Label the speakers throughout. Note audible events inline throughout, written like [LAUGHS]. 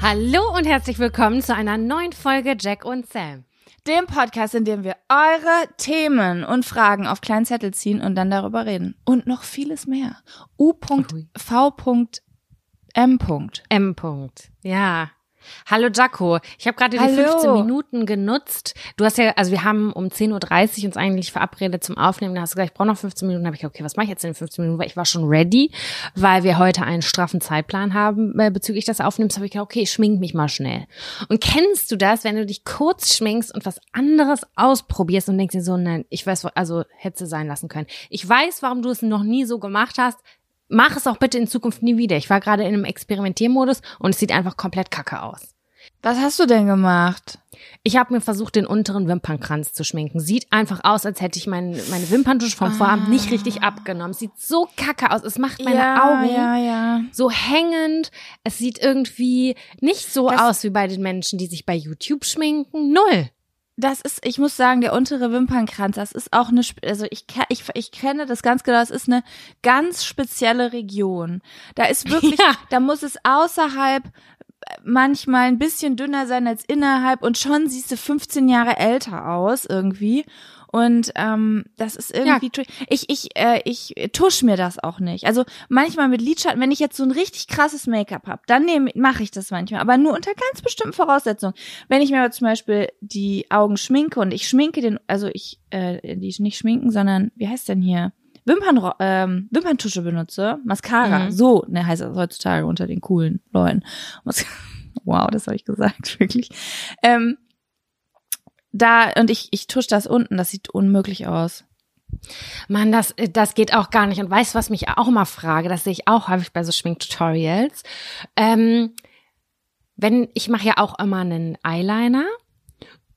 Speaker 1: Hallo und herzlich willkommen zu einer neuen Folge Jack und Sam.
Speaker 2: Dem Podcast, in dem wir eure Themen und Fragen auf kleinen Zettel ziehen und dann darüber reden. Und noch vieles mehr. U.V.M.
Speaker 1: M. Ja. Hallo Jaco, ich habe gerade die 15 Minuten genutzt. Du hast ja, also wir haben um 10.30 Uhr uns eigentlich verabredet zum Aufnehmen. Da hast du gesagt, ich brauche noch 15 Minuten. Da habe ich gesagt, okay, was mache ich jetzt in den 15 Minuten? Weil ich war schon ready, weil wir heute einen straffen Zeitplan haben äh, bezüglich des Aufnehmens. habe ich gesagt, okay, ich schmink mich mal schnell. Und kennst du das, wenn du dich kurz schminkst und was anderes ausprobierst und denkst dir so, nein, ich weiß, also hätte sein lassen können. Ich weiß, warum du es noch nie so gemacht hast mach es auch bitte in Zukunft nie wieder. Ich war gerade in einem Experimentiermodus und es sieht einfach komplett kacke aus.
Speaker 2: Was hast du denn gemacht?
Speaker 1: Ich habe mir versucht, den unteren Wimpernkranz zu schminken. Sieht einfach aus, als hätte ich mein, meine Wimperntusche vom ah. Vorabend nicht richtig abgenommen. Sieht so kacke aus. Es macht meine
Speaker 2: ja,
Speaker 1: Augen
Speaker 2: ja, ja.
Speaker 1: so hängend. Es sieht irgendwie nicht so das aus wie bei den Menschen, die sich bei YouTube schminken. Null
Speaker 2: das ist, ich muss sagen, der untere Wimpernkranz, das ist auch eine, also ich, ich, ich kenne das ganz genau, das ist eine ganz spezielle Region. Da ist wirklich, [LAUGHS] ja. da muss es außerhalb manchmal ein bisschen dünner sein als innerhalb und schon siehst du 15 Jahre älter aus irgendwie. Und ähm, das ist irgendwie. Ja. Ich, ich, äh, ich tusch mir das auch nicht. Also manchmal mit Lidschatten, wenn ich jetzt so ein richtig krasses Make-up habe, dann mache ich das manchmal, aber nur unter ganz bestimmten Voraussetzungen. Wenn ich mir aber zum Beispiel die Augen schminke und ich schminke den, also ich, äh, die nicht schminken, sondern wie heißt denn hier? Wimpern, ähm, Wimperntusche benutze, Mascara, mhm. so ne, heißt das heutzutage unter den coolen Leuten. [LAUGHS] wow, das habe ich gesagt, [LAUGHS] wirklich. Ähm, da, und ich, ich tusche das unten, das sieht unmöglich aus.
Speaker 1: Mann, das, das geht auch gar nicht. Und weißt du, was mich auch immer frage? Das sehe ich auch häufig bei so Schminktutorials. Ähm, wenn, ich mache ja auch immer einen Eyeliner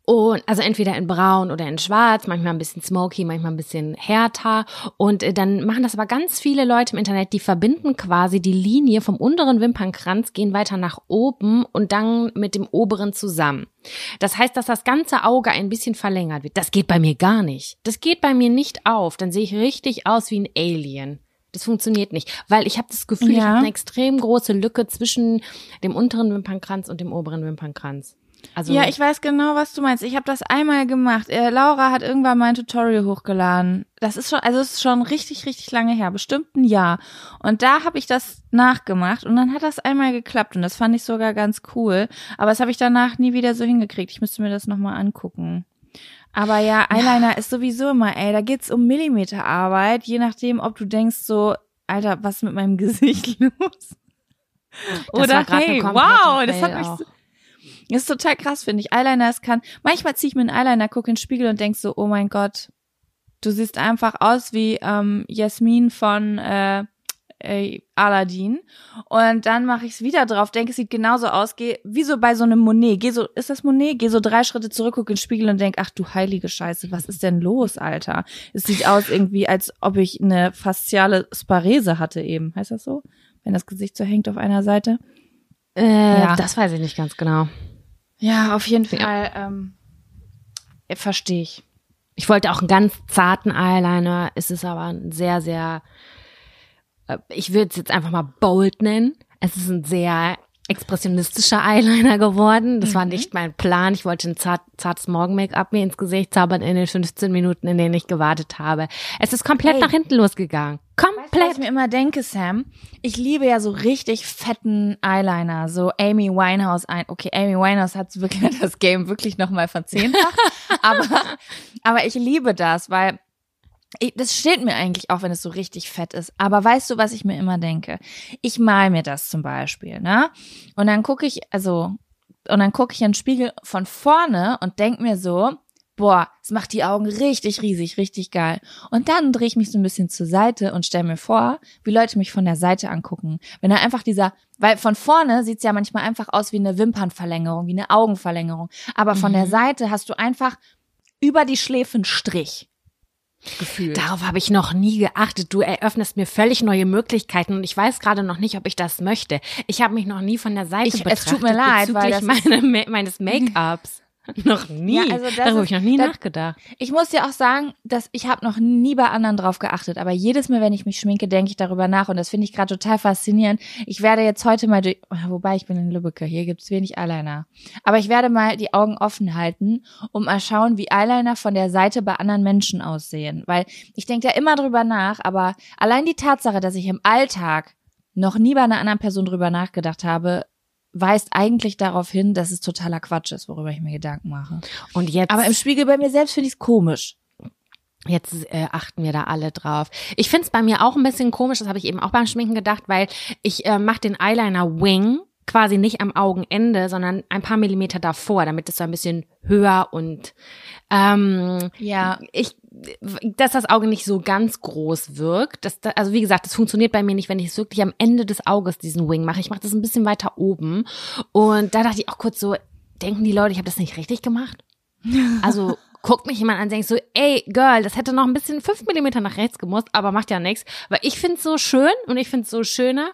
Speaker 1: und also entweder in braun oder in schwarz, manchmal ein bisschen smoky, manchmal ein bisschen härter. Und äh, dann machen das aber ganz viele Leute im Internet, die verbinden quasi die Linie vom unteren Wimpernkranz, gehen weiter nach oben und dann mit dem oberen zusammen. Das heißt, dass das ganze Auge ein bisschen verlängert wird. Das geht bei mir gar nicht. Das geht bei mir nicht auf. Dann sehe ich richtig aus wie ein Alien. Das funktioniert nicht, weil ich habe das Gefühl, ja. ich habe eine extrem große Lücke zwischen dem unteren Wimpernkranz und dem oberen Wimpernkranz.
Speaker 2: Also ja, ich weiß genau, was du meinst. Ich habe das einmal gemacht. Äh, Laura hat irgendwann mein Tutorial hochgeladen. Das ist schon, also es ist schon richtig, richtig lange her, bestimmt ein Jahr. Und da habe ich das nachgemacht und dann hat das einmal geklappt und das fand ich sogar ganz cool. Aber das habe ich danach nie wieder so hingekriegt. Ich müsste mir das nochmal angucken. Aber ja, Eyeliner ja. ist sowieso immer, ey, da geht's um Millimeterarbeit, je nachdem, ob du denkst so, Alter, was ist mit meinem [LAUGHS] Gesicht los?
Speaker 1: Das Oder hey, wow, das hat mich so,
Speaker 2: Das ist total krass, finde ich. Eyeliner, es kann, manchmal ziehe ich mir einen Eyeliner, gucke in den Spiegel und denk so, oh mein Gott, du siehst einfach aus wie ähm, Jasmin von äh, äh, Aladdin. Und dann mache ich es wieder drauf, denke, es sieht genauso aus, geh wie so bei so einem Monet. Geh so, ist das Monet? Geh so drei Schritte zurück, guck in den Spiegel und denk, ach du heilige Scheiße, was ist denn los, Alter? Es sieht aus irgendwie, als ob ich eine fasziale Sparese hatte eben. Heißt das so? Wenn das Gesicht so hängt auf einer Seite.
Speaker 1: Äh, ja. Das weiß ich nicht ganz genau.
Speaker 2: Ja, auf jeden Fall ähm, verstehe ich.
Speaker 1: Ich wollte auch einen ganz zarten Eyeliner. Es ist aber ein sehr, sehr, äh, ich würde es jetzt einfach mal bold nennen. Es ist ein sehr expressionistischer Eyeliner geworden. Das mhm. war nicht mein Plan. Ich wollte ein zart, zartes Morgen-Make-up mir ins Gesicht zaubern in den 15 Minuten, in denen ich gewartet habe. Es ist komplett hey. nach hinten losgegangen. Komplett.
Speaker 2: Du, was ich mir immer denke, Sam? Ich liebe ja so richtig fetten Eyeliner, so Amy Winehouse ein. Okay, Amy Winehouse [LAUGHS] hat wirklich das Game wirklich nochmal verzehnfacht. [LAUGHS] aber, aber ich liebe das, weil ich, das steht mir eigentlich auch, wenn es so richtig fett ist. Aber weißt du, was ich mir immer denke? Ich mal mir das zum Beispiel, ne? Und dann gucke ich, also, und dann gucke ich in den Spiegel von vorne und denk mir so, boah, es macht die Augen richtig riesig, richtig geil. Und dann drehe ich mich so ein bisschen zur Seite und stelle mir vor, wie Leute mich von der Seite angucken. Wenn da einfach dieser, weil von vorne sieht's ja manchmal einfach aus wie eine Wimpernverlängerung, wie eine Augenverlängerung. Aber von mhm. der Seite hast du einfach über die Schläfen Strich.
Speaker 1: Gefühl. Darauf habe ich noch nie geachtet. Du eröffnest mir völlig neue Möglichkeiten und ich weiß gerade noch nicht, ob ich das möchte. Ich habe mich noch nie von der Seite ich, betrachtet.
Speaker 2: Es tut mir leid, weil das
Speaker 1: meine, meines [LAUGHS] Make-ups. [LAUGHS] noch nie. Ja, also Darüber habe ich noch nie das, nachgedacht.
Speaker 2: Ich muss dir auch sagen, dass ich habe noch nie bei anderen drauf geachtet, aber jedes Mal, wenn ich mich schminke, denke ich darüber nach und das finde ich gerade total faszinierend. Ich werde jetzt heute mal durch, [LAUGHS] wobei ich bin in Lübbecke, hier gibt's wenig Eyeliner, aber ich werde mal die Augen offen halten und mal schauen, wie Eyeliner von der Seite bei anderen Menschen aussehen, weil ich denke da immer drüber nach, aber allein die Tatsache, dass ich im Alltag noch nie bei einer anderen Person drüber nachgedacht habe, weist eigentlich darauf hin, dass es totaler Quatsch ist, worüber ich mir Gedanken mache. Und jetzt. Aber im Spiegel bei mir selbst finde ich es komisch.
Speaker 1: Jetzt äh, achten wir da alle drauf. Ich finde es bei mir auch ein bisschen komisch, das habe ich eben auch beim Schminken gedacht, weil ich äh, mache den Eyeliner Wing quasi nicht am Augenende, sondern ein paar Millimeter davor, damit es so ein bisschen höher und ähm, ja, ich dass das Auge nicht so ganz groß wirkt. Das, also wie gesagt, das funktioniert bei mir nicht, wenn ich es wirklich am Ende des Auges diesen Wing mache. Ich mache das ein bisschen weiter oben. Und da dachte ich auch kurz so, denken die Leute, ich habe das nicht richtig gemacht? [LAUGHS] Also guckt mich jemand an und denkt so, ey, Girl, das hätte noch ein bisschen fünf Millimeter nach rechts gemusst, aber macht ja nichts. Weil ich find's so schön und ich find's so schöner.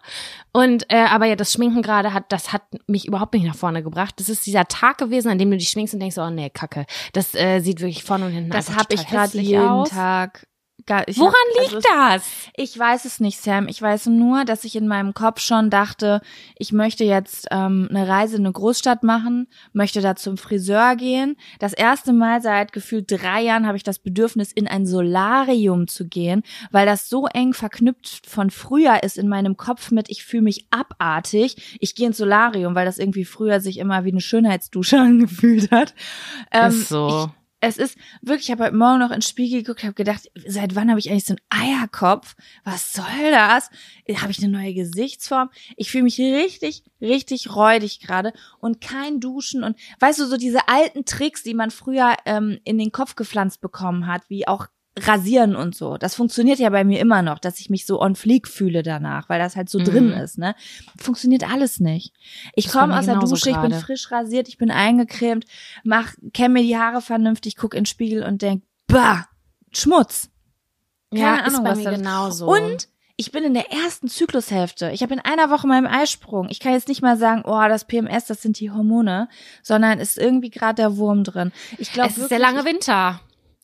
Speaker 1: Und äh, aber ja, das Schminken gerade hat, das hat mich überhaupt nicht nach vorne gebracht. Das ist dieser Tag gewesen, an dem du dich schminkst und denkst, oh nee, Kacke. Das äh, sieht wirklich vorne und hinten
Speaker 2: Das habe ich gerade jeden aus. Tag
Speaker 1: ich Woran hab, also liegt das?
Speaker 2: Ich weiß es nicht, Sam. Ich weiß nur, dass ich in meinem Kopf schon dachte, ich möchte jetzt ähm, eine Reise in eine Großstadt machen, möchte da zum Friseur gehen. Das erste Mal seit gefühlt drei Jahren habe ich das Bedürfnis, in ein Solarium zu gehen, weil das so eng verknüpft von früher ist in meinem Kopf mit, ich fühle mich abartig. Ich gehe ins Solarium, weil das irgendwie früher sich immer wie eine Schönheitsdusche [LAUGHS] angefühlt hat.
Speaker 1: Ähm, ist so.
Speaker 2: Ich, es ist wirklich, ich habe heute Morgen noch ins Spiegel geguckt, habe gedacht, seit wann habe ich eigentlich so einen Eierkopf? Was soll das? Habe ich eine neue Gesichtsform? Ich fühle mich richtig, richtig räudig gerade und kein Duschen und weißt du, so diese alten Tricks, die man früher ähm, in den Kopf gepflanzt bekommen hat, wie auch rasieren und so. Das funktioniert ja bei mir immer noch, dass ich mich so on fleek fühle danach, weil das halt so mhm. drin ist, ne? Funktioniert alles nicht. Ich komme aus der Dusche, ich bin frisch rasiert, ich bin eingecremt, mach, kämme mir die Haare vernünftig, guck in den Spiegel und denk, bah, Schmutz.
Speaker 1: Keine ja, Ahnung, was mir genauso.
Speaker 2: Und ich bin in der ersten Zyklushälfte. Ich habe in einer Woche meinen Eisprung. Ich kann jetzt nicht mal sagen, oh, das PMS, das sind die Hormone, sondern ist irgendwie gerade der Wurm drin. Ich glaube,
Speaker 1: es ist der lange Winter.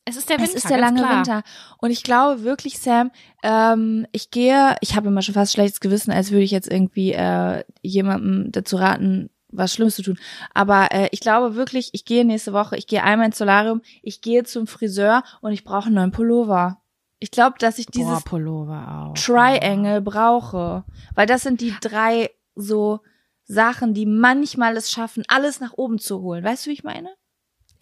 Speaker 1: Es ist der Winter.
Speaker 2: Es ist der lange
Speaker 1: klar.
Speaker 2: Winter. Und ich glaube wirklich, Sam, ähm, ich gehe, ich habe immer schon fast schlechtes Gewissen, als würde ich jetzt irgendwie äh, jemandem dazu raten, was Schlimmes zu tun. Aber äh, ich glaube wirklich, ich gehe nächste Woche, ich gehe einmal ins Solarium, ich gehe zum Friseur und ich brauche einen neuen Pullover. Ich glaube, dass ich dieses
Speaker 1: Boah,
Speaker 2: Triangle brauche. Weil das sind die drei so Sachen, die manchmal es schaffen, alles nach oben zu holen. Weißt du, wie ich meine?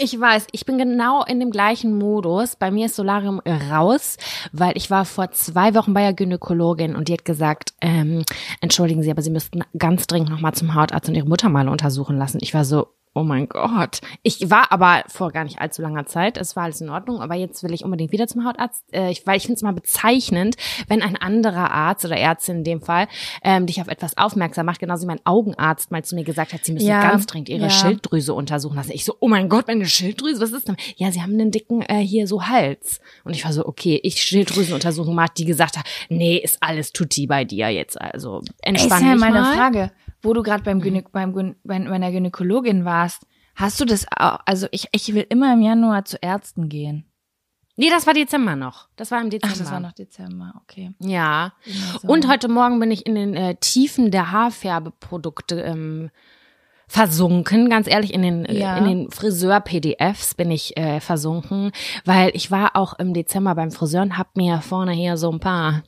Speaker 1: Ich weiß, ich bin genau in dem gleichen Modus. Bei mir ist Solarium raus, weil ich war vor zwei Wochen bei der Gynäkologin und die hat gesagt, ähm, entschuldigen Sie, aber Sie müssten ganz dringend nochmal zum Hautarzt und Ihre Mutter mal untersuchen lassen. Ich war so, Oh mein Gott. Ich war aber vor gar nicht allzu langer Zeit. Es war alles in Ordnung, aber jetzt will ich unbedingt wieder zum Hautarzt, äh, ich, weil ich finde es mal bezeichnend, wenn ein anderer Arzt oder Ärztin in dem Fall ähm, dich auf etwas aufmerksam macht, genauso wie mein Augenarzt mal zu mir gesagt hat, sie müssen
Speaker 2: Ja,
Speaker 1: ganz dringend ihre
Speaker 2: ja.
Speaker 1: Schilddrüse untersuchen lassen. Ich so, oh mein Gott, meine Schilddrüse, was ist denn? Ja, sie haben einen dicken äh, hier so Hals. Und ich war so, okay, ich Schilddrüsenuntersuchung macht, die gesagt hat, nee, ist alles tutti bei dir jetzt, also
Speaker 2: Ey,
Speaker 1: entspann
Speaker 2: ist ja
Speaker 1: dich
Speaker 2: meine
Speaker 1: mal.
Speaker 2: Frage, wo du gerade beim, Gynä beim Gyn bei, bei einer Gynäkologin warst. Hast du das auch, also ich, ich will immer im Januar zu Ärzten gehen.
Speaker 1: Nee, das war Dezember noch. Das war im Dezember.
Speaker 2: Ach, das war noch Dezember, okay.
Speaker 1: Ja.
Speaker 2: So.
Speaker 1: Und heute Morgen bin ich in den äh, Tiefen der Haarfärbeprodukte ähm, versunken, ganz ehrlich, in den,
Speaker 2: Ja.
Speaker 1: äh, in den Friseur-PDFs bin ich äh, versunken, weil ich war auch im Dezember beim Friseur und hab mir vorne hier so ein paar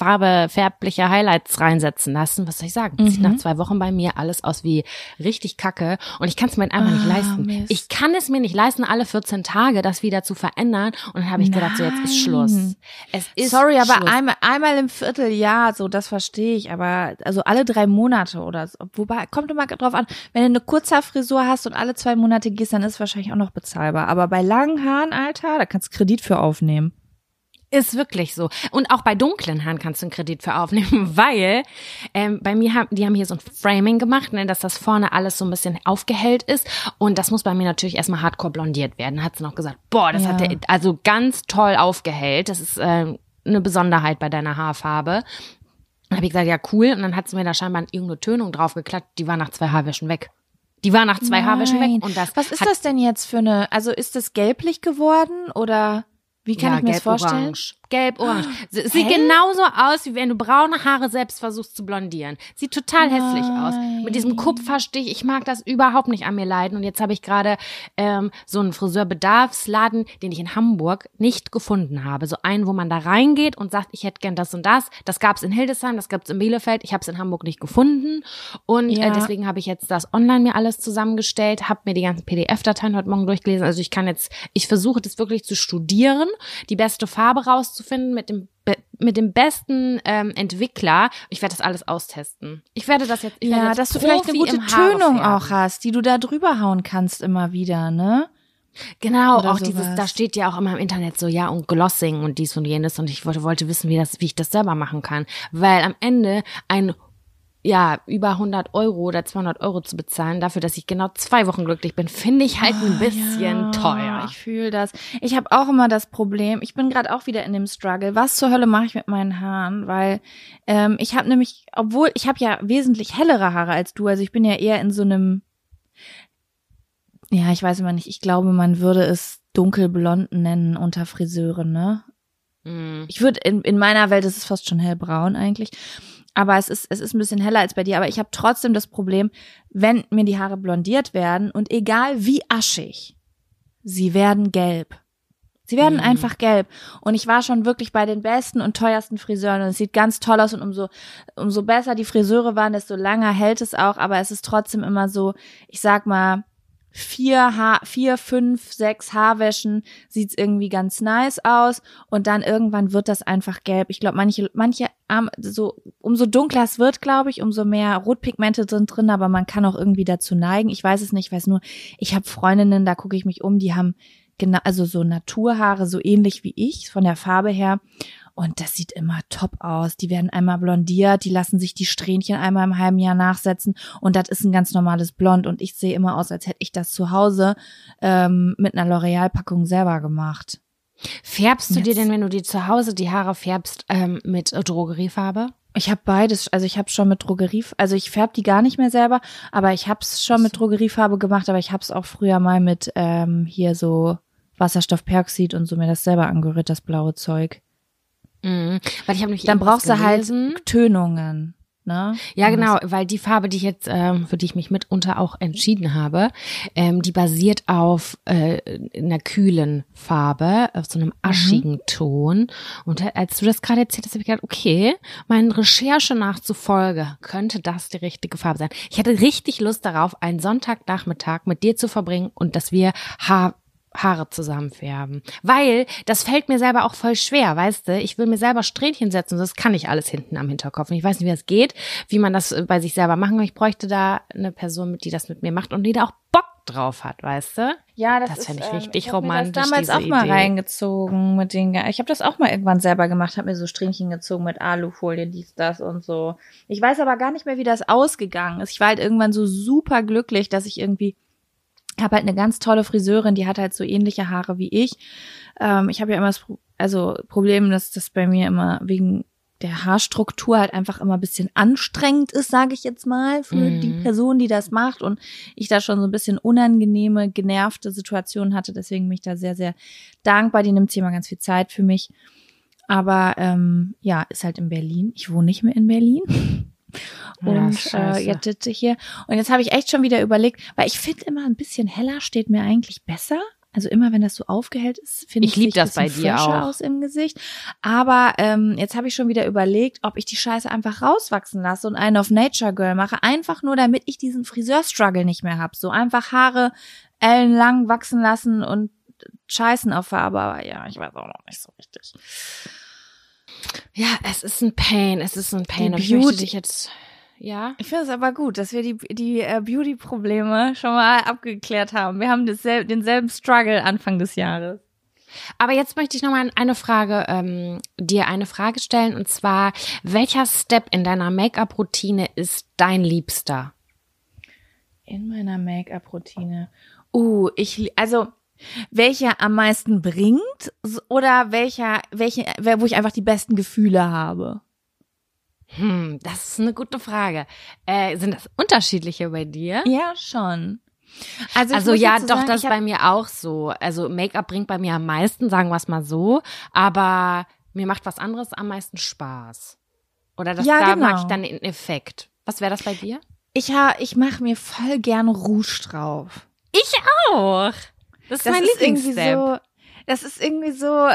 Speaker 1: Farbe, färbliche Highlights reinsetzen lassen. Was soll ich sagen? Sieht nach zwei Wochen bei mir alles aus wie richtig kacke. Und ich kann es mir einfach nicht
Speaker 2: Ah,
Speaker 1: leisten.
Speaker 2: Mist.
Speaker 1: Ich kann es mir nicht leisten, alle 14 Tage das wieder zu verändern. Und dann habe ich gedacht, so jetzt ist Schluss.
Speaker 2: Nein.
Speaker 1: Es ist
Speaker 2: Sorry, aber
Speaker 1: Schluss.
Speaker 2: einmal, einmal im Vierteljahr, so, das verstehe ich, aber also alle drei Monate oder so. Wobei, kommt immer drauf an, wenn du eine Kurzhaarfrisur hast und alle zwei Monate gehst, dann ist es wahrscheinlich auch noch bezahlbar. Aber bei langen Haaren, Alter, da kannst du Kredit für aufnehmen.
Speaker 1: Ist wirklich so. Und auch bei dunklen Haaren kannst du einen Kredit für aufnehmen, [LAUGHS] weil ähm, bei mir haben die haben hier so ein Framing gemacht, ne, dass das vorne alles so ein bisschen aufgehellt ist. Und das muss bei mir natürlich erstmal hardcore blondiert werden. Hat sie noch gesagt, boah, das
Speaker 2: Ja.
Speaker 1: hat der also ganz toll aufgehellt. Das ist ähm, eine Besonderheit bei deiner Haarfarbe. Dann habe ich gesagt, ja cool. Und dann hat sie mir da scheinbar irgendeine Tönung draufgeklappt. Die war nach zwei Haarwäschen weg. Die war nach zwei Haarwäschen
Speaker 2: Nein.
Speaker 1: weg. Und das
Speaker 2: Was ist das denn jetzt für eine, also ist das gelblich geworden oder wie kann
Speaker 1: ja,
Speaker 2: ich mir das vorstellen?
Speaker 1: Gelb-orange. Gelb-orange. [GASPS] Sie- Sieht genauso aus, wie wenn du braune Haare selbst versuchst zu blondieren. Sieht total hässlich aus. Mit diesem Kupferstich. Ich mag das überhaupt nicht an mir leiden. Und jetzt habe ich gerade ähm, so einen Friseurbedarfsladen, den ich in Hamburg nicht gefunden habe. So einen, wo man da reingeht und sagt, ich hätte gern das und das. Das gab's in Hildesheim, das gab's in Bielefeld. Ich habe es in Hamburg nicht gefunden. Und
Speaker 2: Ja.
Speaker 1: äh, deswegen habe ich jetzt das online mir alles zusammengestellt, habe mir die ganzen PDF-Dateien heute Morgen durchgelesen. Also ich kann jetzt, ich versuche das wirklich zu studieren, die beste Farbe rauszufinden mit dem mit dem besten ähm, Entwickler. Ich werde das alles austesten. Ich werde das jetzt. Ich
Speaker 2: Ja,
Speaker 1: jetzt
Speaker 2: dass du vielleicht eine
Speaker 1: Profi
Speaker 2: gute Tönung auch hast, die du da drüber hauen kannst immer wieder, ne?
Speaker 1: Genau,
Speaker 2: Oder
Speaker 1: auch dieses,
Speaker 2: sowas.
Speaker 1: da steht ja auch immer im Internet so, ja, und Glossing und dies und jenes. Und ich wollte, wollte wissen, wie das, wie ich das selber machen kann. Weil am Ende ein, ja, über 100 Euro oder 200 Euro zu bezahlen dafür, dass ich genau zwei Wochen glücklich bin, finde ich halt ein bisschen
Speaker 2: Ah, Ja,
Speaker 1: teuer.
Speaker 2: Ich fühle das. Ich habe auch immer das Problem, ich bin gerade auch wieder in dem Struggle. Was zur Hölle mache ich mit meinen Haaren? Weil ähm, ich habe nämlich, obwohl ich habe ja wesentlich hellere Haare als du, also ich bin ja eher in so einem, ja, ich weiß immer nicht, ich glaube, man würde es dunkelblond nennen unter Friseuren, ne?
Speaker 1: Mm.
Speaker 2: Ich würde in, in meiner Welt ist es fast schon hellbraun eigentlich. Aber es ist, es ist ein bisschen heller als bei dir. Aber ich habe trotzdem das Problem, wenn mir die Haare blondiert werden und egal wie aschig, sie werden gelb. Sie werden
Speaker 1: Mhm.
Speaker 2: einfach gelb. Und ich war schon wirklich bei den besten und teuersten Friseuren und es sieht ganz toll aus und umso, umso besser die Friseure waren, desto länger hält es auch. Aber es ist trotzdem immer so, ich sag mal, vier, Haar, vier, fünf, sechs Haarwäschen sieht's irgendwie ganz nice aus und dann irgendwann wird das einfach gelb. Ich glaube, manche, manche so umso dunkler es wird, glaube ich, umso mehr Rotpigmente sind drin, aber man kann auch irgendwie dazu neigen. Ich weiß es nicht, ich weiß nur, ich habe Freundinnen, da gucke ich mich um, die haben genau, also so Naturhaare, so ähnlich wie ich, von der Farbe her. Und das sieht immer top aus. Die werden einmal blondiert, die lassen sich die Strähnchen einmal im halben Jahr nachsetzen und das ist ein ganz normales Blond. Und ich sehe immer aus, als hätte ich das zu Hause ähm, mit einer L'Oreal-Packung selber gemacht.
Speaker 1: Färbst du dir
Speaker 2: Jetzt-
Speaker 1: denn, wenn du dir zu Hause die Haare färbst, ähm, mit Drogeriefarbe?
Speaker 2: Ich habe beides, also ich habe schon mit Drogerie, also ich färb die gar nicht mehr selber, aber ich habe es schon mit Drogeriefarbe gemacht, aber ich habe es auch früher mal mit ähm, hier so Wasserstoffperoxid und so mir das selber angerührt, das blaue Zeug.
Speaker 1: Mhm. Weil ich habe nämlich
Speaker 2: Dann
Speaker 1: irgendwas
Speaker 2: brauchst du halt. Tönungen, ne?
Speaker 1: Ja, genau, weil die Farbe, die ich jetzt, ähm, für die ich mich mitunter auch entschieden habe, ähm, die basiert auf äh, einer kühlen Farbe, auf so einem aschigen Ton. Und als du das gerade erzählt hast, habe ich gedacht, okay, meinen Recherche nachzufolge könnte das die richtige Farbe sein. Ich hatte richtig Lust darauf, einen Sonntagnachmittag mit dir zu verbringen und dass wir Haar Haare zusammenfärben. Weil das fällt mir selber auch voll schwer, weißt du? Ich will mir selber Strähnchen setzen, das kann ich alles hinten am Hinterkopf. Und ich weiß nicht, wie das geht, wie man das äh, bei sich selber machen kann. Ich bräuchte da eine Person, die das mit mir macht und die da auch Bock drauf hat, weißt du?
Speaker 2: Ja, das,
Speaker 1: Das
Speaker 2: ist
Speaker 1: fände ich
Speaker 2: ähm,
Speaker 1: richtig
Speaker 2: ich
Speaker 1: romantisch,
Speaker 2: Das damals
Speaker 1: diese
Speaker 2: auch mal
Speaker 1: Idee.
Speaker 2: reingezogen mit den. Ich habe das auch mal irgendwann selber gemacht, habe mir so Strähnchen gezogen mit Alufolie, dies, das und so. Ich weiß aber gar nicht mehr, wie das ausgegangen ist. Ich war halt irgendwann so super glücklich, dass ich irgendwie habe halt eine ganz tolle Friseurin, die hat halt so ähnliche Haare wie ich. Ähm, ich habe ja immer das Pro also Problem, dass das bei mir immer wegen der Haarstruktur halt einfach immer ein bisschen anstrengend ist, sage ich jetzt mal, für
Speaker 1: Mhm.
Speaker 2: die Person, die das macht. Und ich da schon so ein bisschen unangenehme, genervte Situationen hatte. Deswegen bin ich da sehr, sehr dankbar. Die nimmt sich immer ganz viel Zeit für mich. Aber ähm, ja, ist halt in Berlin. Ich wohne nicht mehr in Berlin.
Speaker 1: Ja,
Speaker 2: Und
Speaker 1: ist
Speaker 2: äh, jetzt sitze ich hier. Und jetzt habe ich echt schon wieder überlegt, weil ich finde immer ein bisschen heller steht mir eigentlich besser. Also immer, wenn das so aufgehellt ist, finde
Speaker 1: Ich
Speaker 2: ich,
Speaker 1: lieb das bei dir auch.
Speaker 2: aus im Gesicht. Aber ähm, jetzt habe ich schon wieder überlegt, ob ich die Scheiße einfach rauswachsen lasse und einen auf Nature Girl mache, einfach nur, damit ich diesen Friseur-Struggle nicht mehr hab. So einfach Haare ellenlang wachsen lassen und scheißen auf Farbe. Aber ja, ich weiß auch noch nicht so richtig.
Speaker 1: Ja, es ist ein Pain, es ist ein Pain.
Speaker 2: Die
Speaker 1: Aber ich
Speaker 2: Beauty-
Speaker 1: dich jetzt, ja?
Speaker 2: Ich finde es aber gut, dass wir die, die äh, Beauty-Probleme schon mal abgeklärt haben. Wir haben dasselb, denselben Struggle Anfang des Jahres.
Speaker 1: Aber jetzt möchte ich nochmal eine Frage, ähm, dir eine Frage stellen und zwar, welcher Step in deiner Make-up-Routine ist dein Liebster?
Speaker 2: In meiner Make-up-Routine. Uh, ich, also, welcher am meisten bringt oder welcher, welche, wo ich einfach die besten Gefühle habe?
Speaker 1: Hm, das ist eine gute Frage. Äh, sind das unterschiedliche bei dir?
Speaker 2: Ja, schon. Also,
Speaker 1: Also ja, doch,
Speaker 2: sagen,
Speaker 1: das ist bei mir auch so. Also Make-up bringt bei mir am meisten, sagen wir es mal so. Aber mir macht was anderes am meisten Spaß. Oder das,
Speaker 2: Ja,
Speaker 1: da
Speaker 2: genau.
Speaker 1: mag ich dann den Effekt. Was wäre das bei dir?
Speaker 2: ich, ha, ich mache mir voll gern Rouge drauf.
Speaker 1: Ich auch. Das ist
Speaker 2: Das
Speaker 1: mein Lieblingsstep.
Speaker 2: so, das ist irgendwie so,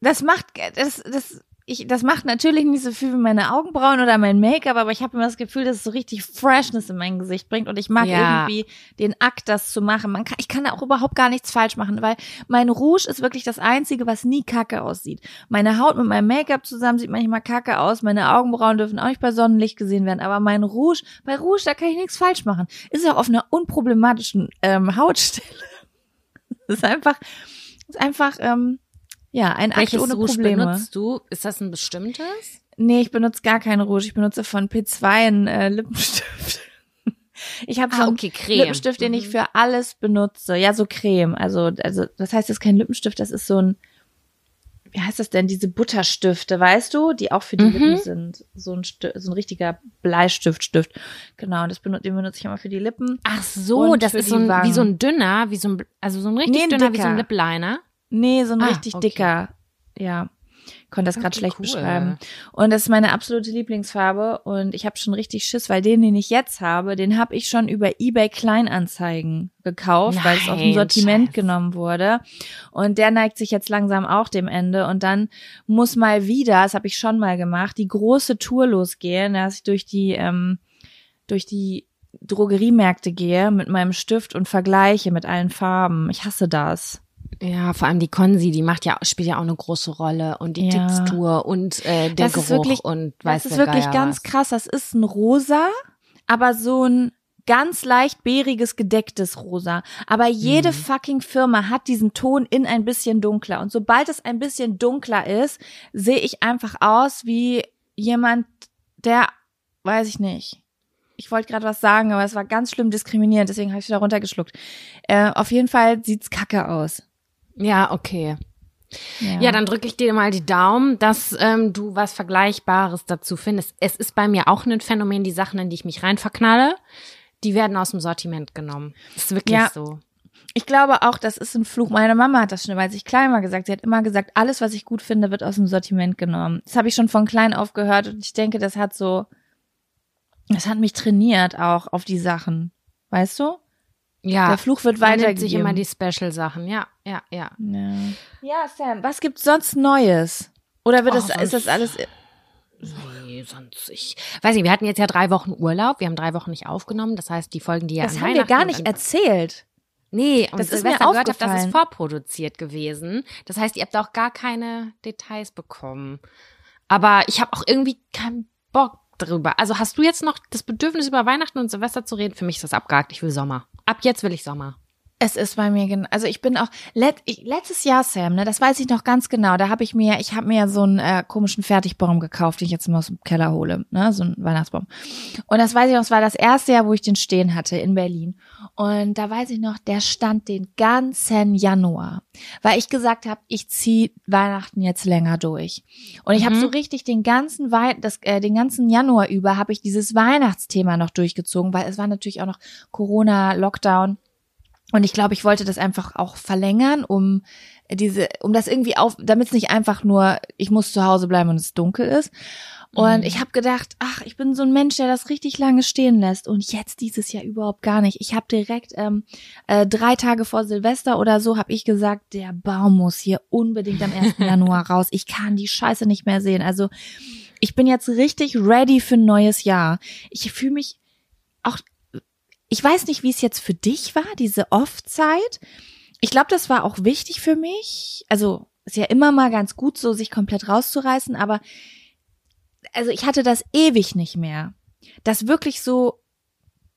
Speaker 2: das macht, das, das, ich, das macht natürlich nicht so viel wie meine Augenbrauen oder mein Make-up, aber ich habe immer das Gefühl, dass es so richtig Freshness in mein Gesicht bringt und ich mag
Speaker 1: Ja.
Speaker 2: irgendwie den Akt, das zu machen. Man kann, ich kann da auch überhaupt gar nichts falsch machen, weil mein Rouge ist wirklich das Einzige, was nie kacke aussieht. Meine Haut mit meinem Make-up zusammen sieht manchmal kacke aus, meine Augenbrauen dürfen auch nicht bei Sonnenlicht gesehen werden, aber mein Rouge, bei Rouge, da kann ich nichts falsch machen. Ist auch auf einer unproblematischen ähm, Hautstelle. Das ist einfach, ist einfach, ähm, ja, ein Akt
Speaker 1: Welches
Speaker 2: ohne
Speaker 1: Rouge
Speaker 2: Probleme.
Speaker 1: benutzt du? Ist das ein bestimmtes?
Speaker 2: Nee, ich benutze gar keinen Rouge. Ich benutze von P2 einen äh, Lippenstift. [LAUGHS] Ich habe so
Speaker 1: Ah,
Speaker 2: einen
Speaker 1: okay, Creme.
Speaker 2: Lippenstift, den ich
Speaker 1: Mhm.
Speaker 2: für alles benutze. Ja, so Creme. Also, also das heißt, das ist kein Lippenstift, das ist so ein, wie heißt das denn, diese Butterstifte, weißt du, die auch für die
Speaker 1: Mhm.
Speaker 2: Lippen sind. So ein, Sti- so ein richtiger Bleistiftstift. Genau, das benutze, den benutze ich immer für die Lippen.
Speaker 1: Ach so, das ist so ein, wie so ein dünner, wie so ein, also so ein richtig
Speaker 2: Nee, ein
Speaker 1: dünner, wie so ein
Speaker 2: dicker.
Speaker 1: Lip Liner.
Speaker 2: Nee, so ein
Speaker 1: Ah,
Speaker 2: richtig
Speaker 1: okay.
Speaker 2: dicker. Ja. Konnte das gerade
Speaker 1: Okay,
Speaker 2: schlecht
Speaker 1: cool.
Speaker 2: beschreiben. Und das ist meine absolute Lieblingsfarbe. Und ich habe schon richtig Schiss, weil den, den ich jetzt habe, den habe ich schon über eBay Kleinanzeigen gekauft, weil es aus dem Sortiment
Speaker 1: Scheiße.
Speaker 2: genommen wurde. Und der neigt sich jetzt langsam auch dem Ende. Und dann muss mal wieder, das habe ich schon mal gemacht, die große Tour losgehen, dass ich durch die, ähm, durch die Drogeriemärkte gehe mit meinem Stift und vergleiche mit allen Farben. Ich hasse das.
Speaker 1: Ja, vor allem die Konsi, die macht ja, spielt ja auch eine große Rolle und die
Speaker 2: Ja.
Speaker 1: Textur und äh, der
Speaker 2: Das
Speaker 1: Geruch
Speaker 2: wirklich-
Speaker 1: und weiß
Speaker 2: Das ist wirklich
Speaker 1: Geier
Speaker 2: ganz
Speaker 1: was.
Speaker 2: krass. Das ist ein rosa, aber so ein ganz leicht beeriges, gedecktes Rosa. Aber jede
Speaker 1: Mhm.
Speaker 2: fucking Firma hat diesen Ton in ein bisschen dunkler. Und sobald es ein bisschen dunkler ist, sehe ich einfach aus wie jemand, der, weiß ich nicht. Ich wollte gerade was sagen, aber es war ganz schlimm diskriminierend, deswegen habe ich wieder runtergeschluckt. Äh, auf jeden Fall sieht's kacke aus.
Speaker 1: Ja, okay. Ja, dann drücke ich dir mal die Daumen, dass ähm, du was Vergleichbares dazu findest. Es ist bei mir auch ein Phänomen, die Sachen, in die ich mich rein verknalle, die werden aus dem Sortiment genommen. ist wirklich
Speaker 2: Ja.
Speaker 1: so.
Speaker 2: Ich glaube auch, das ist ein Fluch. Meine Mama hat das schon, weil ich klein war, gesagt. Sie hat immer gesagt, alles, was ich gut finde, wird aus dem Sortiment genommen. Das habe ich schon von klein auf gehört und ich denke, das hat so, das hat mich trainiert auch auf die Sachen. Weißt du?
Speaker 1: Ja.
Speaker 2: Der Fluch wird
Speaker 1: man nimmt
Speaker 2: weitergegeben.
Speaker 1: sich immer die Special-Sachen. Ja, ja, ja.
Speaker 2: ja. ja, Sam, was gibt's sonst Neues? Oder wird
Speaker 1: Oh,
Speaker 2: das, ist das alles,
Speaker 1: Nee, sonst ich. Weiß nicht, wir hatten jetzt ja drei Wochen Urlaub. Wir haben drei Wochen nicht aufgenommen. Das heißt, die Folgen, die ja
Speaker 2: das
Speaker 1: an
Speaker 2: haben wir gar nicht erzählt.
Speaker 1: Nee, und
Speaker 2: Das ist
Speaker 1: Silvester
Speaker 2: mir
Speaker 1: gehört habe, das ist vorproduziert gewesen. Das heißt, ihr habt auch gar keine Details bekommen. Aber ich habe auch irgendwie keinen Bock drüber. Also hast du jetzt noch das Bedürfnis, über Weihnachten und Silvester zu reden? Für mich ist das abgehakt. Ich will Sommer. Ab jetzt will ich Sommer.
Speaker 2: Es ist bei mir genau. Also ich bin auch let, ich, letztes Jahr Sam, ne, das weiß ich noch ganz genau. Da habe ich mir, ich habe mir so einen äh, komischen Fertigbaum gekauft, den ich jetzt mal aus dem Keller hole, ne, so einen Weihnachtsbaum. Und das weiß ich noch, es war das erste Jahr, wo ich den stehen hatte in Berlin. Und da weiß ich noch, der stand den ganzen Januar, weil ich gesagt habe, ich zieh Weihnachten jetzt länger durch. Und ich habe
Speaker 1: Mhm.
Speaker 2: so richtig den ganzen Wei das, äh, den ganzen Januar über habe ich dieses Weihnachtsthema noch durchgezogen, weil es war natürlich auch noch Corona, Lockdown. Und ich glaube, ich wollte das einfach auch verlängern, um diese, um das irgendwie auf, damit es nicht einfach nur, ich muss zu Hause bleiben und es dunkel ist. Und
Speaker 1: Mhm.
Speaker 2: ich habe gedacht, ach, ich bin so ein Mensch, der das richtig lange stehen lässt. Und jetzt dieses Jahr überhaupt gar nicht. Ich habe direkt ähm, äh, drei Tage vor Silvester oder so, habe ich gesagt, der Baum muss hier unbedingt am 1. [LAUGHS] Januar raus. Ich kann die Scheiße nicht mehr sehen. Also ich bin jetzt richtig ready für ein neues Jahr. Ich fühle mich auch ich weiß nicht, wie es jetzt für dich war, diese Off-Zeit. Ich glaube, das war auch wichtig für mich. Also ist ja immer mal ganz gut, so sich komplett rauszureißen, aber also ich hatte das ewig nicht mehr. Dass wirklich so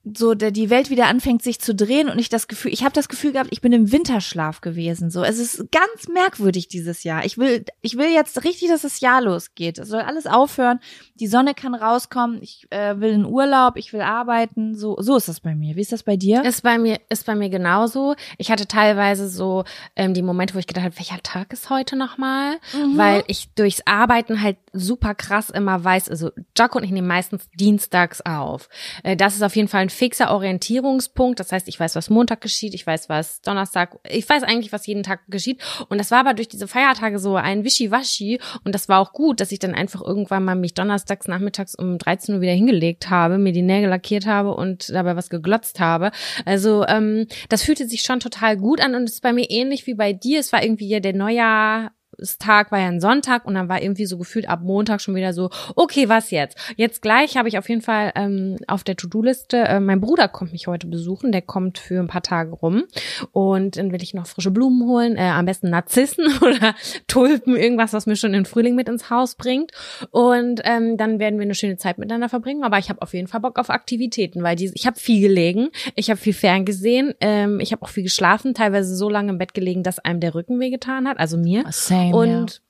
Speaker 2: so der, die Welt wieder anfängt sich zu drehen und ich das Gefühl, ich habe das Gefühl gehabt, ich bin im Winterschlaf gewesen. So, es ist ganz merkwürdig dieses Jahr. Ich will, ich will jetzt richtig, dass das Jahr losgeht. Es soll alles aufhören. Die Sonne kann rauskommen. Ich äh, will in Urlaub. Ich will arbeiten. So, so ist das bei mir. Wie ist das bei dir?
Speaker 1: Ist bei mir, ist bei mir genauso. Ich hatte teilweise so ähm, die Momente, wo ich gedacht habe, welcher Tag ist heute nochmal?
Speaker 2: Mhm.
Speaker 1: Weil ich durchs Arbeiten halt super krass immer weiß, also Jaco und ich nehmen meistens dienstags auf. Äh, das ist auf jeden Fall ein fixer Orientierungspunkt. Das heißt, ich weiß, was Montag geschieht, ich weiß, was Donnerstag, ich weiß eigentlich, was jeden Tag geschieht. Und das war aber durch diese Feiertage so ein Wischiwaschi. Und das war auch gut, dass ich dann einfach irgendwann mal mich donnerstags nachmittags um 13 Uhr wieder hingelegt habe, mir die Nägel lackiert habe und dabei was geglotzt habe. Also ähm, das fühlte sich schon total gut an und ist bei mir ähnlich wie bei dir. Es war irgendwie ja der Neujahr. Tag war ja ein Sonntag und dann war irgendwie so gefühlt ab Montag schon wieder so, okay, was jetzt? Jetzt gleich habe ich auf jeden Fall ähm, auf der To-Do-Liste, äh, mein Bruder kommt mich heute besuchen, der kommt für ein paar Tage rum und dann will ich noch frische Blumen holen, äh, am besten Narzissen [LAUGHS] oder Tulpen, irgendwas, was mir schon den Frühling mit ins Haus bringt und ähm, dann werden wir eine schöne Zeit miteinander verbringen, aber ich habe auf jeden Fall Bock auf Aktivitäten, weil die, ich habe viel gelegen, ich habe viel ferngesehen, ähm, ich habe auch viel geschlafen, teilweise so lange im Bett gelegen, dass einem der Rücken wehgetan hat, also mir.
Speaker 2: Same,
Speaker 1: Und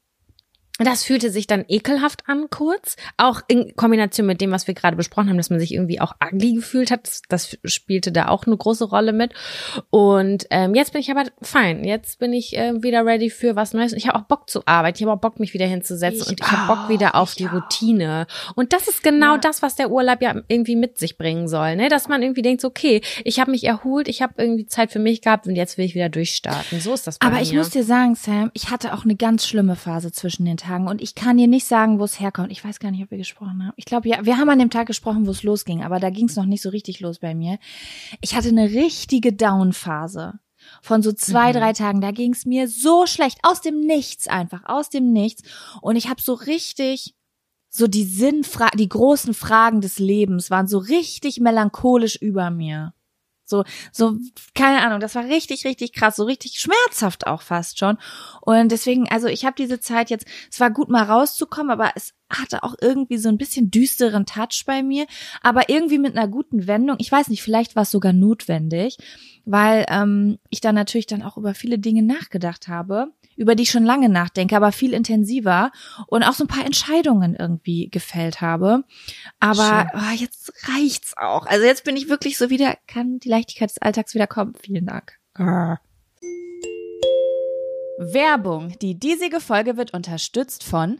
Speaker 1: das fühlte sich dann ekelhaft an kurz, auch in Kombination mit dem, was wir gerade besprochen haben, dass man sich irgendwie auch ugly gefühlt hat. Das, das spielte da auch eine große Rolle mit. Und ähm, jetzt bin ich aber fein. Jetzt bin ich äh, wieder ready für was Neues. Und ich habe auch Bock zu arbeiten. Ich habe auch Bock, mich wieder hinzusetzen.
Speaker 2: Ich
Speaker 1: und ich habe Bock wieder auf die
Speaker 2: auch.
Speaker 1: Routine. Und das ist genau
Speaker 2: Ja.
Speaker 1: das, was der Urlaub ja irgendwie mit sich bringen soll. Ne? Dass man irgendwie denkt, okay, ich habe mich erholt, ich habe irgendwie Zeit für mich gehabt und jetzt will ich wieder durchstarten. So ist das bei
Speaker 2: Aber
Speaker 1: mir.
Speaker 2: ich muss dir sagen, Sam, ich hatte auch eine ganz schlimme Phase zwischen den Tagen und ich kann dir nicht sagen, wo es herkommt. Ich weiß gar nicht, ob wir gesprochen haben. Ich glaube, ja, wir haben an dem Tag gesprochen, wo es losging, aber da ging es noch nicht so richtig los bei mir. Ich hatte eine richtige Down-Phase. Von so zwei,
Speaker 1: Mhm.
Speaker 2: drei Tagen, da ging es mir so schlecht, aus dem Nichts einfach, aus dem Nichts. Und ich habe so richtig, so die Sinnfra die großen Fragen des Lebens waren so richtig melancholisch über mir. So, so, keine Ahnung, das war richtig, richtig krass, so richtig schmerzhaft auch fast schon. Und deswegen, also ich habe diese Zeit jetzt, es war gut mal rauszukommen, aber es hatte auch irgendwie so ein bisschen düsteren Touch bei mir, aber irgendwie mit einer guten Wendung. Ich weiß nicht, vielleicht war es sogar notwendig, weil ähm, ich dann natürlich dann auch über viele Dinge nachgedacht habe, über die ich schon lange nachdenke, aber viel intensiver und auch so ein paar Entscheidungen irgendwie gefällt habe. Aber oh, jetzt reicht's auch. Also jetzt bin ich wirklich so wieder, kann die Leichtigkeit des Alltags wieder kommen. Vielen Dank. Grr. Werbung. Die diesige Folge wird unterstützt von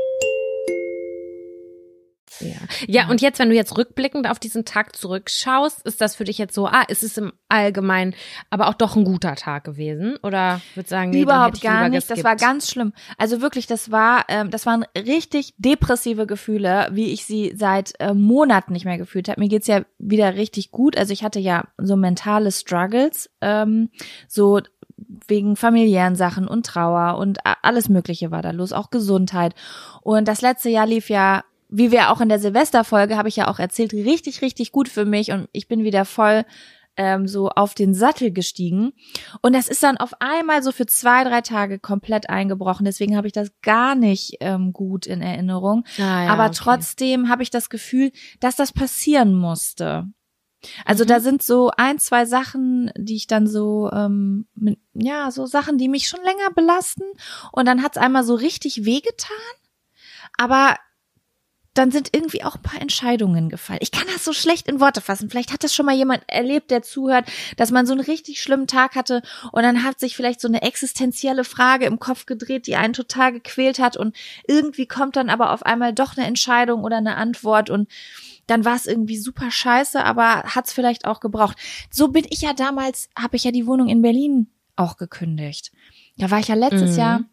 Speaker 1: Ja. ja, und jetzt, wenn du jetzt rückblickend auf diesen Tag zurückschaust, ist das für dich jetzt so, ah, ist es im Allgemeinen aber auch doch ein guter Tag gewesen? Oder würde sagen, nee,
Speaker 2: überhaupt gar nicht. Das war ganz schlimm. Also wirklich, das war, ähm, das waren richtig depressive Gefühle, wie ich sie seit äh, Monaten nicht mehr gefühlt habe. Mir geht's ja wieder richtig gut. Also ich hatte ja so mentale Struggles, ähm, so wegen familiären Sachen und Trauer und alles Mögliche war da los, auch Gesundheit. Und das letzte Jahr lief ja wie wir auch in der Silvesterfolge, habe ich ja auch erzählt, richtig, richtig gut für mich und ich bin wieder voll ähm, so auf den Sattel gestiegen. Und das ist dann auf einmal so für zwei, drei Tage komplett eingebrochen. Deswegen habe ich das gar nicht ähm, gut in Erinnerung. Ah, ja, Aber okay. trotzdem habe ich das Gefühl, dass das passieren musste. Also mhm. da sind so ein, zwei Sachen, die ich dann so, ähm, mit, ja, so Sachen, die mich schon länger belasten. Und dann hat's einmal so richtig wehgetan. Aber dann sind irgendwie auch ein paar Entscheidungen gefallen. Ich kann das so schlecht in Worte fassen. Vielleicht hat das schon mal jemand erlebt, der zuhört, dass man so einen richtig schlimmen Tag hatte und dann hat sich vielleicht so eine existenzielle Frage im Kopf gedreht, die einen total gequält hat und irgendwie kommt dann aber auf einmal doch eine Entscheidung oder eine Antwort und dann war es irgendwie super scheiße, aber hat es vielleicht auch gebraucht. So bin ich ja damals, habe ich ja die Wohnung in Berlin auch gekündigt. Da war ich ja letztes mhm. Jahr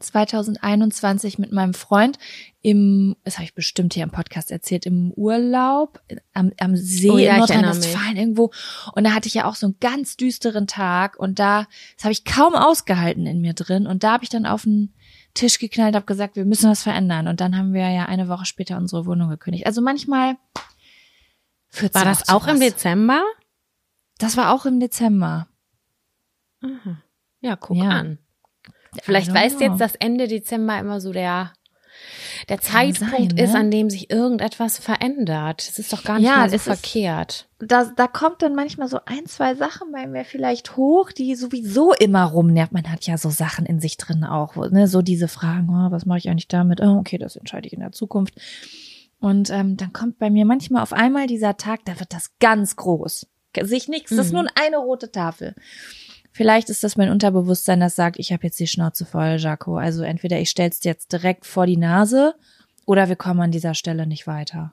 Speaker 2: 2021 mit meinem Freund im, das habe ich bestimmt hier im Podcast erzählt, im Urlaub am, am See oh, ja, in Nordrhein-Westfalen irgendwo. Und da hatte ich ja auch so einen ganz düsteren Tag und da, das habe ich kaum ausgehalten in mir drin. Und da habe ich dann auf den Tisch geknallt, habe gesagt, wir müssen was verändern. Und dann haben wir ja eine Woche später unsere Wohnung gekündigt. Also manchmal
Speaker 1: War das auch, auch im Dezember?
Speaker 2: Das war auch im Dezember.
Speaker 1: Aha. Ja, guck ja. an. Vielleicht weißt jetzt, dass Ende Dezember immer so der der Kann Zeitpunkt sein, ne? ist, an dem sich irgendetwas verändert. Es ist doch gar nicht ja, mal so verkehrt.
Speaker 2: Ist, da, da kommt dann manchmal so ein, zwei Sachen bei mir vielleicht hoch, die sowieso immer rumnervt. Man hat ja so Sachen in sich drin auch, ne? so diese Fragen, oh, was mache ich eigentlich damit? Oh, okay, das entscheide ich in der Zukunft. Und ähm, dann kommt bei mir manchmal auf einmal dieser Tag, da wird das ganz groß. Sehe ich nichts, das ist mhm. nur eine rote Tafel. Vielleicht ist das mein Unterbewusstsein, das sagt, ich habe jetzt die Schnauze voll, Jaco. Also entweder ich stell's dir jetzt direkt vor die Nase oder wir kommen an dieser Stelle nicht weiter.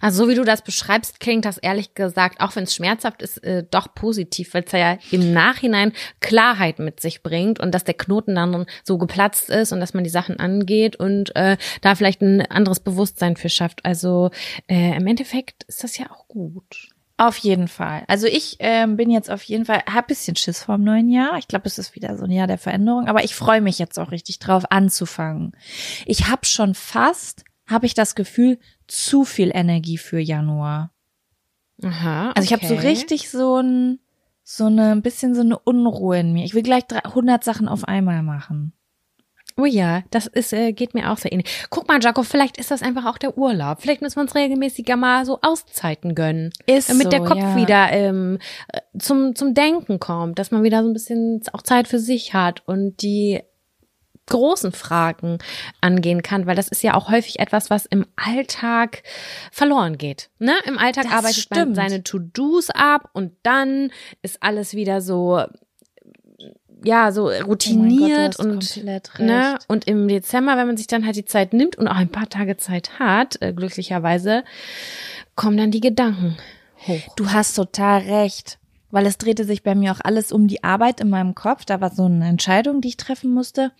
Speaker 1: Also so wie du das beschreibst, klingt das ehrlich gesagt, auch wenn es schmerzhaft ist, äh, doch positiv, weil es ja im Nachhinein Klarheit mit sich bringt und dass der Knoten dann so geplatzt ist und dass man die Sachen angeht und äh, da vielleicht ein anderes Bewusstsein für schafft. Also äh, im Endeffekt ist das ja auch gut.
Speaker 2: Auf jeden Fall. Also ich ähm, bin jetzt auf jeden Fall, hab bisschen Schiss vorm neuen Jahr. Ich glaube, es ist wieder so ein Jahr der Veränderung, aber ich freue mich jetzt auch richtig drauf anzufangen. Ich habe schon fast, habe ich das Gefühl, zu viel Energie für Januar.
Speaker 1: Aha. Okay.
Speaker 2: Also ich habe so richtig so ein so eine ein bisschen so eine Unruhe in mir. Ich will gleich 100 Sachen auf einmal machen.
Speaker 1: Oh ja, das ist, äh, geht mir auch sehr ähnlich. Guck mal, Jaco, vielleicht ist das einfach auch der Urlaub. Vielleicht müssen wir uns regelmäßiger mal so Auszeiten gönnen. Ist damit so, der Kopf ja. wieder ähm, zum, zum Denken kommt, dass man wieder so ein bisschen auch Zeit für sich hat und die großen Fragen angehen kann, weil das ist ja auch häufig etwas, was im Alltag verloren geht. Ne? Im Alltag das arbeitet stimmt. man seine To-Dos ab und dann ist alles wieder so ja so routiniert oh Gott, und ne und im Dezember, wenn man sich dann halt die Zeit nimmt und auch ein paar Tage Zeit hat, äh, glücklicherweise kommen dann die Gedanken hoch.
Speaker 2: Du hast total recht, weil es drehte sich bei mir auch alles um die Arbeit in meinem Kopf. Da war so eine Entscheidung, die ich treffen musste.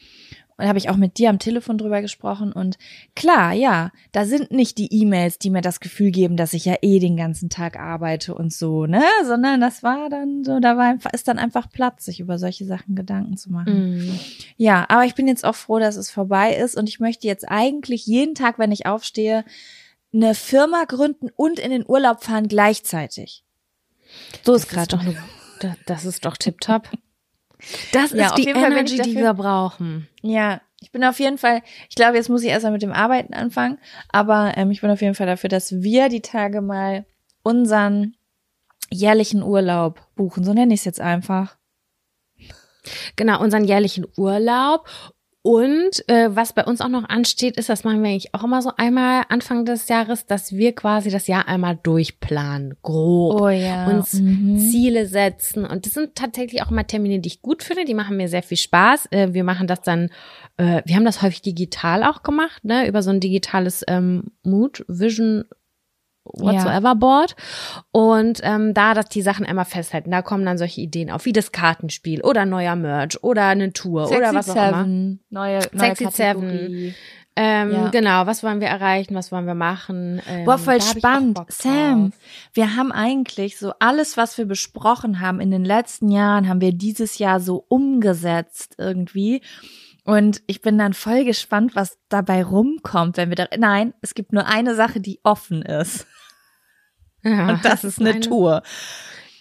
Speaker 2: Und habe ich auch mit dir am Telefon drüber gesprochen. Und klar, ja, da sind nicht die E-Mails, die mir das Gefühl geben, dass ich ja eh den ganzen Tag arbeite und so, ne? Sondern das war dann so, da war einfach, ist dann einfach Platz, sich über solche Sachen Gedanken zu machen. Mm. Ja, aber ich bin jetzt auch froh, dass es vorbei ist. Und ich möchte jetzt eigentlich jeden Tag, wenn ich aufstehe, eine Firma gründen und in den Urlaub fahren gleichzeitig.
Speaker 1: So ist gerade doch, das ist doch tipptopp. [LAUGHS] Das ja, ist die Energy, dafür, die wir brauchen.
Speaker 2: Ja, ich bin auf jeden Fall, ich glaube, jetzt muss ich erstmal mit dem Arbeiten anfangen, aber ähm, ich bin auf jeden Fall dafür, dass wir die Tage mal unseren jährlichen Urlaub buchen. So nenne ich es jetzt einfach.
Speaker 1: Genau, unseren jährlichen Urlaub und äh, was bei uns auch noch ansteht, ist, das machen wir eigentlich auch immer so einmal Anfang des Jahres, dass wir quasi das Jahr einmal durchplanen, grob,
Speaker 2: oh ja.
Speaker 1: uns mhm. Ziele setzen. Und das sind tatsächlich auch immer Termine, die ich gut finde, die machen mir sehr viel Spaß. Äh, wir machen das dann, äh, wir haben das häufig digital auch gemacht, ne, über so ein digitales ähm, Mood Vision whatsoever ja. Board. Und ähm, da dass die Sachen einmal festhalten. Da kommen dann solche Ideen auf, wie das Kartenspiel oder neuer Merch oder eine Tour
Speaker 2: Sexy
Speaker 1: oder was auch immer.
Speaker 2: Neue, neue
Speaker 1: Sexy Seven. Ähm, ja. Genau, was wollen wir erreichen, was wollen wir machen? Ähm,
Speaker 2: Boah, voll spannend. Sam, wir haben eigentlich so alles, was wir besprochen haben in den letzten Jahren, haben wir dieses Jahr so umgesetzt irgendwie. Und ich bin dann voll gespannt, was dabei rumkommt, wenn wir da. Nein, es gibt nur eine Sache, die offen ist. Ja, und das, das ist eine, eine Tour.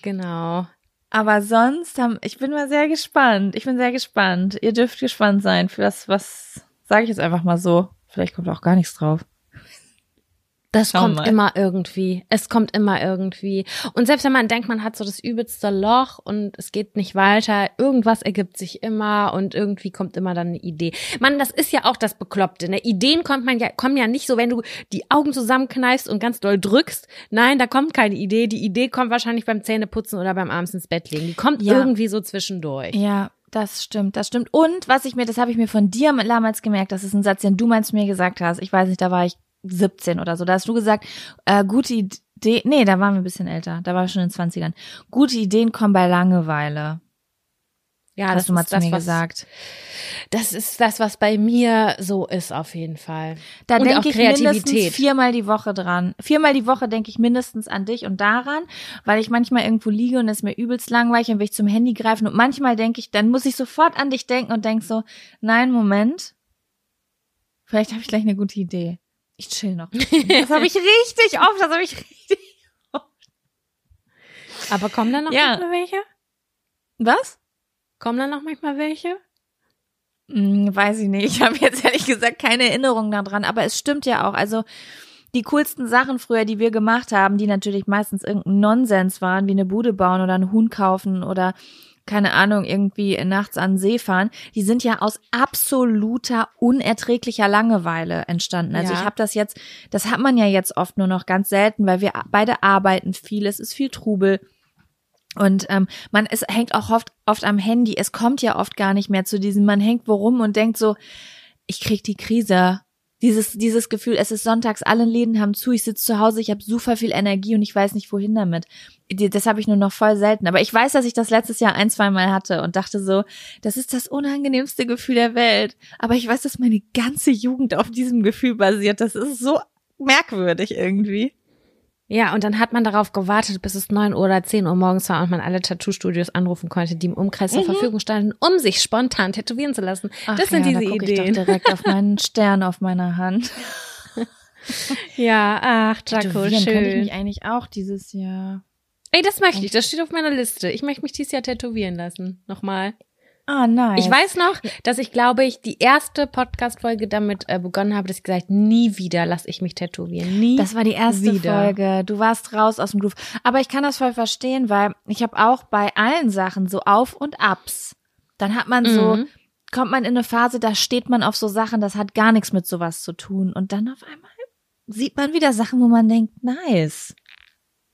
Speaker 1: Genau.
Speaker 2: Aber sonst haben, ich bin mal sehr gespannt. Ich bin sehr gespannt. Ihr dürft gespannt sein für das, was, sage ich jetzt einfach mal so. Vielleicht kommt auch gar nichts drauf.
Speaker 1: Das Schau kommt mal. immer irgendwie. Es kommt immer irgendwie. Und selbst wenn man denkt, man hat so das übelste Loch und es geht nicht weiter, irgendwas ergibt sich immer und irgendwie kommt immer dann eine Idee. Man, das ist ja auch das Bekloppte. Ne? Ideen kommt man ja, kommen ja nicht so, wenn du die Augen zusammenkneifst und ganz doll drückst. Nein, da kommt keine Idee. Die Idee kommt wahrscheinlich beim Zähneputzen oder beim abends ins Bett legen. Die kommt ja. irgendwie so zwischendurch.
Speaker 2: Ja, das stimmt, das stimmt. Und was ich mir, das habe ich mir von dir damals gemerkt, das ist ein Satz, den du meinst mir gesagt hast. Ich weiß nicht, da war ich 17 oder so. Da hast du gesagt, äh, gute Idee, nee, da waren wir ein bisschen älter, da war ich schon in den 20ern. Gute Ideen kommen bei Langeweile. Ja, hast das du mal zu das, mir was, gesagt.
Speaker 1: Das ist das, was bei mir so ist, auf jeden Fall.
Speaker 2: Da denke ich mindestens viermal die Woche dran. Viermal die Woche denke ich mindestens an dich und daran, weil ich manchmal irgendwo liege und es mir übelst langweilig und will ich zum Handy greifen und manchmal denke ich, dann muss ich sofort an dich denken und denk so, nein, Moment, vielleicht habe ich gleich eine gute Idee. Ich chill noch. Das habe ich richtig oft, das habe ich richtig oft.
Speaker 1: Aber kommen da noch ja. manchmal welche?
Speaker 2: Was?
Speaker 1: Kommen da noch manchmal welche?
Speaker 2: Hm, weiß ich nicht. Ich habe jetzt ehrlich gesagt keine Erinnerung daran, aber es stimmt ja auch. Also die coolsten Sachen früher, die wir gemacht haben, die natürlich meistens irgendein Nonsens waren, wie eine Bude bauen oder einen Huhn kaufen oder keine Ahnung, irgendwie nachts an See fahren, die sind ja aus absoluter unerträglicher Langeweile entstanden. Also ja. ich habe das jetzt, das hat man ja jetzt oft nur noch ganz selten, weil wir beide arbeiten viel, es ist viel Trubel. Und ähm, man es hängt auch oft, oft am Handy. Es kommt ja oft gar nicht mehr zu diesem, man hängt worum und denkt so, ich krieg die Krise. Dieses, dieses Gefühl, es ist sonntags, alle Läden haben zu, ich sitze zu Hause, ich habe super viel Energie und ich weiß nicht, wohin damit. Das habe ich nur noch voll selten. Aber ich weiß, dass ich das letztes Jahr ein, zwei Mal hatte und dachte so, das ist das unangenehmste Gefühl der Welt. Aber ich weiß, dass meine ganze Jugend auf diesem Gefühl basiert. Das ist so merkwürdig irgendwie.
Speaker 1: Ja, und dann hat man darauf gewartet, bis es neun oder zehn Uhr morgens war und man alle Tattoo-Studios anrufen konnte, die im Umkreis mhm. zur Verfügung standen, um sich spontan tätowieren zu lassen. Ach das sind ja, diese da Ideen.
Speaker 2: Ich doch direkt auf meinen [LAUGHS] Stern auf meiner Hand.
Speaker 1: ja, ach, Jaco, schön. Könnte
Speaker 2: ich mich eigentlich auch dieses Jahr.
Speaker 1: Ey, das möchte ich. Das steht auf meiner Liste. Ich möchte mich dieses Jahr tätowieren lassen. Nochmal.
Speaker 2: Ah, nice.
Speaker 1: Ich weiß noch, dass ich glaube ich die erste Podcast-Folge damit äh, begonnen habe, dass ich gesagt, nie wieder lasse ich mich tätowieren. Nie.
Speaker 2: Das war die erste
Speaker 1: wieder.
Speaker 2: Folge. Du warst raus aus dem Groove. Aber ich kann das voll verstehen, weil ich habe auch bei allen Sachen so Auf und Abs. Dann hat man so, mhm. kommt man in eine Phase, da steht man auf so Sachen, das hat gar nichts mit sowas zu tun. Und dann auf einmal sieht man wieder Sachen, wo man denkt, nice.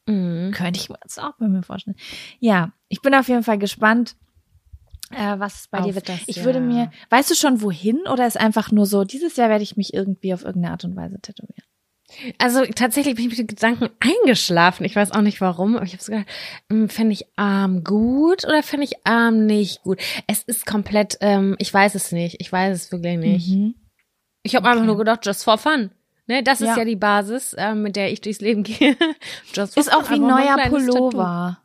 Speaker 2: Mhm. Könnte ich mir das auch bei mir vorstellen. Ja, ich bin auf jeden Fall gespannt äh, was bei auf dir wird. Das, ich ja. würde mir, weißt du schon wohin oder ist einfach nur so, dieses Jahr werde ich mich irgendwie auf irgendeine Art und Weise tätowieren?
Speaker 1: Also tatsächlich bin ich mit den Gedanken eingeschlafen. Ich weiß auch nicht warum, aber ich habe so gedacht, hm, fände ich Arm gut oder fände ich Arm nicht gut? Es ist komplett, ähm, ich weiß es nicht. Ich weiß es wirklich nicht. Mhm. Ich habe okay. einfach nur gedacht, just for fun. Ne, das ist ja, die Basis, äh, mit der ich durchs Leben [LAUGHS] gehe.
Speaker 2: just ist auch wie ein neuer Pullover. Tattoo.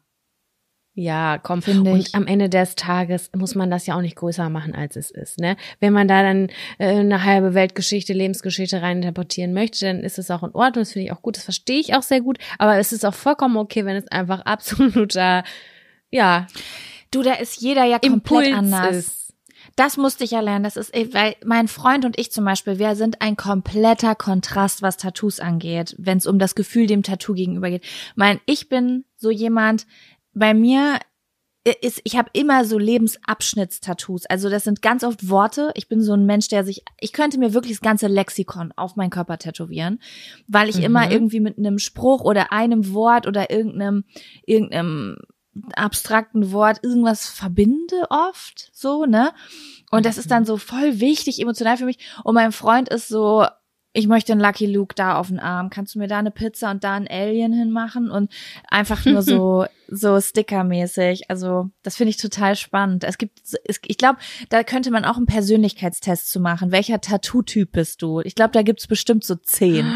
Speaker 1: Ja, komm. Finde und am Ende des Tages muss man das ja auch nicht größer machen, als es ist. Ne? Wenn man da dann äh, eine halbe Weltgeschichte, Lebensgeschichte reininterpretieren möchte, dann ist es auch in Ordnung. Das finde ich auch gut. Das verstehe ich auch sehr gut. Aber es ist auch vollkommen okay, wenn es einfach absoluter, ja.
Speaker 2: Du, da ist jeder ja komplett Impuls anders. Ist. Das musste ich ja lernen. Das ist, weil mein Freund und ich zum Beispiel, wir sind ein kompletter Kontrast, was Tattoos angeht, wenn es um das Gefühl dem Tattoo gegenüber geht. Mein, ich bin so jemand, bei mir ist, ich habe immer so Lebensabschnittstattoos. Also das sind ganz oft Worte. Ich bin so ein Mensch, der sich, ich könnte mir wirklich das ganze Lexikon auf meinen Körper tätowieren, weil ich mhm. immer irgendwie mit einem Spruch oder einem Wort oder irgendeinem, irgendeinem abstrakten Wort irgendwas verbinde oft, so, ne? Und das ist dann so voll wichtig, emotional für mich. Und mein Freund ist so, ich möchte einen Lucky Luke da auf den Arm. Kannst du mir da eine Pizza und da ein Alien hinmachen? Und einfach nur so, [LAUGHS] so stickermäßig. Also, das finde ich total spannend. Es gibt, es, ich glaube, da könnte man auch einen Persönlichkeitstest zu machen. Welcher Tattoo-Typ bist du? Ich glaube, da gibt's bestimmt so zehn.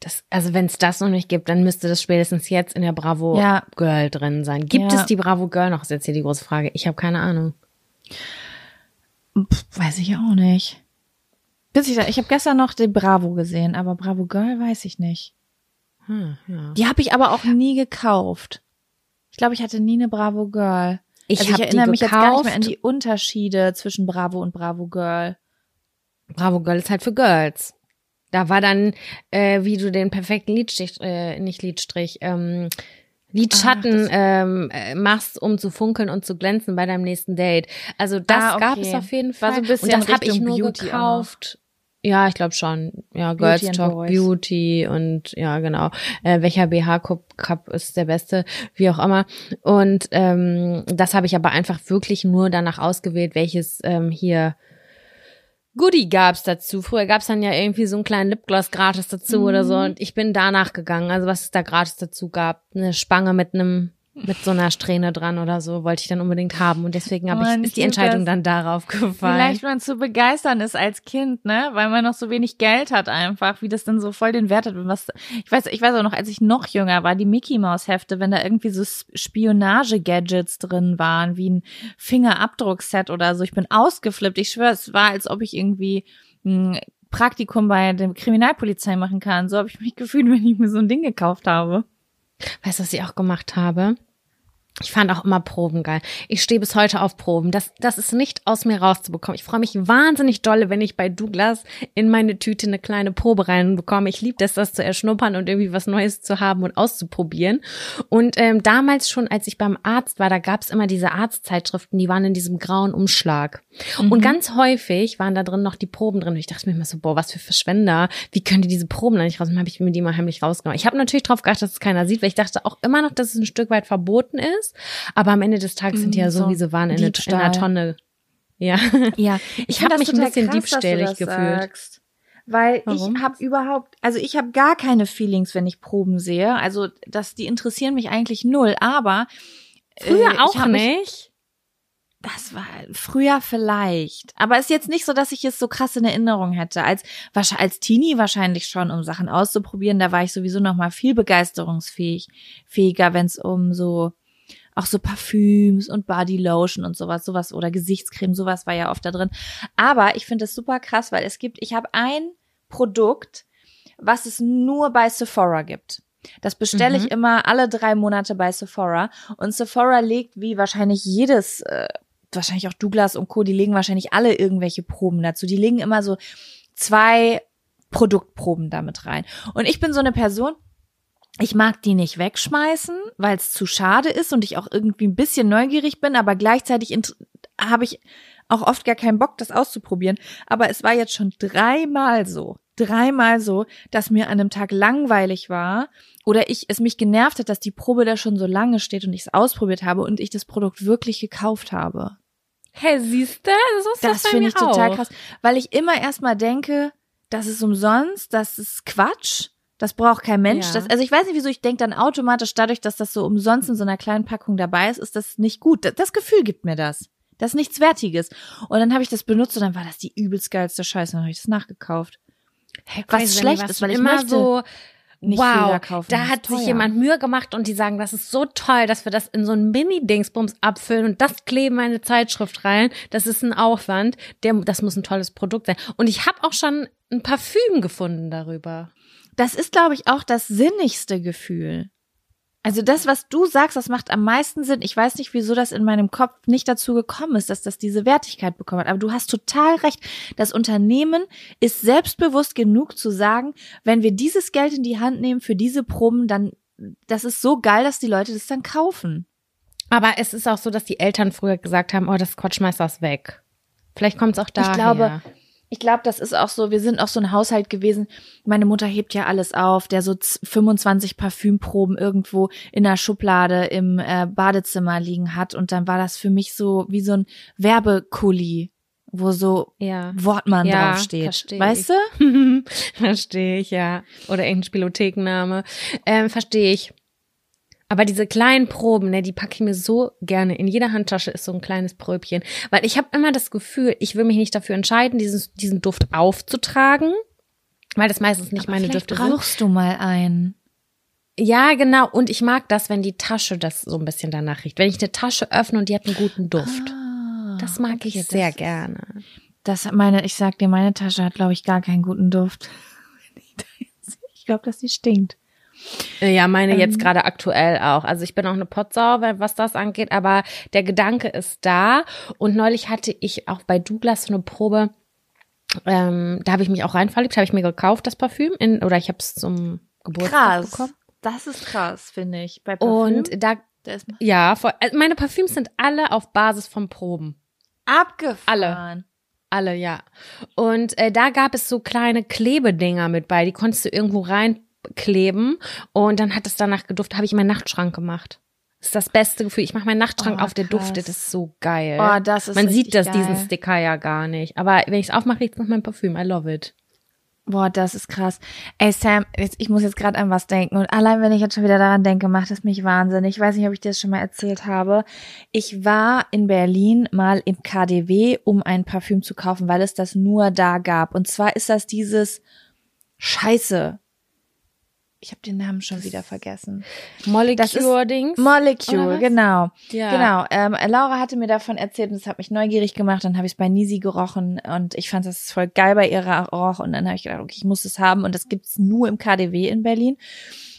Speaker 1: Das, also wenn es das noch nicht gibt, dann müsste das spätestens jetzt in der Bravo ja. Girl drin sein. Gibt ja. es die Bravo Girl noch? Ist jetzt hier die große Frage. Ich habe keine Ahnung.
Speaker 2: Pff, weiß ich auch nicht. Bis ich ich habe gestern noch den Bravo gesehen, aber Bravo Girl weiß ich nicht. Hm, ja. Die habe ich aber auch nie gekauft. Ich glaube, ich hatte nie eine Bravo Girl. Ich, also ich erinnere mich jetzt gar nicht mehr an die Unterschiede zwischen Bravo und Bravo Girl.
Speaker 1: Bravo Girl ist halt für Girls. Da war dann, äh, wie du den perfekten Lidstrich, äh, nicht Lidstrich, ähm, Lidschatten ah, ähm, äh, machst, um zu funkeln und zu glänzen bei deinem nächsten Date. Also das ah, okay. gab es auf jeden Fall. War so ein bisschen und das habe ich nur Beauty gekauft. Ja, ich glaube schon. Ja, Girls Beauty Talk Beauty und ja, genau. Äh, welcher BH Cup, Cup ist der beste, wie auch immer. Und ähm, das habe ich aber einfach wirklich nur danach ausgewählt, welches ähm, hier Goodie gab's dazu. Früher gab's dann ja irgendwie so einen kleinen Lipgloss gratis dazu mhm. oder so. Mhm. Und ich bin danach gegangen. Also was es da gratis dazu gab. Eine Spange mit einem mit so einer Strähne dran oder so, wollte ich dann unbedingt haben. Und deswegen habe ich, ist die Entscheidung dann darauf gefallen.
Speaker 2: Vielleicht man zu begeistern ist als Kind, ne? Weil man noch so wenig Geld hat einfach, wie das dann so voll den Wert hat. Was, ich weiß, ich weiß auch noch, als ich noch jünger war, die Mickey Maus Hefte, wenn da irgendwie so Spionage-Gadgets drin waren, wie ein Fingerabdruckset oder so. Ich bin ausgeflippt. Ich schwöre, es war, als ob ich irgendwie ein Praktikum bei der Kriminalpolizei machen kann. So habe ich mich [LAUGHS] gefühlt, wenn ich mir so ein Ding gekauft habe.
Speaker 1: Weißt du, was ich auch gemacht habe? Ich fand auch immer Proben geil. Ich stehe bis heute auf Proben. Das, das ist nicht aus mir rauszubekommen. Ich freue mich wahnsinnig dolle, wenn ich bei Douglas in meine Tüte eine kleine Probe reinbekomme. Ich liebe das, das zu erschnuppern und irgendwie was Neues zu haben und auszuprobieren. Und ähm, damals schon, als ich beim Arzt war, da gab's immer diese Arztzeitschriften, die waren in diesem grauen Umschlag. Mhm. Und ganz häufig waren da drin noch die Proben drin. Und ich dachte mir immer so, boah, was für Verschwender. Wie können die diese Proben da nicht raus? Dann habe ich mir die mal heimlich rausgenommen. Ich habe natürlich drauf geachtet, dass es keiner sieht, weil ich dachte auch immer noch, dass es ein Stück weit verboten ist ist. Aber am Ende des Tages sind die ja so, so wie sie waren in, eine, in einer Tonne. Ja. [LAUGHS]
Speaker 2: Ja. Ich, ich habe mich ein bisschen krass, diebstählig gefühlt. Sagst. Weil Warum? ich habe überhaupt, also ich habe gar keine Feelings, wenn ich Proben sehe. Also das, die interessieren mich eigentlich null. Aber
Speaker 1: früher äh, auch nicht.
Speaker 2: das war früher vielleicht, aber es ist jetzt nicht so, dass ich es so krass in Erinnerung hätte. Als als Teenie wahrscheinlich schon, um Sachen auszuprobieren. Da war ich sowieso noch mal viel begeisterungsfähig, fähiger, wenn es um so auch so Parfüms und Bodylotion und sowas, sowas oder Gesichtscreme, sowas war ja oft da drin. Aber ich finde es super krass, weil es gibt, ich habe ein Produkt, was es nur bei Sephora gibt. Das bestelle mhm. ich immer alle drei Monate bei Sephora. Und Sephora legt wie wahrscheinlich jedes, äh, wahrscheinlich auch Douglas und Co., die legen wahrscheinlich alle irgendwelche Proben dazu. Die legen immer so zwei Produktproben damit rein. Und ich bin so eine Person, ich mag die nicht wegschmeißen, weil es zu schade ist und ich auch irgendwie ein bisschen neugierig bin, aber gleichzeitig habe ich auch oft gar keinen Bock, das auszuprobieren. Aber es war jetzt schon dreimal so, dreimal so, dass mir an einem Tag langweilig war oder ich es mich genervt hat, dass die Probe da schon so lange steht und ich es ausprobiert habe und ich das Produkt wirklich gekauft habe.
Speaker 1: Hey, siehst du?
Speaker 2: So ist das, das finde ich auch. total krass, weil ich immer erstmal denke, das ist umsonst, das ist Quatsch Das braucht kein Mensch.
Speaker 1: Ja.
Speaker 2: Das, also ich weiß nicht, wieso ich denke dann automatisch dadurch, dass das so umsonst in so einer kleinen Packung dabei ist, ist das nicht gut. Das, das Gefühl gibt mir das. Das ist nichts Wertiges. Und dann habe ich das benutzt und dann war das die übelst geilste Scheiße. Dann habe ich das nachgekauft.
Speaker 1: Hey,
Speaker 2: Was
Speaker 1: crazy,
Speaker 2: schlecht
Speaker 1: was
Speaker 2: ist, weil ich
Speaker 1: immer
Speaker 2: möchte
Speaker 1: so
Speaker 2: nicht
Speaker 1: wow,
Speaker 2: kaufen.
Speaker 1: da hat sich jemand Mühe gemacht und die sagen, das ist so toll, dass wir das in so ein Mini-Dingsbums abfüllen und das kleben wir in eine Zeitschrift rein. Das ist ein Aufwand. Der, das muss ein tolles Produkt sein. Und ich habe auch schon ein Parfüm gefunden darüber.
Speaker 2: Das ist, glaube ich, auch das sinnigste Gefühl. Also das, was du sagst, das macht am meisten Sinn. Ich weiß nicht, wieso das in meinem Kopf nicht dazu gekommen ist, dass das diese Wertigkeit bekommen hat. Aber du hast total recht. Das Unternehmen ist selbstbewusst genug zu sagen, wenn wir dieses Geld in die Hand nehmen für diese Proben, dann, das ist so geil, dass die Leute das dann kaufen.
Speaker 1: Aber es ist auch so, dass die Eltern früher gesagt haben, oh, das Quatsch, schmeiß das weg. Vielleicht kommt es auch daher.
Speaker 2: Ich glaube, ich glaube, das ist auch so, wir sind auch so ein Haushalt gewesen. Meine Mutter hebt ja alles auf, der so z- 25 Parfümproben irgendwo in der Schublade im äh, Badezimmer liegen hat. Und dann war das für mich so wie so ein Werbekuli, wo so
Speaker 1: ja.
Speaker 2: Wortmann
Speaker 1: Ja,
Speaker 2: draufsteht. Weißt du? [LAUGHS]
Speaker 1: verstehe ich, ja. Oder irgendein Spielothekenname. Ähm, verstehe ich. Aber diese kleinen Proben, ne, die packe ich mir so gerne. In jeder Handtasche ist so ein kleines Pröbchen. Weil ich habe immer das Gefühl, ich will mich nicht dafür entscheiden, dieses, diesen Duft aufzutragen. Weil das meistens nicht
Speaker 2: Aber
Speaker 1: meine Düfte sind.
Speaker 2: brauchst du mal einen.
Speaker 1: Ja, genau. Und ich mag das, wenn die Tasche das so ein bisschen danach riecht. Wenn ich eine Tasche öffne und die hat einen guten Duft.
Speaker 2: Ah,
Speaker 1: das mag
Speaker 2: okay,
Speaker 1: ich
Speaker 2: das
Speaker 1: sehr
Speaker 2: ist-
Speaker 1: gerne.
Speaker 2: Das meine, ich sag dir, meine Tasche hat, glaube ich, gar keinen guten Duft. [LAUGHS] Ich glaube, dass die stinkt.
Speaker 1: Ja, meine
Speaker 2: Ähm.
Speaker 1: jetzt gerade aktuell auch. Also ich bin auch eine Potsau, was das angeht, aber der Gedanke ist da. Und neulich hatte ich auch bei Douglas so eine Probe, ähm, da habe ich mich auch rein verliebt, habe ich mir gekauft, das Parfüm, in, oder ich habe es zum Geburtstag bekommen.
Speaker 2: Das ist krass, finde ich. Bei Parfüm,
Speaker 1: Und da, ja, voll, also meine Parfüms sind alle auf Basis von Proben.
Speaker 2: abgefahren.
Speaker 1: Alle. Alle, ja. Und äh, da gab es so kleine Klebedinger mit bei, die konntest du irgendwo reinkleben und dann hat es danach geduftet, habe ich in meinen Nachtschrank gemacht. Das ist das beste Gefühl. Ich mache meinen Nachtschrank
Speaker 2: Oh,
Speaker 1: auf, der
Speaker 2: krass.
Speaker 1: duftet, das ist so geil.
Speaker 2: Oh, das ist
Speaker 1: Man sieht das,
Speaker 2: geil.
Speaker 1: diesen Sticker ja gar nicht. Aber wenn ich es aufmache, riecht es nach meinem Parfüm. I love it.
Speaker 2: Boah, das ist krass. Ey, Sam, jetzt, ich muss jetzt gerade an was denken. Und allein, wenn ich jetzt schon wieder daran denke, macht es mich wahnsinnig. Ich weiß nicht, ob ich dir das schon mal erzählt habe. Ich war in Berlin mal im KDW, um ein Parfüm zu kaufen, weil es das nur da gab. Und zwar ist das dieses Scheiße. Ich habe den Namen schon wieder vergessen.
Speaker 1: Molecule-Dings.
Speaker 2: Molecule, genau.
Speaker 1: Ja.
Speaker 2: Genau. Ähm, Laura hatte mir davon erzählt und es hat mich neugierig gemacht. Dann habe ich es bei Nisi gerochen und ich fand das voll geil bei ihrer Roch. Und dann habe ich gedacht, okay, ich muss es haben. Und das gibt's nur im KDW in Berlin.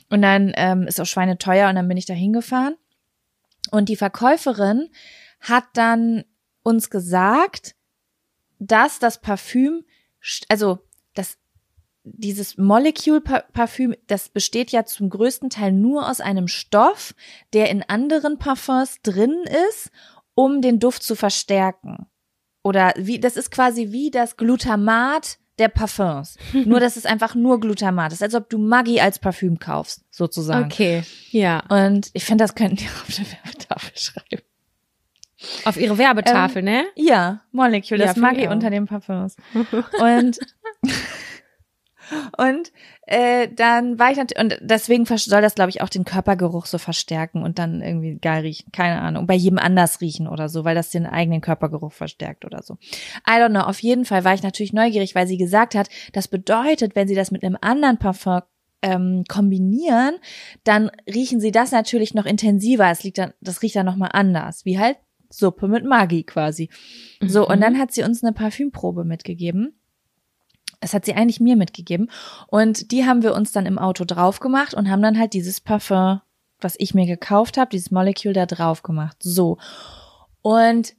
Speaker 2: Und dann ähm, ist auch Schweine teuer und dann bin ich da hingefahren. Und die Verkäuferin hat dann uns gesagt, dass das Parfüm, also das dieses Molecule-Parfüm, das besteht ja zum größten Teil nur aus einem Stoff, der in anderen Parfums drin ist, um den Duft zu verstärken. Oder wie, das ist quasi wie das Glutamat der Parfums. [LAUGHS] nur, dass es einfach nur Glutamat ist, als ob du Maggi als Parfüm kaufst, sozusagen.
Speaker 1: Okay. Ja.
Speaker 2: Und ich finde, das könnten die auf der Werbetafel schreiben.
Speaker 1: Auf ihre Werbetafel, ne?
Speaker 2: Ja, Molecule, das Maggi unter den Parfums. [LAUGHS] Und [LAUGHS] und äh, dann war ich natürlich und deswegen soll das glaube ich auch den Körpergeruch so verstärken und dann irgendwie geil riechen, keine Ahnung, bei jedem anders riechen oder so, weil das den eigenen Körpergeruch verstärkt oder so. I don't know, auf jeden Fall war ich natürlich neugierig, weil sie gesagt hat, das bedeutet, wenn sie das mit einem anderen Parfum ähm, kombinieren, dann riechen sie das natürlich noch intensiver. Es liegt dann, das riecht dann noch mal anders, wie halt Suppe mit Maggi quasi. So, und dann hat sie uns eine Parfümprobe mitgegeben. Das hat sie eigentlich mir mitgegeben. Und die haben wir uns dann im Auto drauf gemacht und haben dann halt dieses Parfum, was ich mir gekauft habe, dieses Molecule da drauf gemacht. So. Und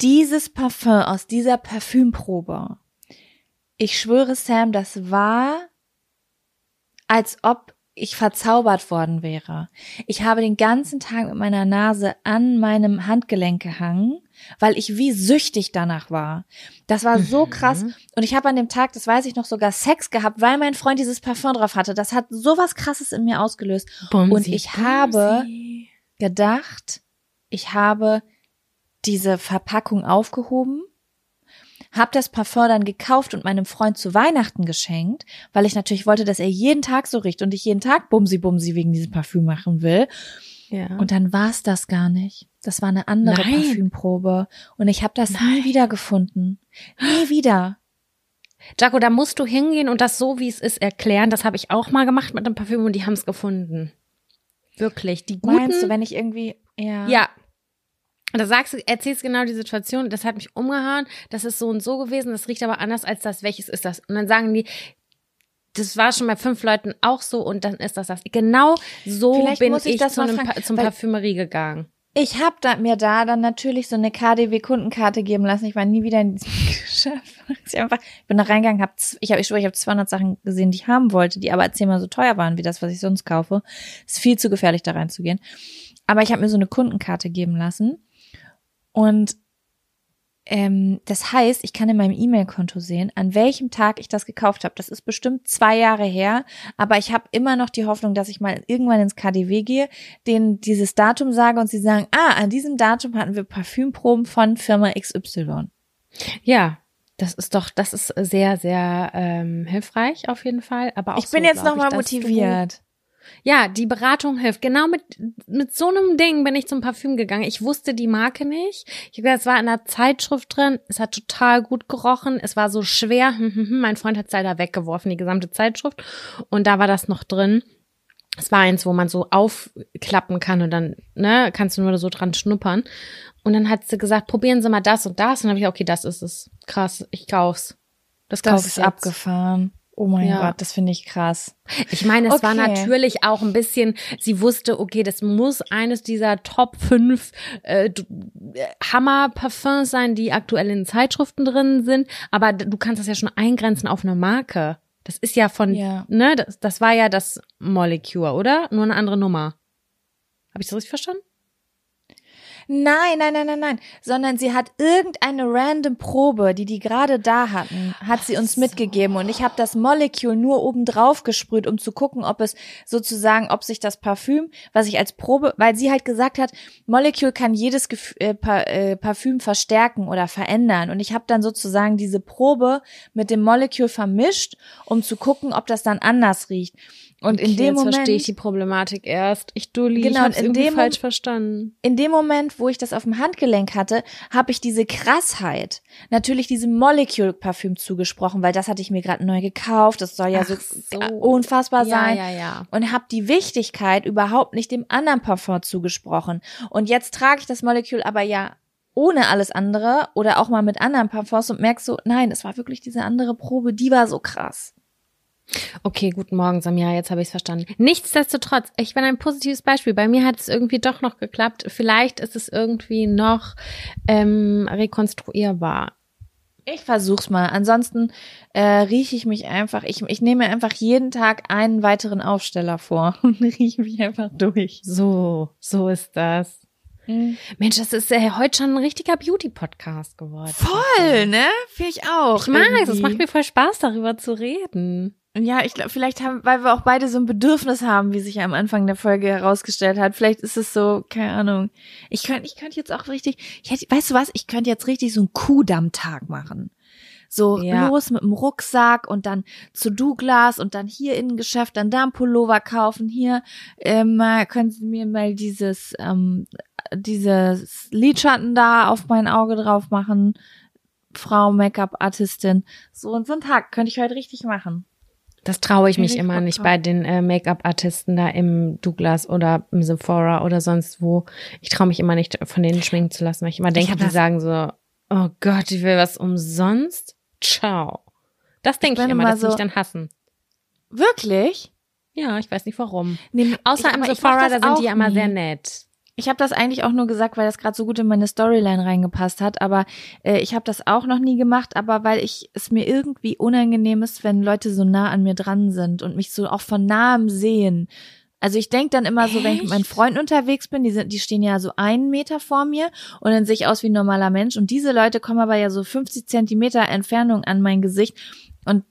Speaker 2: dieses Parfum aus dieser Parfümprobe, ich schwöre Sam, das war, als ob ich verzaubert worden wäre. Ich habe den ganzen Tag mit meiner Nase an meinem Handgelenk gehangen, weil ich wie süchtig danach war. Das war so krass. Und ich habe an dem Tag, das weiß ich noch, sogar Sex gehabt, weil mein Freund dieses Parfum drauf hatte. Das hat so was Krasses in mir ausgelöst.
Speaker 1: Bumsi,
Speaker 2: Und ich habe
Speaker 1: Bumsi.
Speaker 2: gedacht, ich habe diese Verpackung aufgehoben, Hab das Parfum dann gekauft und meinem Freund zu Weihnachten geschenkt, weil ich natürlich wollte, dass er jeden Tag so riecht und ich jeden Tag Bumsi Bumsi wegen diesem Parfüm machen will.
Speaker 1: Ja.
Speaker 2: Und dann war's das gar nicht. Das war eine andere
Speaker 1: Nein.
Speaker 2: Parfümprobe und ich habe das nie
Speaker 1: Nein.
Speaker 2: wieder gefunden. Nie wieder.
Speaker 1: Jaco, da musst du hingehen und das so, wie es ist, erklären. Das habe ich auch mal gemacht mit einem Parfüm und die haben es gefunden. Wirklich. Die guten.
Speaker 2: Meinst du, wenn ich irgendwie ja
Speaker 1: Ja. Und da sagst du, erzählst genau die Situation, das hat mich umgehauen, das ist so und so gewesen, das riecht aber anders als das, welches ist das? Und dann sagen die, das war schon bei fünf Leuten auch so und dann ist das das. Genau so
Speaker 2: Vielleicht
Speaker 1: bin
Speaker 2: ich
Speaker 1: ich,
Speaker 2: das
Speaker 1: zu Pa- zum Parfümerie gegangen.
Speaker 2: Ich habe da, mir da dann natürlich so eine KDW-Kundenkarte geben lassen. Ich war nie wieder in diesem [LAUGHS] Geschäft. Ich einfach bin da reingegangen, hab, ich habe ich ich habe 200 Sachen gesehen, die ich haben wollte, die aber zehnmal so teuer waren wie das, was ich sonst kaufe. Ist viel zu gefährlich, da reinzugehen. Aber ich habe mir so eine Kundenkarte geben lassen und ähm, das heißt, ich kann in meinem E-Mail-Konto sehen, an welchem Tag ich das gekauft habe. Das ist bestimmt zwei Jahre her, aber ich habe immer noch die Hoffnung, dass ich mal irgendwann ins KDW gehe, denen dieses Datum sage und sie sagen, ah, an diesem Datum hatten wir Parfümproben von Firma XY.
Speaker 1: Ja, das ist doch, das ist sehr, sehr ähm, hilfreich auf jeden Fall. Aber auch
Speaker 2: Ich bin
Speaker 1: so,
Speaker 2: jetzt nochmal motiviert.
Speaker 1: Ja, die Beratung hilft. Genau mit, mit so einem Ding bin ich zum Parfüm gegangen. Ich wusste die Marke nicht. Ich hab gedacht, es war in einer Zeitschrift drin. Es hat total gut gerochen. Es war so schwer. Hm, hm, hm. Mein Freund hat es leider weggeworfen, die gesamte Zeitschrift. Und da war das noch drin. Es war eins, wo man so aufklappen kann und dann, ne, kannst du nur so dran schnuppern. Und dann hat sie gesagt, probieren Sie mal das und das. Und dann habe ich, okay, das ist es. Krass, ich kauf's. Das, kauf
Speaker 2: Das
Speaker 1: ich
Speaker 2: ist
Speaker 1: jetzt.
Speaker 2: abgefahren. Oh mein
Speaker 1: Ja.
Speaker 2: Gott, das finde ich krass.
Speaker 1: Ich meine, es war
Speaker 2: Okay.
Speaker 1: natürlich auch ein bisschen, sie wusste, okay, das muss eines dieser Top 5 äh, äh, Hammer-Parfums sein, die aktuell in Zeitschriften drin sind, aber du kannst das ja schon eingrenzen auf eine Marke. Das ist ja von,
Speaker 2: Ja.
Speaker 1: ne, das, das war ja das Molecule, oder? Nur eine andere Nummer. Habe ich das richtig verstanden?
Speaker 2: Nein, nein, nein, nein, nein, sondern sie hat irgendeine random Probe, die die gerade da hatten, hat sie uns mitgegeben. Und ich habe das Molecule nur oben drauf gesprüht, um zu gucken, ob es sozusagen, ob sich das Parfüm, was ich als Probe, weil sie halt gesagt hat, Molecule kann jedes Gef äh, pa äh, Parfüm verstärken oder verändern. Und ich habe dann sozusagen diese Probe mit dem Molecule vermischt, um zu gucken, ob das dann anders riecht. Und in
Speaker 1: Okay,
Speaker 2: dem
Speaker 1: jetzt
Speaker 2: Moment
Speaker 1: verstehe ich die Problematik erst. Ich Dulli,
Speaker 2: Genau,
Speaker 1: ich
Speaker 2: in dem
Speaker 1: falsch verstanden.
Speaker 2: in dem Moment, wo ich das auf dem Handgelenk hatte, habe ich diese Krassheit natürlich diesem Molecule-Parfüm zugesprochen, weil das hatte ich mir gerade neu gekauft. Das soll ja
Speaker 1: Ach
Speaker 2: so,
Speaker 1: so.
Speaker 2: unfassbar
Speaker 1: Ja,
Speaker 2: sein.
Speaker 1: ja, ja.
Speaker 2: Und habe die Wichtigkeit überhaupt nicht dem anderen Parfum zugesprochen. Und jetzt trage ich das Molecule aber ja ohne alles andere oder auch mal mit anderen Parfums und merkst so, nein, es war wirklich diese andere Probe, die war so krass.
Speaker 1: Okay, guten Morgen, Samira, jetzt habe ich es verstanden. Nichtsdestotrotz, ich bin ein positives Beispiel. Bei mir hat es irgendwie doch noch geklappt. Vielleicht ist es irgendwie noch ähm, rekonstruierbar.
Speaker 2: Ich versuch's mal. Ansonsten äh, rieche ich mich einfach, ich, ich nehme einfach jeden Tag einen weiteren Aufsteller vor [LAUGHS] und rieche mich einfach durch.
Speaker 1: So, so ist das. Mensch, das ist äh, heute schon ein richtiger Beauty-Podcast geworden.
Speaker 2: Voll, ne? Finde ich auch.
Speaker 1: Ich mag es, es macht mir voll Spaß, darüber zu reden.
Speaker 2: Ja, ich glaube, vielleicht haben, weil wir auch beide so ein Bedürfnis haben, wie sich ja am Anfang der Folge herausgestellt hat. Vielleicht ist es so, keine Ahnung. Ich könnte, ich könnte jetzt auch richtig, ich hätte, weißt du was? Ich könnte jetzt richtig so einen Kuhdammtag machen. So
Speaker 1: Ja.
Speaker 2: los mit dem Rucksack und dann zu Douglas und dann hier in ein Geschäft, dann da einen Pullover kaufen. Hier, ähm, können Sie mir mal dieses, ähm, dieses Lidschatten da auf mein Auge drauf machen. Frau Make-up-Artistin. So und so einen Tag könnte ich heute richtig machen.
Speaker 1: Das traue ich mich immer nicht bei den äh, Make-up-Artisten da im Douglas oder im Sephora oder sonst wo. Ich traue mich immer nicht, von denen schminken zu lassen, weil ich immer denke, die sagen so, oh Gott, ich will was umsonst. Ciao. Das denke ich, immer, dass die mich dann hassen.
Speaker 2: Wirklich?
Speaker 1: Ja, ich weiß nicht warum.
Speaker 2: Nee,
Speaker 1: Außer
Speaker 2: ich-
Speaker 1: im Sephora, da sind die ja immer sehr nett.
Speaker 2: Ich habe das eigentlich auch nur gesagt, weil das gerade so gut in meine Storyline reingepasst hat. Aber äh, ich habe das auch noch nie gemacht, aber weil ich es mir irgendwie unangenehm ist, wenn Leute so nah an mir dran sind und mich so auch von nahem sehen. Also ich denk dann immer so, wenn ich mit meinen
Speaker 1: Echt?
Speaker 2: Freunden unterwegs bin, die sind, die stehen ja so einen Meter vor mir und dann sehe ich aus wie ein normaler Mensch. Und diese Leute kommen aber ja so 50 Zentimeter Entfernung an mein Gesicht. Und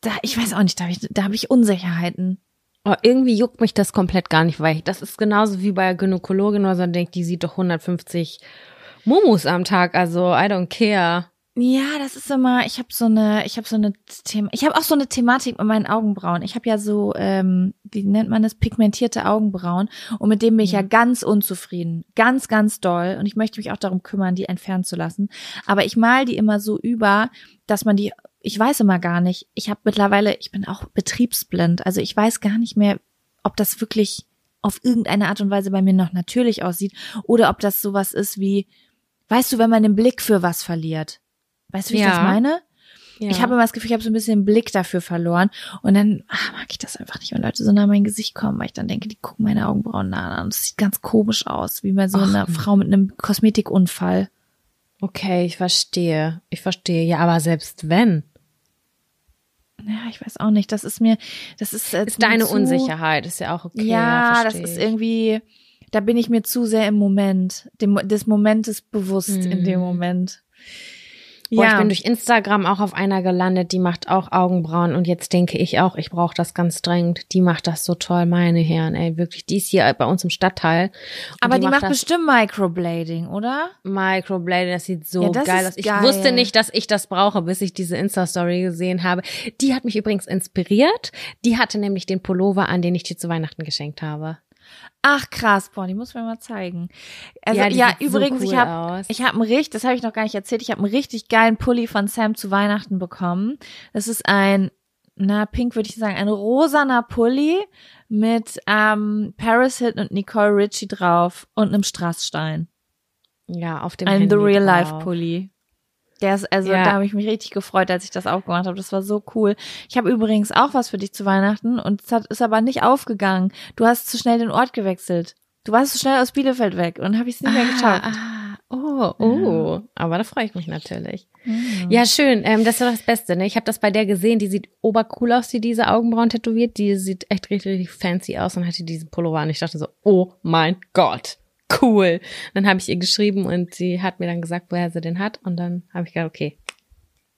Speaker 2: da, ich weiß auch nicht, da habe ich, da hab ich Unsicherheiten.
Speaker 1: Oh, irgendwie juckt mich das komplett gar nicht, weil ich, das ist genauso wie bei der Gynäkologin, wo man denkt, die sieht doch 150 Mumus am Tag, also I don't care.
Speaker 2: Ja, das ist immer, ich habe so eine, ich habe so eine Thema, ich habe auch so eine Thematik mit meinen Augenbrauen. Ich habe ja so, ähm, wie nennt man das, pigmentierte Augenbrauen und mit dem bin ich ja. ja ganz unzufrieden, ganz, ganz doll und ich möchte mich auch darum kümmern, die entfernen zu lassen. Aber ich mal die immer so über, dass man die, ich weiß immer gar nicht. Ich habe mittlerweile, ich bin auch betriebsblind, also ich weiß gar nicht mehr, ob das wirklich auf irgendeine Art und Weise bei mir noch natürlich aussieht oder ob das sowas ist wie, weißt du, wenn man den Blick für was verliert Weißt du, wie ja. ich das meine? Ja. Ich habe immer das Gefühl, ich habe so ein bisschen Blick dafür verloren. Und dann ach, mag ich das einfach nicht, wenn Leute so nah an mein Gesicht kommen, weil ich dann denke, die gucken meine Augenbrauen nah an. Und das sieht ganz komisch aus, wie bei so Ach. einer Frau mit einem Kosmetikunfall.
Speaker 1: Okay, ich verstehe. Ich verstehe. Ja, aber selbst wenn.
Speaker 2: Ja, ich weiß auch nicht. Das ist mir, das ist.
Speaker 1: Äh, ist deine zu, Unsicherheit, ist ja auch okay.
Speaker 2: Ja, das ist irgendwie, da bin ich mir zu sehr im Moment, dem, des Momentes bewusst hm. in dem mhm. Moment.
Speaker 1: Boah, ja. ich bin durch Instagram auch auf einer gelandet, die macht auch Augenbrauen und jetzt denke ich auch, ich brauche das ganz dringend. Die macht das so toll, meine Herren, ey, wirklich. Die ist hier bei uns im Stadtteil.
Speaker 2: Aber die, die macht, macht bestimmt Microblading, oder?
Speaker 1: Microblading, das sieht so ja, das geil aus. Ich geil. wusste nicht, dass ich das brauche, bis ich diese Insta-Story gesehen habe. Die hat mich übrigens inspiriert. Die hatte nämlich den Pullover an, den ich dir zu Weihnachten geschenkt habe.
Speaker 2: Ach krass, boah, die muss mir mal zeigen. Also ja, ja übrigens, so cool ich habe ich habe einen richtig, das habe ich noch gar nicht erzählt, ich habe einen richtig geilen Pulli von Sam zu Weihnachten bekommen. Das ist ein na pink würde ich sagen, ein rosaner Pulli mit ähm, Paris Hilton und Nicole Richie drauf und einem Strassstein.
Speaker 1: Ja, auf dem
Speaker 2: Ein Handy The Real Life Pulli. Der ist, also ja. da habe ich mich richtig gefreut, als ich das aufgemacht habe. Das war so cool. Ich habe übrigens auch was für dich zu Weihnachten und es hat, ist aber nicht aufgegangen. Du hast zu schnell den Ort gewechselt. Du warst zu schnell aus Bielefeld weg und habe ich es nicht ah, mehr geschafft.
Speaker 1: Ah, oh, oh. Ja. Aber da freue ich mich natürlich. Mhm. Ja, schön. Ähm, das ist das Beste. Ne? Ich habe das bei der gesehen. Die sieht obercool aus, die diese Augenbrauen tätowiert. Die sieht echt richtig, richtig fancy aus und hatte diesen Pullover an. Ich dachte so, oh mein Gott cool. Dann habe ich ihr geschrieben und sie hat mir dann gesagt, woher sie den hat. Und dann habe ich gedacht, okay,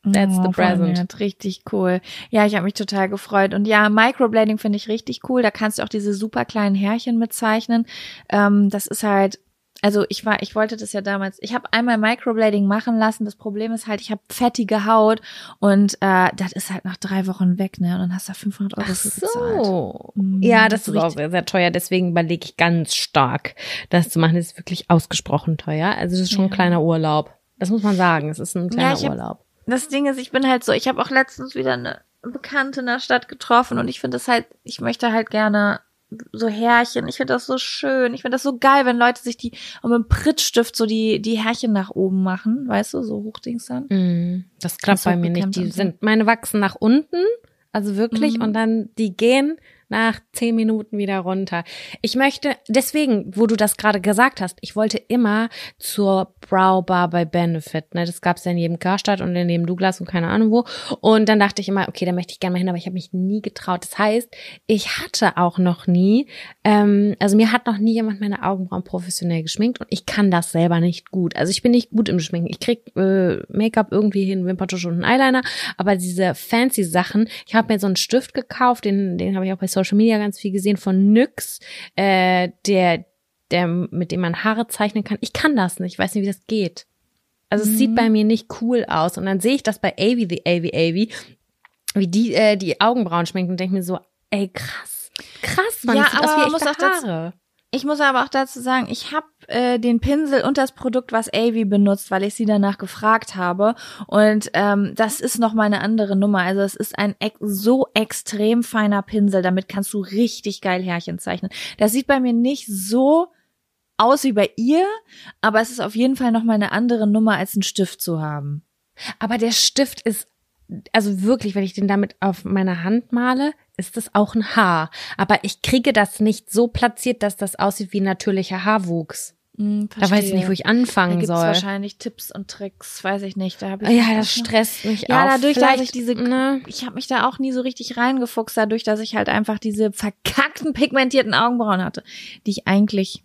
Speaker 1: That's oh, the present. Nett,
Speaker 2: richtig cool. Ja, ich habe mich total gefreut. Und ja, Microblading finde ich richtig cool. Da kannst du auch diese super kleinen Härchen mitzeichnen. Ähm, das ist halt also ich war, ich wollte das ja damals, ich habe einmal Microblading machen lassen. Das Problem ist halt, ich habe fettige Haut und äh, das ist halt nach drei Wochen weg, ne? Und dann hast du 500 Euro Ach so. bezahlt.
Speaker 1: Mhm, ja, das, das ist auch sehr, sehr teuer. Deswegen überlege ich ganz stark, das zu machen. Das ist wirklich ausgesprochen teuer. Also das ist schon ja. ein kleiner Urlaub. Das muss man sagen. Es ist ein kleiner ja, Urlaub. Hab,
Speaker 2: das Ding ist, ich bin halt so, ich habe auch letztens wieder eine Bekannte in der Stadt getroffen und ich finde das halt, ich möchte halt gerne so Härchen. Ich finde das so schön. Ich finde das so geil, wenn Leute sich die mit einem Prittstift so die, die Härchen nach oben machen, weißt du, so hochdings dann.
Speaker 1: Mm, das klappt bei mir nicht. Die sind, meine wachsen nach unten, also wirklich, mm. und dann die gehen nach zehn Minuten wieder runter. Ich möchte, deswegen, wo du das gerade gesagt hast, ich wollte immer zur Brow Bar bei Benefit. Ne? Das gab's ja in jedem Karstadt und in jedem Douglas und keine Ahnung wo. Und dann dachte ich immer, okay, da möchte ich gerne mal hin, aber ich habe mich nie getraut. Das heißt, ich hatte auch noch nie, ähm, also mir hat noch nie jemand meine Augenbrauen professionell geschminkt und ich kann das selber nicht gut. Also ich bin nicht gut im Schminken. Ich krieg äh, Make-up irgendwie hin, Wimperntusche und einen Eyeliner, aber diese fancy Sachen, ich habe mir so einen Stift gekauft, den, den habe ich auch bei Social Media ganz viel gesehen von Nyx, äh, der, der, mit dem man Haare zeichnen kann. Ich kann das nicht, ich weiß nicht, wie das geht. Also mhm. es sieht mhm. bei mir nicht cool aus. Und dann sehe ich das bei Avi, the Avi, Avi, wie die, äh, die Augenbrauen schminken und denke mir so, ey, krass. Krass, man,
Speaker 2: ja, das aber aus wie echte Haare. Ich muss aber auch dazu sagen, ich habe äh, den Pinsel und das Produkt, was Avi benutzt, weil ich sie danach gefragt habe. Und ähm, das ist noch mal eine andere Nummer. Also es ist ein ex so extrem feiner Pinsel. Damit kannst du richtig geil Härchen zeichnen. Das sieht bei mir nicht so aus wie bei ihr, aber es ist auf jeden Fall noch mal eine andere Nummer, als einen Stift zu haben.
Speaker 1: Aber der Stift ist also wirklich, wenn ich den damit auf meine Hand male, ist das auch ein Haar. Aber ich kriege das nicht so platziert, dass das aussieht wie natürlicher Haarwuchs. Hm, da weiß ich nicht, wo ich anfangen da soll.
Speaker 2: wahrscheinlich Tipps und Tricks, weiß ich nicht. Da hab ich
Speaker 1: ja, das stresst mich
Speaker 2: ja, auch. Ja, dadurch, Vielleicht, dass ich diese, ne? ich habe mich da auch nie so richtig reingefuchst, dadurch, dass ich halt einfach diese verkackten pigmentierten Augenbrauen hatte, die ich eigentlich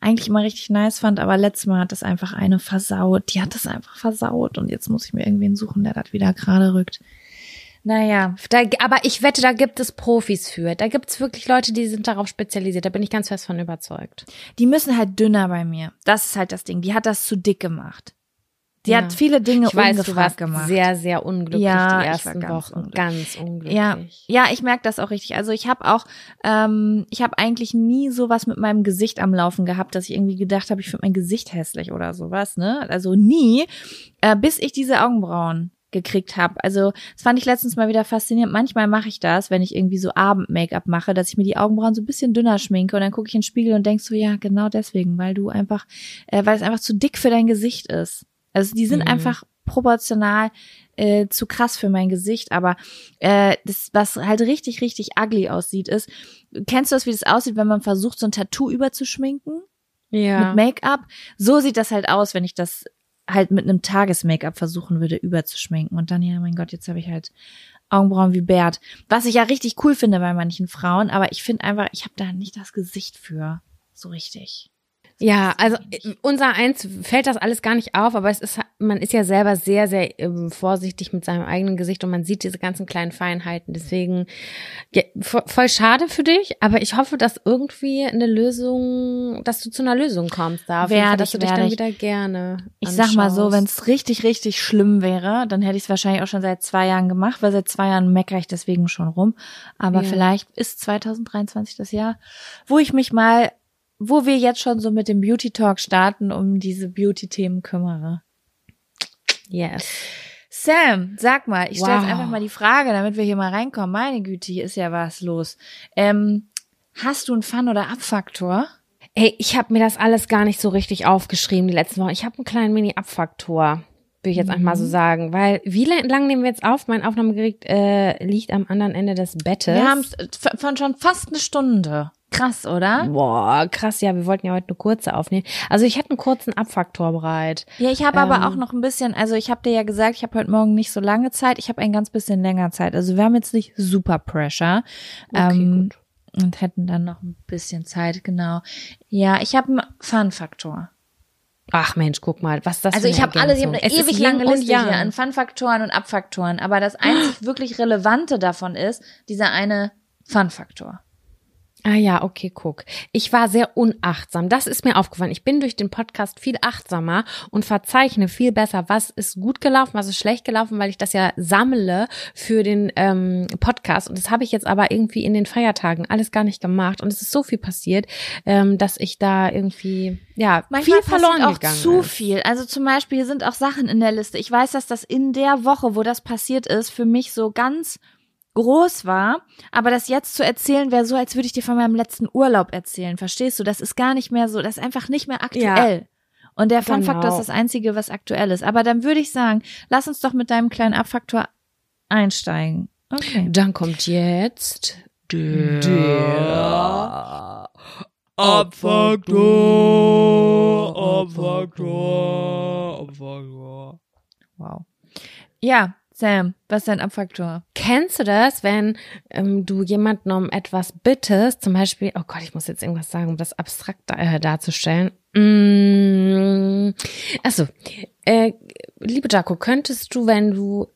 Speaker 2: eigentlich immer richtig nice fand, aber letztes Mal hat das einfach eine versaut. Die hat das einfach versaut und jetzt muss ich mir irgendwen suchen, der das wieder gerade rückt.
Speaker 1: Naja. Da, aber ich wette, da gibt es Profis für. Da gibt es wirklich Leute, die sind darauf spezialisiert. Da bin ich ganz fest von überzeugt.
Speaker 2: Die müssen halt dünner bei mir. Das ist halt das Ding. Die hat das zu dick gemacht. Die ja. hat viele Dinge
Speaker 1: ich weiß,
Speaker 2: du warst gemacht.
Speaker 1: sehr, sehr unglücklich ja, die ersten ganz Wochen. Unglücklich. Ganz unglücklich.
Speaker 2: Ja, ja ich merke das auch richtig. Also ich habe auch, ähm, ich habe eigentlich nie sowas mit meinem Gesicht am Laufen gehabt, dass ich irgendwie gedacht habe, ich finde mein Gesicht hässlich oder sowas, ne? Also nie, äh, bis ich diese Augenbrauen gekriegt habe. Also das fand ich letztens mal wieder faszinierend. Manchmal mache ich das, wenn ich irgendwie so Abend-Make-up mache, dass ich mir die Augenbrauen so ein bisschen dünner schminke und dann gucke ich in den Spiegel und denk so, ja, genau deswegen, weil du einfach, äh, weil es einfach zu dick für dein Gesicht ist. Also die sind mhm. einfach proportional äh, zu krass für mein Gesicht, aber äh, das, was halt richtig, richtig ugly aussieht, ist, kennst du das, wie das aussieht, wenn man versucht, so ein Tattoo überzuschminken? Ja. Mit Make-up? So sieht das halt aus, wenn ich das halt mit einem Tages-Make-up versuchen würde, überzuschminken. Und dann, ja, mein Gott, jetzt habe ich halt Augenbrauen wie Bert. Was ich ja richtig cool finde bei manchen Frauen, aber ich finde einfach, ich habe da nicht das Gesicht für. So richtig.
Speaker 1: Ja, also äh, unser eins fällt das alles gar nicht auf, aber es ist, man ist ja selber sehr, sehr ähm, vorsichtig mit seinem eigenen Gesicht und man sieht diese ganzen kleinen Feinheiten. Deswegen ja, voll schade für dich, aber ich hoffe, dass irgendwie eine Lösung, dass du zu einer Lösung kommst da.
Speaker 2: Werde
Speaker 1: dass
Speaker 2: ich,
Speaker 1: du dich dann wieder gerne.
Speaker 2: Ich sag mal so, wenn es richtig, richtig schlimm wäre, dann hätte ich es wahrscheinlich auch schon seit zwei Jahren gemacht, weil seit zwei Jahren meckere ich deswegen schon rum. Aber ja. vielleicht ist 2023 das Jahr, wo ich mich mal wo wir jetzt schon so mit dem Beauty Talk starten, um diese Beauty-Themen kümmere.
Speaker 1: Yes.
Speaker 2: Sam, sag mal, ich wow. stelle jetzt einfach mal die Frage, damit wir hier mal reinkommen. Meine Güte, hier ist ja was los. Ähm, hast du einen Fun- oder Abfaktor?
Speaker 1: Ey, ich habe mir das alles gar nicht so richtig aufgeschrieben die letzten Wochen. Ich habe einen kleinen Mini-Abfaktor, würde ich jetzt mhm. einfach mal so sagen. Weil, wie lange nehmen wir jetzt auf? Mein Aufnahmegerät äh, liegt am anderen Ende des Bettes.
Speaker 2: Wir haben von schon fast eine Stunde. Krass, oder?
Speaker 1: Boah, krass, ja, wir wollten ja heute eine kurze aufnehmen. Also ich hatte einen kurzen Abfaktor bereit.
Speaker 2: Ja, ich habe ähm, aber auch noch ein bisschen, also ich habe dir ja gesagt, ich habe heute Morgen nicht so lange Zeit, ich habe ein ganz bisschen länger Zeit. Also wir haben jetzt nicht super Pressure. Okay, ähm, gut. Und hätten dann noch ein bisschen Zeit, genau. Ja, ich habe einen Fun-Faktor.
Speaker 1: Ach Mensch, guck mal, was das
Speaker 2: Also ich habe alle, ich habe eine es ewig lange Liste hier an Fun-Faktoren und Abfaktoren, aber das einzig [GASPS] wirklich Relevante davon ist dieser eine Fun-Faktor.
Speaker 1: Ah ja, okay, guck. Ich war sehr unachtsam. Das ist mir aufgefallen. Ich bin durch den Podcast viel achtsamer und verzeichne viel besser, was ist gut gelaufen, was ist schlecht gelaufen, weil ich das ja sammle für den ähm, Podcast. Und das habe ich jetzt aber irgendwie in den Feiertagen alles gar nicht gemacht. Und es ist so viel passiert, ähm, dass ich da irgendwie ja
Speaker 2: Manchmal
Speaker 1: viel verloren
Speaker 2: auch
Speaker 1: gegangen
Speaker 2: zu
Speaker 1: ist.
Speaker 2: viel. Also zum Beispiel sind auch Sachen in der Liste. Ich weiß, dass das in der Woche, wo das passiert ist, für mich so ganz groß war, aber das jetzt zu erzählen wäre so, als würde ich dir von meinem letzten Urlaub erzählen. Verstehst du? Das ist gar nicht mehr so, das ist einfach nicht mehr aktuell. Ja. Und der Fun-Faktor genau. ist das Einzige, was aktuell ist. Aber dann würde ich sagen, lass uns doch mit deinem kleinen Abfaktor einsteigen.
Speaker 1: Okay. Dann kommt jetzt der, der Abfaktor, Abfaktor, Abfaktor.
Speaker 2: Wow. Ja, Sam, was ist dein Abfaktor?
Speaker 1: Kennst du das, wenn ähm, du jemanden um etwas bittest, zum Beispiel, oh Gott, ich muss jetzt irgendwas sagen, um das abstrakt äh, darzustellen. Mm, achso, äh, liebe Jaco, könntest du, wenn du,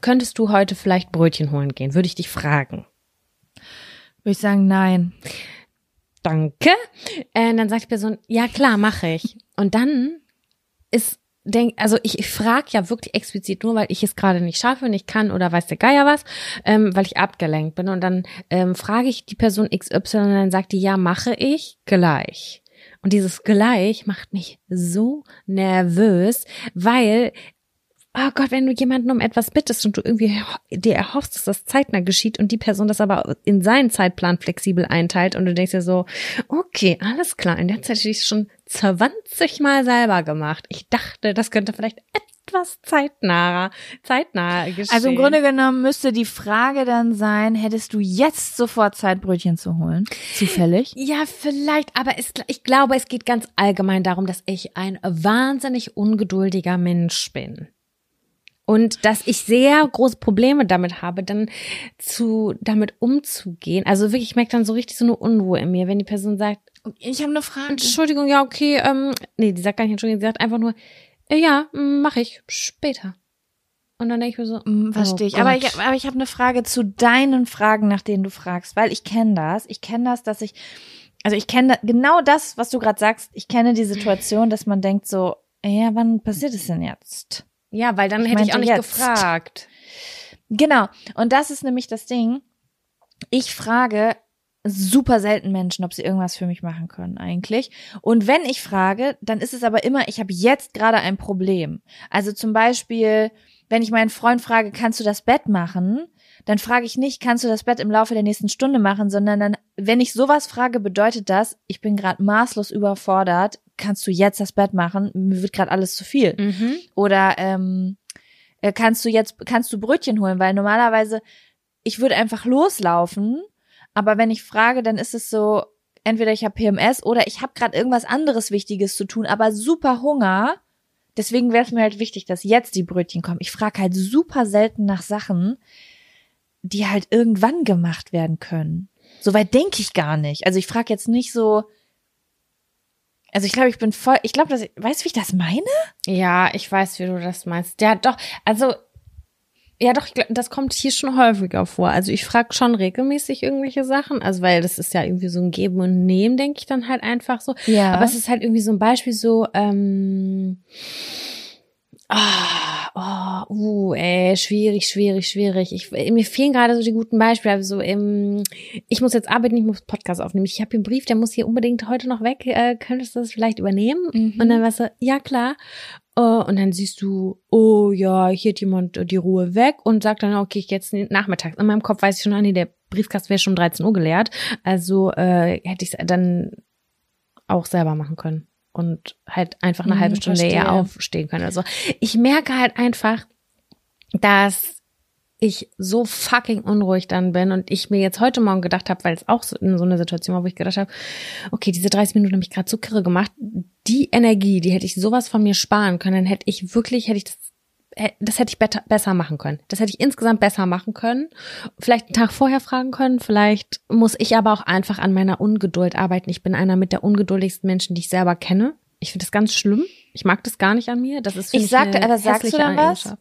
Speaker 1: könntest du heute vielleicht Brötchen holen gehen? Würde ich dich fragen.
Speaker 2: Würde ich sagen, nein.
Speaker 1: Danke. Äh, dann sagt die Person, ja klar, mache ich. Und dann ist denk, also ich, ich frage ja wirklich explizit nur, weil ich es gerade nicht schaffe, nicht kann oder weiß der Geier was, ähm, weil ich abgelenkt bin. Und dann ähm, frage ich die Person XY und dann sagt die, ja, mache ich gleich. Und dieses gleich macht mich so nervös, weil oh Gott, wenn du jemanden um etwas bittest und du irgendwie dir erhoffst, dass das zeitnah geschieht und die Person das aber in seinen Zeitplan flexibel einteilt und du denkst dir so, okay, alles klar, in der Zeit hätte ich es schon 20 Mal selber gemacht. Ich dachte, das könnte vielleicht etwas zeitnaher, zeitnaher geschehen.
Speaker 2: Also im Grunde genommen müsste die Frage dann sein, hättest du jetzt sofort Zeit, Brötchen zu holen? Zufällig?
Speaker 1: Ja, vielleicht, aber es, ich glaube, es geht ganz allgemein darum, dass ich ein wahnsinnig ungeduldiger Mensch bin und dass ich sehr große Probleme damit habe, dann zu damit umzugehen. Also wirklich, ich merke dann so richtig so eine Unruhe in mir, wenn die Person sagt,
Speaker 2: ich habe eine Frage.
Speaker 1: Entschuldigung, ja, okay, ähm, nee, die sagt gar nicht Entschuldigung, sie sagt einfach nur, äh, ja, mache ich später. Und dann denke ich mir so,
Speaker 2: mm, verstehe oh ich. Aber ich, aber ich habe eine Frage zu deinen Fragen, nach denen du fragst, weil ich kenne das. Ich kenne das, dass ich, also ich kenne genau das, was du gerade sagst. Ich kenne die Situation, dass man denkt so, Ja, wann passiert es denn jetzt?
Speaker 1: Ja, weil dann ich hätte ich auch nicht jetzt. gefragt.
Speaker 2: Genau. Und das ist nämlich das Ding. Ich frage super selten Menschen, ob sie irgendwas für mich machen können eigentlich. Und wenn ich frage, dann ist es aber immer, ich habe jetzt gerade ein Problem. Also zum Beispiel, wenn ich meinen Freund frage, kannst du das Bett machen? Dann frage ich nicht, kannst du das Bett im Laufe der nächsten Stunde machen, sondern dann, wenn ich sowas frage, bedeutet das, ich bin gerade maßlos überfordert. Kannst du jetzt das Bett machen? Mir wird gerade alles zu viel. Mhm. Oder ähm, äh, kannst du jetzt, kannst du Brötchen holen? Weil normalerweise, ich würde einfach loslaufen aber wenn ich frage, dann ist es so, entweder ich habe PMS oder ich habe gerade irgendwas anderes Wichtiges zu tun, aber super Hunger. Deswegen wäre es mir halt wichtig, dass jetzt die Brötchen kommen. Ich frage halt super selten nach Sachen, die halt irgendwann gemacht werden können. Soweit denke ich gar nicht. Also ich frage jetzt nicht so, also ich glaube, ich bin voll, ich glaube, dass, weißt du, wie ich das meine?
Speaker 1: Ja, ich weiß, wie du das meinst. Ja, doch, also ja, doch, glaub, das kommt hier schon häufiger vor. Also ich frage schon regelmäßig irgendwelche Sachen, also weil das ist ja irgendwie so ein Geben und Nehmen, denke ich dann halt einfach so. Ja. Aber es ist halt irgendwie so ein Beispiel so, ähm, ah, oh, uh, ey, schwierig, schwierig, schwierig. Ich, mir fehlen gerade so die guten Beispiele. Also ähm, ich muss jetzt arbeiten, ich muss Podcast aufnehmen. Ich habe hier einen Brief, der muss hier unbedingt heute noch weg. Äh, könntest du das vielleicht übernehmen? Mhm. Und dann war so, ja klar. Uh, und dann siehst du, oh ja, hier hat jemand die Ruhe weg und sagt dann, okay, ich jetzt nachmittags. In meinem Kopf weiß ich schon, ah, nee, der Briefkasten wäre schon um 13 Uhr geleert. Also äh, hätte ich es dann auch selber machen können und halt einfach eine hm, halbe Stunde verstehe. eher aufstehen können. Also ich merke halt einfach, dass ich so fucking unruhig dann bin und ich mir jetzt heute Morgen gedacht habe, weil es auch so, in so eine Situation war, wo ich gedacht habe, okay, diese 30 Minuten habe ich gerade so kirre gemacht, die Energie, die hätte ich sowas von mir sparen können, dann hätte ich wirklich, hätte ich das das hätte ich better, besser machen können. Das hätte ich insgesamt besser machen können. Vielleicht einen Tag vorher fragen können. Vielleicht muss ich aber auch einfach an meiner Ungeduld arbeiten. Ich bin einer mit der ungeduldigsten Menschen, die ich selber kenne. Ich finde das ganz schlimm. Ich mag das gar nicht an mir. Das ist
Speaker 2: ich sagte, aber sagst du dann was?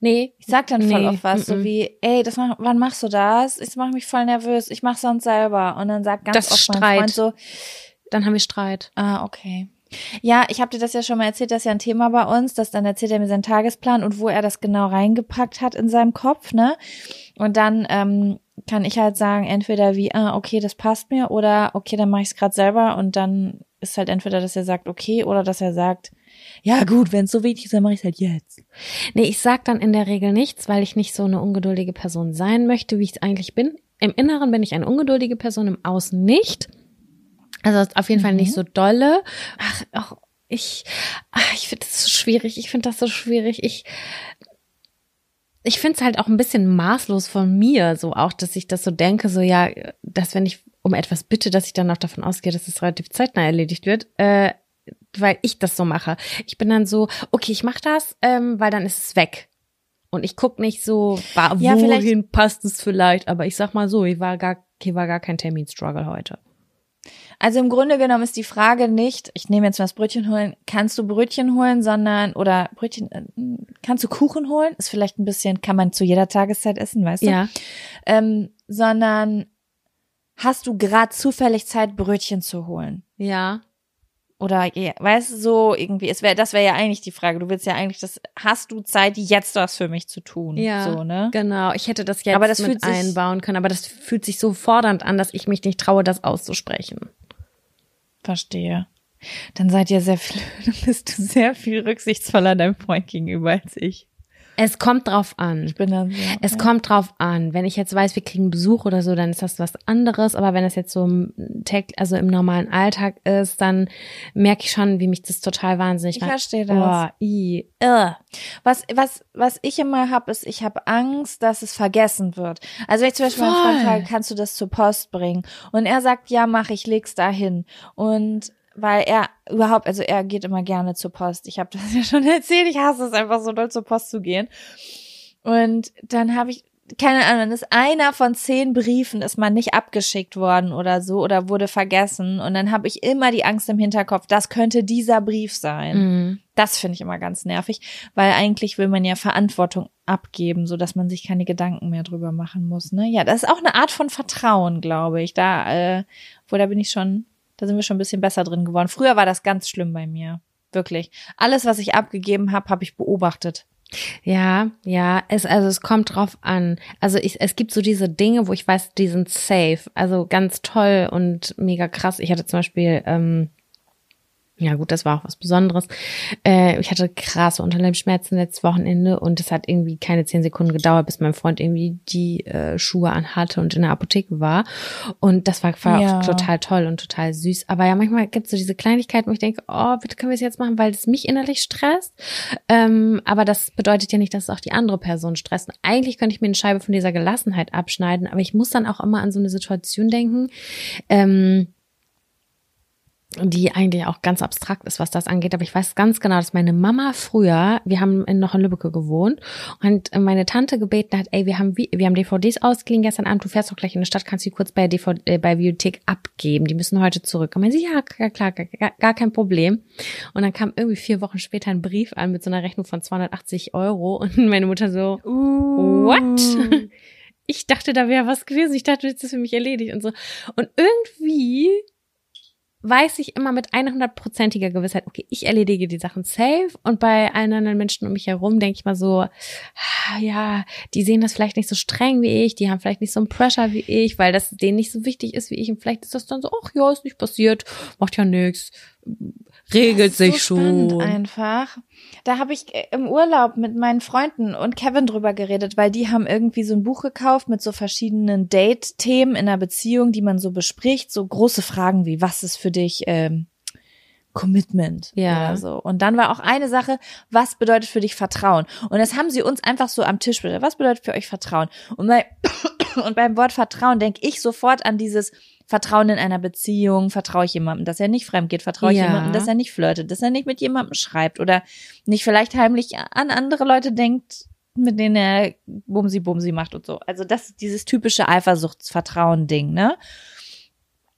Speaker 2: Nee, ich sag dann voll nee, oft was, mm -mm. so wie, ey, das mach, wann machst du das? Ich mach mich voll nervös, ich mach sonst selber. Und dann sagt ganz das oft Streit. mein Freund so,
Speaker 1: dann haben wir Streit.
Speaker 2: Ah, okay. Ja, ich habe dir das ja schon mal erzählt, das ist ja ein Thema bei uns, dass dann erzählt er mir seinen Tagesplan und wo er das genau reingepackt hat in seinem Kopf, ne? Und dann ähm, kann ich halt sagen, entweder wie, ah, okay, das passt mir, oder okay, dann mache ich es gerade selber und dann ist halt entweder, dass er sagt, okay, oder dass er sagt, ja gut, wenn es so wichtig ist, dann mache ich es halt jetzt.
Speaker 1: Nee, ich sag dann in der Regel nichts, weil ich nicht so eine ungeduldige Person sein möchte, wie ich es eigentlich bin. Im Inneren bin ich eine ungeduldige Person, im Außen nicht. Also auf jeden mhm. Fall nicht mhm. so dolle. Ach, auch ich, ach, ich finde das so schwierig. Ich finde das so schwierig. Ich, ich finde es halt auch ein bisschen maßlos von mir, so auch, dass ich das so denke, so ja, dass wenn ich um etwas bitte, dass ich dann auch davon ausgehe, dass es relativ zeitnah erledigt wird. Äh, weil ich das so mache. Ich bin dann so, okay, ich mache das, ähm, weil dann ist es weg. Und ich guck nicht so, war, ja, wohin passt es vielleicht, aber ich sag mal so, ich war gar, hier war gar kein Terminstruggle heute.
Speaker 2: Also im Grunde genommen ist die Frage nicht, ich nehme jetzt mal das Brötchen holen, kannst du Brötchen holen, sondern, oder Brötchen, äh, kannst du Kuchen holen? Ist vielleicht ein bisschen, kann man zu jeder Tageszeit essen, weißt du?
Speaker 1: Ja.
Speaker 2: Ähm, sondern hast du gerade zufällig Zeit, Brötchen zu holen?
Speaker 1: Ja.
Speaker 2: Oder weißt du, so irgendwie, es wäre, das wäre ja eigentlich die Frage. Du willst ja eigentlich das, hast du Zeit, jetzt was für mich zu tun?
Speaker 1: Ja,
Speaker 2: so, ne?
Speaker 1: genau. Ich hätte das jetzt aber das mit einbauen können, aber das fühlt sich so fordernd an, dass ich mich nicht traue, das auszusprechen.
Speaker 2: Verstehe. Dann seid ihr sehr [LAUGHS] viel, bist du sehr viel rücksichtsvoller deinem Freund gegenüber als ich.
Speaker 1: Es kommt drauf an.
Speaker 2: Ich bin dann
Speaker 1: so, es ja. kommt drauf an. Wenn ich jetzt weiß, wir kriegen Besuch oder so, dann ist das was anderes. Aber wenn es jetzt so im Tag, also im normalen Alltag ist, dann merke ich schon, wie mich das total wahnsinnig
Speaker 2: macht. Ich verstehe das. Oh, i, uh. Was, was, was ich immer habe, ist, ich habe Angst, dass es vergessen wird. Also wenn ich zum Beispiel Voll. meinen Freund frage, kannst du das zur Post bringen? Und er sagt, ja, mach ich, leg's dahin. Und weil er überhaupt, also er geht immer gerne zur Post. Ich habe [LAUGHS] das ja schon erzählt, ich hasse es einfach so doll zur Post zu gehen. Und dann habe ich keine Ahnung, dann ist einer von zehn Briefen ist mal nicht abgeschickt worden oder so oder wurde vergessen und dann habe ich immer die Angst im Hinterkopf, das könnte dieser Brief sein. Mhm. Das finde ich immer ganz nervig, weil eigentlich will man ja Verantwortung abgeben, so dass man sich keine Gedanken mehr drüber machen muss. Ne? Ja, das ist auch eine Art von Vertrauen, glaube ich. Da, äh, wo da bin ich schon da sind wir schon ein bisschen besser drin geworden. Früher war das ganz schlimm bei mir. Wirklich. Alles, was ich abgegeben habe, habe ich beobachtet.
Speaker 1: Ja, ja, es, also es kommt drauf an. Also ich, es gibt so diese Dinge, wo ich weiß, die sind safe. Also ganz toll und mega krass. Ich hatte zum Beispiel ähm, ja gut, das war auch was Besonderes. Äh, ich hatte krasse Unterleibsschmerzen letztes Wochenende und es hat irgendwie keine zehn Sekunden gedauert, bis mein Freund irgendwie die äh, Schuhe anhatte und in der Apotheke war. Und das war, war ja. auch total toll und total süß. Aber ja, manchmal gibt es so diese Kleinigkeiten, wo ich denke, oh, bitte können wir es jetzt machen, weil es mich innerlich stresst. Ähm, aber das bedeutet ja nicht, dass es auch die andere Person stresst. Und eigentlich könnte ich mir eine Scheibe von dieser Gelassenheit abschneiden, aber ich muss dann auch immer an so eine Situation denken. Ähm, die eigentlich auch ganz abstrakt ist, was das angeht. Aber ich weiß ganz genau, dass meine Mama früher, wir haben in, noch in Lübbecke gewohnt und meine Tante gebeten hat, ey, wir haben, wir haben DVDs ausgeliehen gestern Abend, du fährst doch gleich in die Stadt, kannst du die kurz bei DVD, äh, bei Bibliothek abgeben. Die müssen heute zurück. Und sie, ja, klar, gar, gar kein Problem. Und dann kam irgendwie vier Wochen später ein Brief an mit so einer Rechnung von 280 Euro und meine Mutter so, uh. what? [LAUGHS] Ich dachte, da wäre was gewesen. Ich dachte, das ist für mich erledigt und so. Und irgendwie weiß ich immer mit 100%iger Gewissheit, okay, ich erledige die Sachen safe und bei allen anderen Menschen um mich herum denke ich mal so, ah, ja, die sehen das vielleicht nicht so streng wie ich, die haben vielleicht nicht so einen Pressure wie ich, weil das denen nicht so wichtig ist wie ich und vielleicht ist das dann so, ach ja, ist nicht passiert, macht ja nichts, regelt sich so schon.
Speaker 2: Einfach. Da habe ich äh, im Urlaub mit meinen Freunden und Kevin drüber geredet, weil die haben irgendwie so ein Buch gekauft mit so verschiedenen Date-Themen in einer Beziehung, die man so bespricht, so große Fragen wie was ist für dich ähm, Commitment ja. oder so. Und dann war auch eine Sache, was bedeutet für dich Vertrauen? Und das haben sie uns einfach so am Tisch Was bedeutet für euch Vertrauen? Und, bei, [COUGHS] und beim Wort Vertrauen denke ich sofort an dieses Vertrauen in einer Beziehung, vertraue ich jemandem, dass er nicht fremd geht, vertraue ich ja. jemandem, dass er nicht flirtet, dass er nicht mit jemandem schreibt oder nicht vielleicht heimlich an andere Leute denkt, mit denen er Bumsi Bumsi macht und so. Also das dieses typische Eifersuchtsvertrauen-Ding, ne?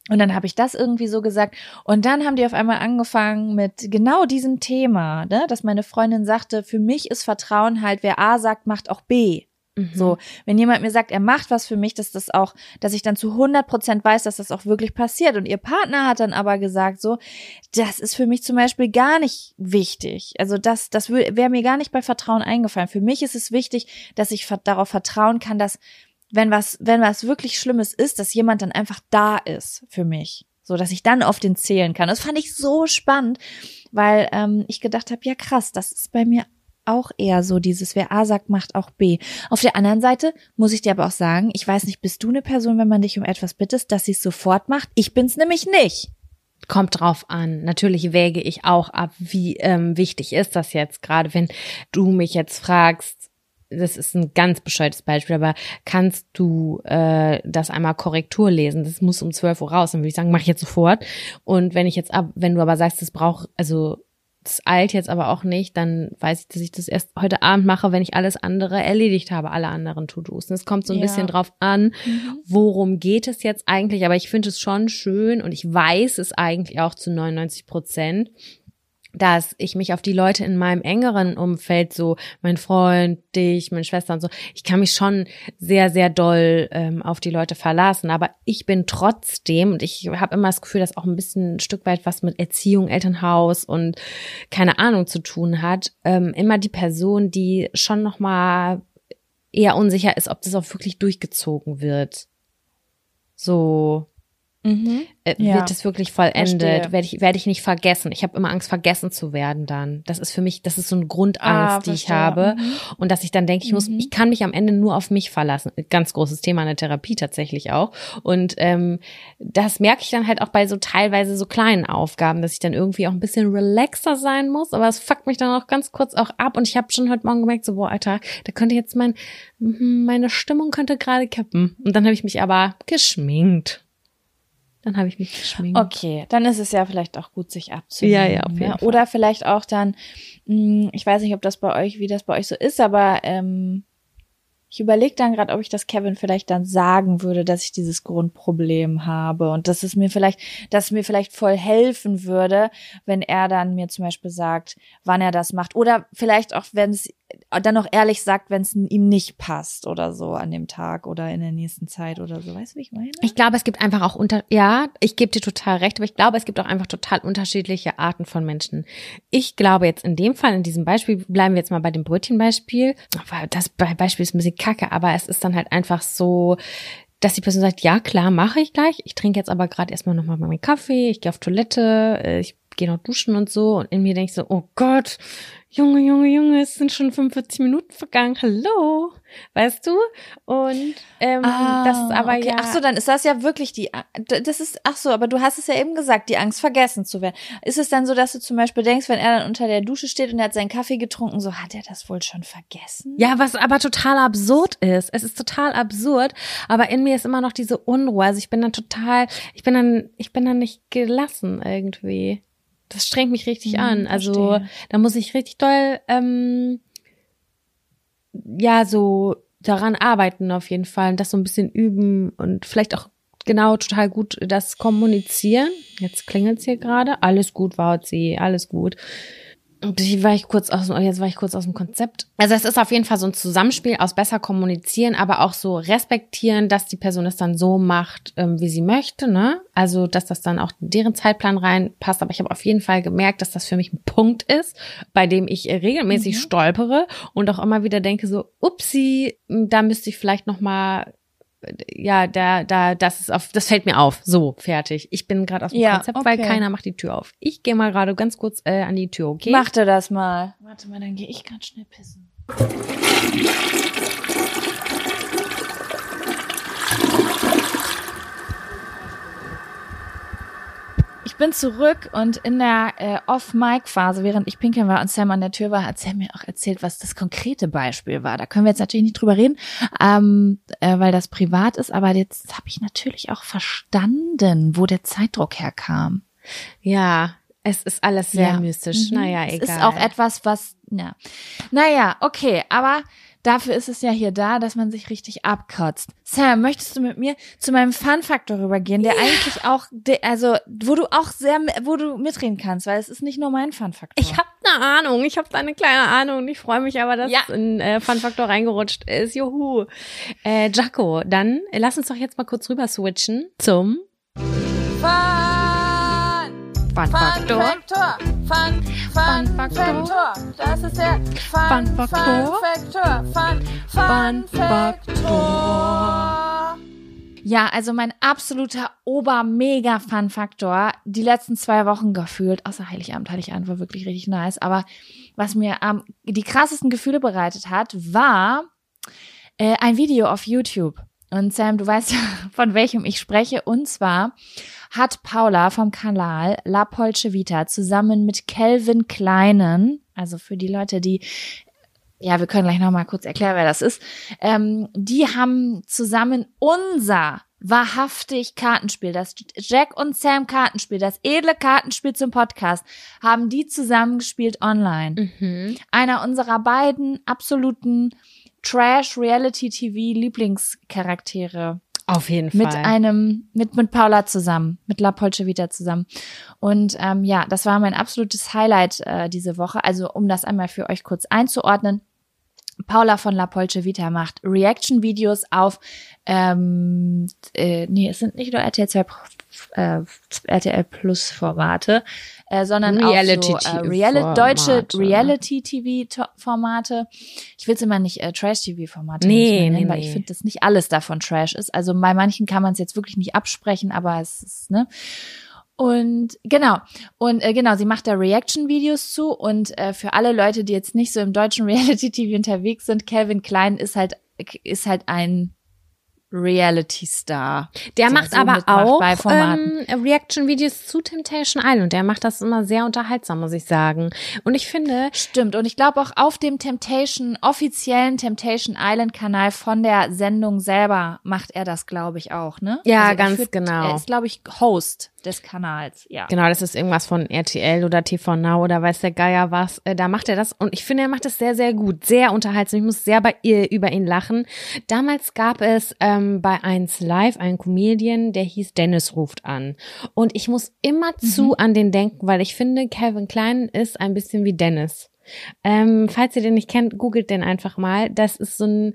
Speaker 2: Und dann habe ich das irgendwie so gesagt. Und dann haben die auf einmal angefangen mit genau diesem Thema, ne? dass meine Freundin sagte, für mich ist Vertrauen halt, wer A sagt, macht auch B. Mhm. So, wenn jemand mir sagt, er macht was für mich, dass das auch, dass ich dann zu 100 Prozent weiß, dass das auch wirklich passiert. Und ihr Partner hat dann aber gesagt, so, das ist für mich zum Beispiel gar nicht wichtig. Also das, das wäre mir gar nicht bei Vertrauen eingefallen. Für mich ist es wichtig, dass ich darauf vertrauen kann, dass wenn was, wenn was wirklich Schlimmes ist, dass jemand dann einfach da ist für mich. So, dass ich dann auf den zählen kann. Das fand ich so spannend, weil ähm, ich gedacht habe, ja krass, das ist bei mir auch eher so dieses, wer A sagt, macht auch B. Auf der anderen Seite muss ich dir aber auch sagen, ich weiß nicht, bist du eine Person, wenn man dich um etwas bittet, dass sie es sofort macht? Ich bin's nämlich nicht.
Speaker 1: Kommt drauf an. Natürlich wäge ich auch ab, wie ähm, wichtig ist das jetzt, gerade wenn du mich jetzt fragst, das ist ein ganz bescheuertes Beispiel, aber kannst du äh, das einmal Korrektur lesen? Das muss um 12 Uhr raus. Dann würde ich sagen, mach ich jetzt sofort. Und wenn ich jetzt ab, wenn du aber sagst, das braucht, also das eilt jetzt aber auch nicht, dann weiß ich, dass ich das erst heute Abend mache, wenn ich alles andere erledigt habe, alle anderen To-Dos. Und es kommt so ein ja. bisschen drauf an, mhm. worum geht es jetzt eigentlich. Aber ich finde es schon schön und ich weiß es eigentlich auch zu 99 Prozent, dass ich mich auf die Leute in meinem engeren Umfeld, so mein Freund, dich, meine Schwester und so, ich kann mich schon sehr, sehr doll ähm, auf die Leute verlassen. Aber ich bin trotzdem, und ich habe immer das Gefühl, dass auch ein bisschen ein Stück weit was mit Erziehung, Elternhaus und keine Ahnung zu tun hat, ähm, immer die Person, die schon noch mal eher unsicher ist, ob das auch wirklich durchgezogen wird. So, Mhm. Äh, ja. Wird es wirklich vollendet? Werde ich, werde ich nicht vergessen? Ich habe immer Angst, vergessen zu werden dann. Das ist für mich, das ist so eine Grundangst, ah, die ich habe. Mhm. Und dass ich dann denke, ich muss, mhm. ich kann mich am Ende nur auf mich verlassen. Ganz großes Thema in der Therapie tatsächlich auch. Und ähm, das merke ich dann halt auch bei so teilweise so kleinen Aufgaben, dass ich dann irgendwie auch ein bisschen relaxer sein muss. Aber es fuckt mich dann auch ganz kurz auch ab. Und ich habe schon heute Morgen gemerkt, so, boah, Alter, da könnte jetzt mein, meine Stimmung könnte gerade kippen. Und dann habe ich mich aber geschminkt. Dann habe ich mich geschminkt.
Speaker 2: Okay, dann ist es ja vielleicht auch gut, sich abzunehmen.
Speaker 1: Ja, ja, auf jeden
Speaker 2: ne? Fall. Oder vielleicht auch dann, hm, ich weiß nicht, ob das bei euch, wie das bei euch so ist, aber ähm, ich überlege dann gerade, ob ich das Kevin vielleicht dann sagen würde, dass ich dieses Grundproblem habe und dass es mir vielleicht, dass es mir vielleicht voll helfen würde, wenn er dann mir zum Beispiel sagt, wann er das macht. Oder vielleicht auch, wenn es dann auch ehrlich sagt, wenn es ihm nicht passt oder so an dem Tag oder in der nächsten Zeit oder so. Weißt du, wie ich meine?
Speaker 1: Ich glaube, es gibt einfach auch unter, ja, ich gebe dir total recht, aber ich glaube, es gibt auch einfach total unterschiedliche Arten von Menschen. Ich glaube jetzt in dem Fall, in diesem Beispiel, bleiben wir jetzt mal bei dem Brötchenbeispiel. Das Beispiel ist ein bisschen kacke, aber es ist dann halt einfach so, dass die Person sagt, ja klar, mache ich gleich. Ich trinke jetzt aber gerade erstmal nochmal meinen Kaffee, ich gehe auf Toilette, äh, ich gehe noch duschen und so. Und in mir denke ich so, oh Gott, Junge, Junge, Junge, es sind schon 45 Minuten vergangen. Hallo, weißt du? Und ähm, ah, das ist aber okay. ja.
Speaker 2: Ach so, dann ist das ja wirklich die. Das ist. Ach so, aber du hast es ja eben gesagt, die Angst vergessen zu werden. Ist es dann so, dass du zum Beispiel denkst, wenn er dann unter der Dusche steht und er hat seinen Kaffee getrunken, so hat er das wohl schon vergessen?
Speaker 1: Ja, was aber total absurd ist. Es ist total absurd, aber in mir ist immer noch diese Unruhe. Also ich bin dann total, ich bin dann, ich bin dann nicht gelassen irgendwie das strengt mich richtig mhm, an. Also verstehe. da muss ich richtig doll, ähm, ja, so daran arbeiten auf jeden Fall und das so ein bisschen üben und vielleicht auch genau total gut das kommunizieren. Jetzt klingelt's hier gerade. Alles gut, Wauzi, alles gut war ich kurz aus, jetzt war ich kurz aus dem Konzept. Also es ist auf jeden Fall so ein Zusammenspiel aus besser kommunizieren, aber auch so respektieren, dass die Person es dann so macht, ähm, wie sie möchte, ne? Also, dass das dann auch in deren Zeitplan reinpasst. Aber ich habe auf jeden Fall gemerkt, dass das für mich ein Punkt ist, bei dem ich regelmäßig mhm. stolpere und auch immer wieder denke so, upsi, da müsste ich vielleicht noch mal ja, da, da, das ist auf, das fällt mir auf. So, fertig. Ich bin gerade aus dem ja, Konzept, okay. weil keiner macht die Tür auf. Ich gehe mal gerade ganz kurz äh, an die Tür, okay?
Speaker 2: Mach dir das mal. Warte mal, dann gehe ich ganz schnell pissen. Bin zurück und in der äh, Off-Mic-Phase, während ich pinkeln war und Sam an der Tür war, hat Sam mir auch erzählt, was das konkrete Beispiel war. Da können wir jetzt natürlich nicht drüber reden, ähm, äh, weil das privat ist, aber jetzt habe ich natürlich auch verstanden, wo der Zeitdruck herkam.
Speaker 1: Ja, es ist alles sehr ja. mystisch. Mhm. Naja, egal.
Speaker 2: Es ist auch etwas, was, ja. Naja, okay, aber Dafür ist es ja hier da, dass man sich richtig abkotzt. Sam, möchtest du mit mir zu meinem Fun-Faktor rübergehen, der ja. eigentlich auch, also wo du auch sehr, wo du mitreden kannst, weil es ist nicht nur mein Fun-Faktor.
Speaker 1: Ich habe eine Ahnung, ich habe da eine kleine Ahnung. Ich freue mich aber, dass ja. ein äh, Fun-Faktor reingerutscht ist. Juhu. Äh, Jaco, dann lass uns doch jetzt mal kurz rüber switchen zum
Speaker 2: Fun Fun Faktor. Fun, Fun, Fun Faktor. Das ist der Fun, Fun Faktor. Fun, Fun, Fun Faktor. Ja, also mein absoluter Ober-Mega-Fun-Faktor, die letzten zwei Wochen gefühlt, außer Heiligabend, Heiligabend war wirklich richtig nice, aber was mir ähm, die krassesten Gefühle bereitet hat, war äh, ein Video auf YouTube. Und Sam, du weißt [LAUGHS] ja, von welchem ich spreche. Und zwar hat Paula vom Kanal La Polce Vita zusammen mit Kelvin Kleinen, also für die Leute, die ja, wir können gleich nochmal kurz erklären, wer das ist. Ähm, die haben zusammen unser wahrhaftig Kartenspiel, das Jack und Sam Kartenspiel, das edle Kartenspiel zum Podcast, haben die zusammen gespielt online. Mhm. Einer unserer beiden absoluten Trash-Reality-TV-Lieblingscharaktere.
Speaker 1: Auf jeden
Speaker 2: Fall. Mit einem, mit, mit Paula zusammen, mit La Polce wieder zusammen. Und ähm, ja, das war mein absolutes Highlight äh, diese Woche. Also um das einmal für euch kurz einzuordnen. Paula von La Polce Vita macht Reaction-Videos auf, ähm, äh, nee, es sind nicht nur RTL 2, äh, RTL Plus Formate, äh, sondern Reality auch so, äh, Reali deutsche Reality-TV-Formate. Ich will es immer nicht äh, Trash-TV-Formate
Speaker 1: nee,
Speaker 2: nennen,
Speaker 1: nee,
Speaker 2: weil
Speaker 1: nee.
Speaker 2: ich finde, dass nicht alles davon Trash ist. Also bei manchen kann man es jetzt wirklich nicht absprechen, aber es ist, ne? Und genau, und äh, genau, sie macht da Reaction-Videos zu und äh, für alle Leute, die jetzt nicht so im deutschen [LAUGHS] Reality-TV unterwegs sind, Calvin Klein ist halt ist halt ein Reality Star.
Speaker 1: Der so, macht so aber auch ähm, Reaction-Videos zu Temptation Island. Der macht das immer sehr unterhaltsam, muss ich sagen. Und ich finde.
Speaker 2: Stimmt. Und ich glaube auch auf dem Temptation, offiziellen Temptation Island Kanal von der Sendung selber macht er das, glaube ich, auch, ne?
Speaker 1: Ja, also ganz find, genau.
Speaker 2: Er ist, glaube ich, Host des Kanals, ja.
Speaker 1: Genau, das ist irgendwas von RTL oder TV Now oder weiß der Geier was. Äh, da macht er das und ich finde, er macht das sehr, sehr gut, sehr unterhaltsam. Ich muss sehr bei ihr über ihn lachen. Damals gab es ähm, bei 1 Live einen Comedian, der hieß Dennis ruft an. Und ich muss immer mhm. zu an den denken, weil ich finde, Calvin Klein ist ein bisschen wie Dennis. Ähm, falls ihr den nicht kennt, googelt den einfach mal. Das ist so ein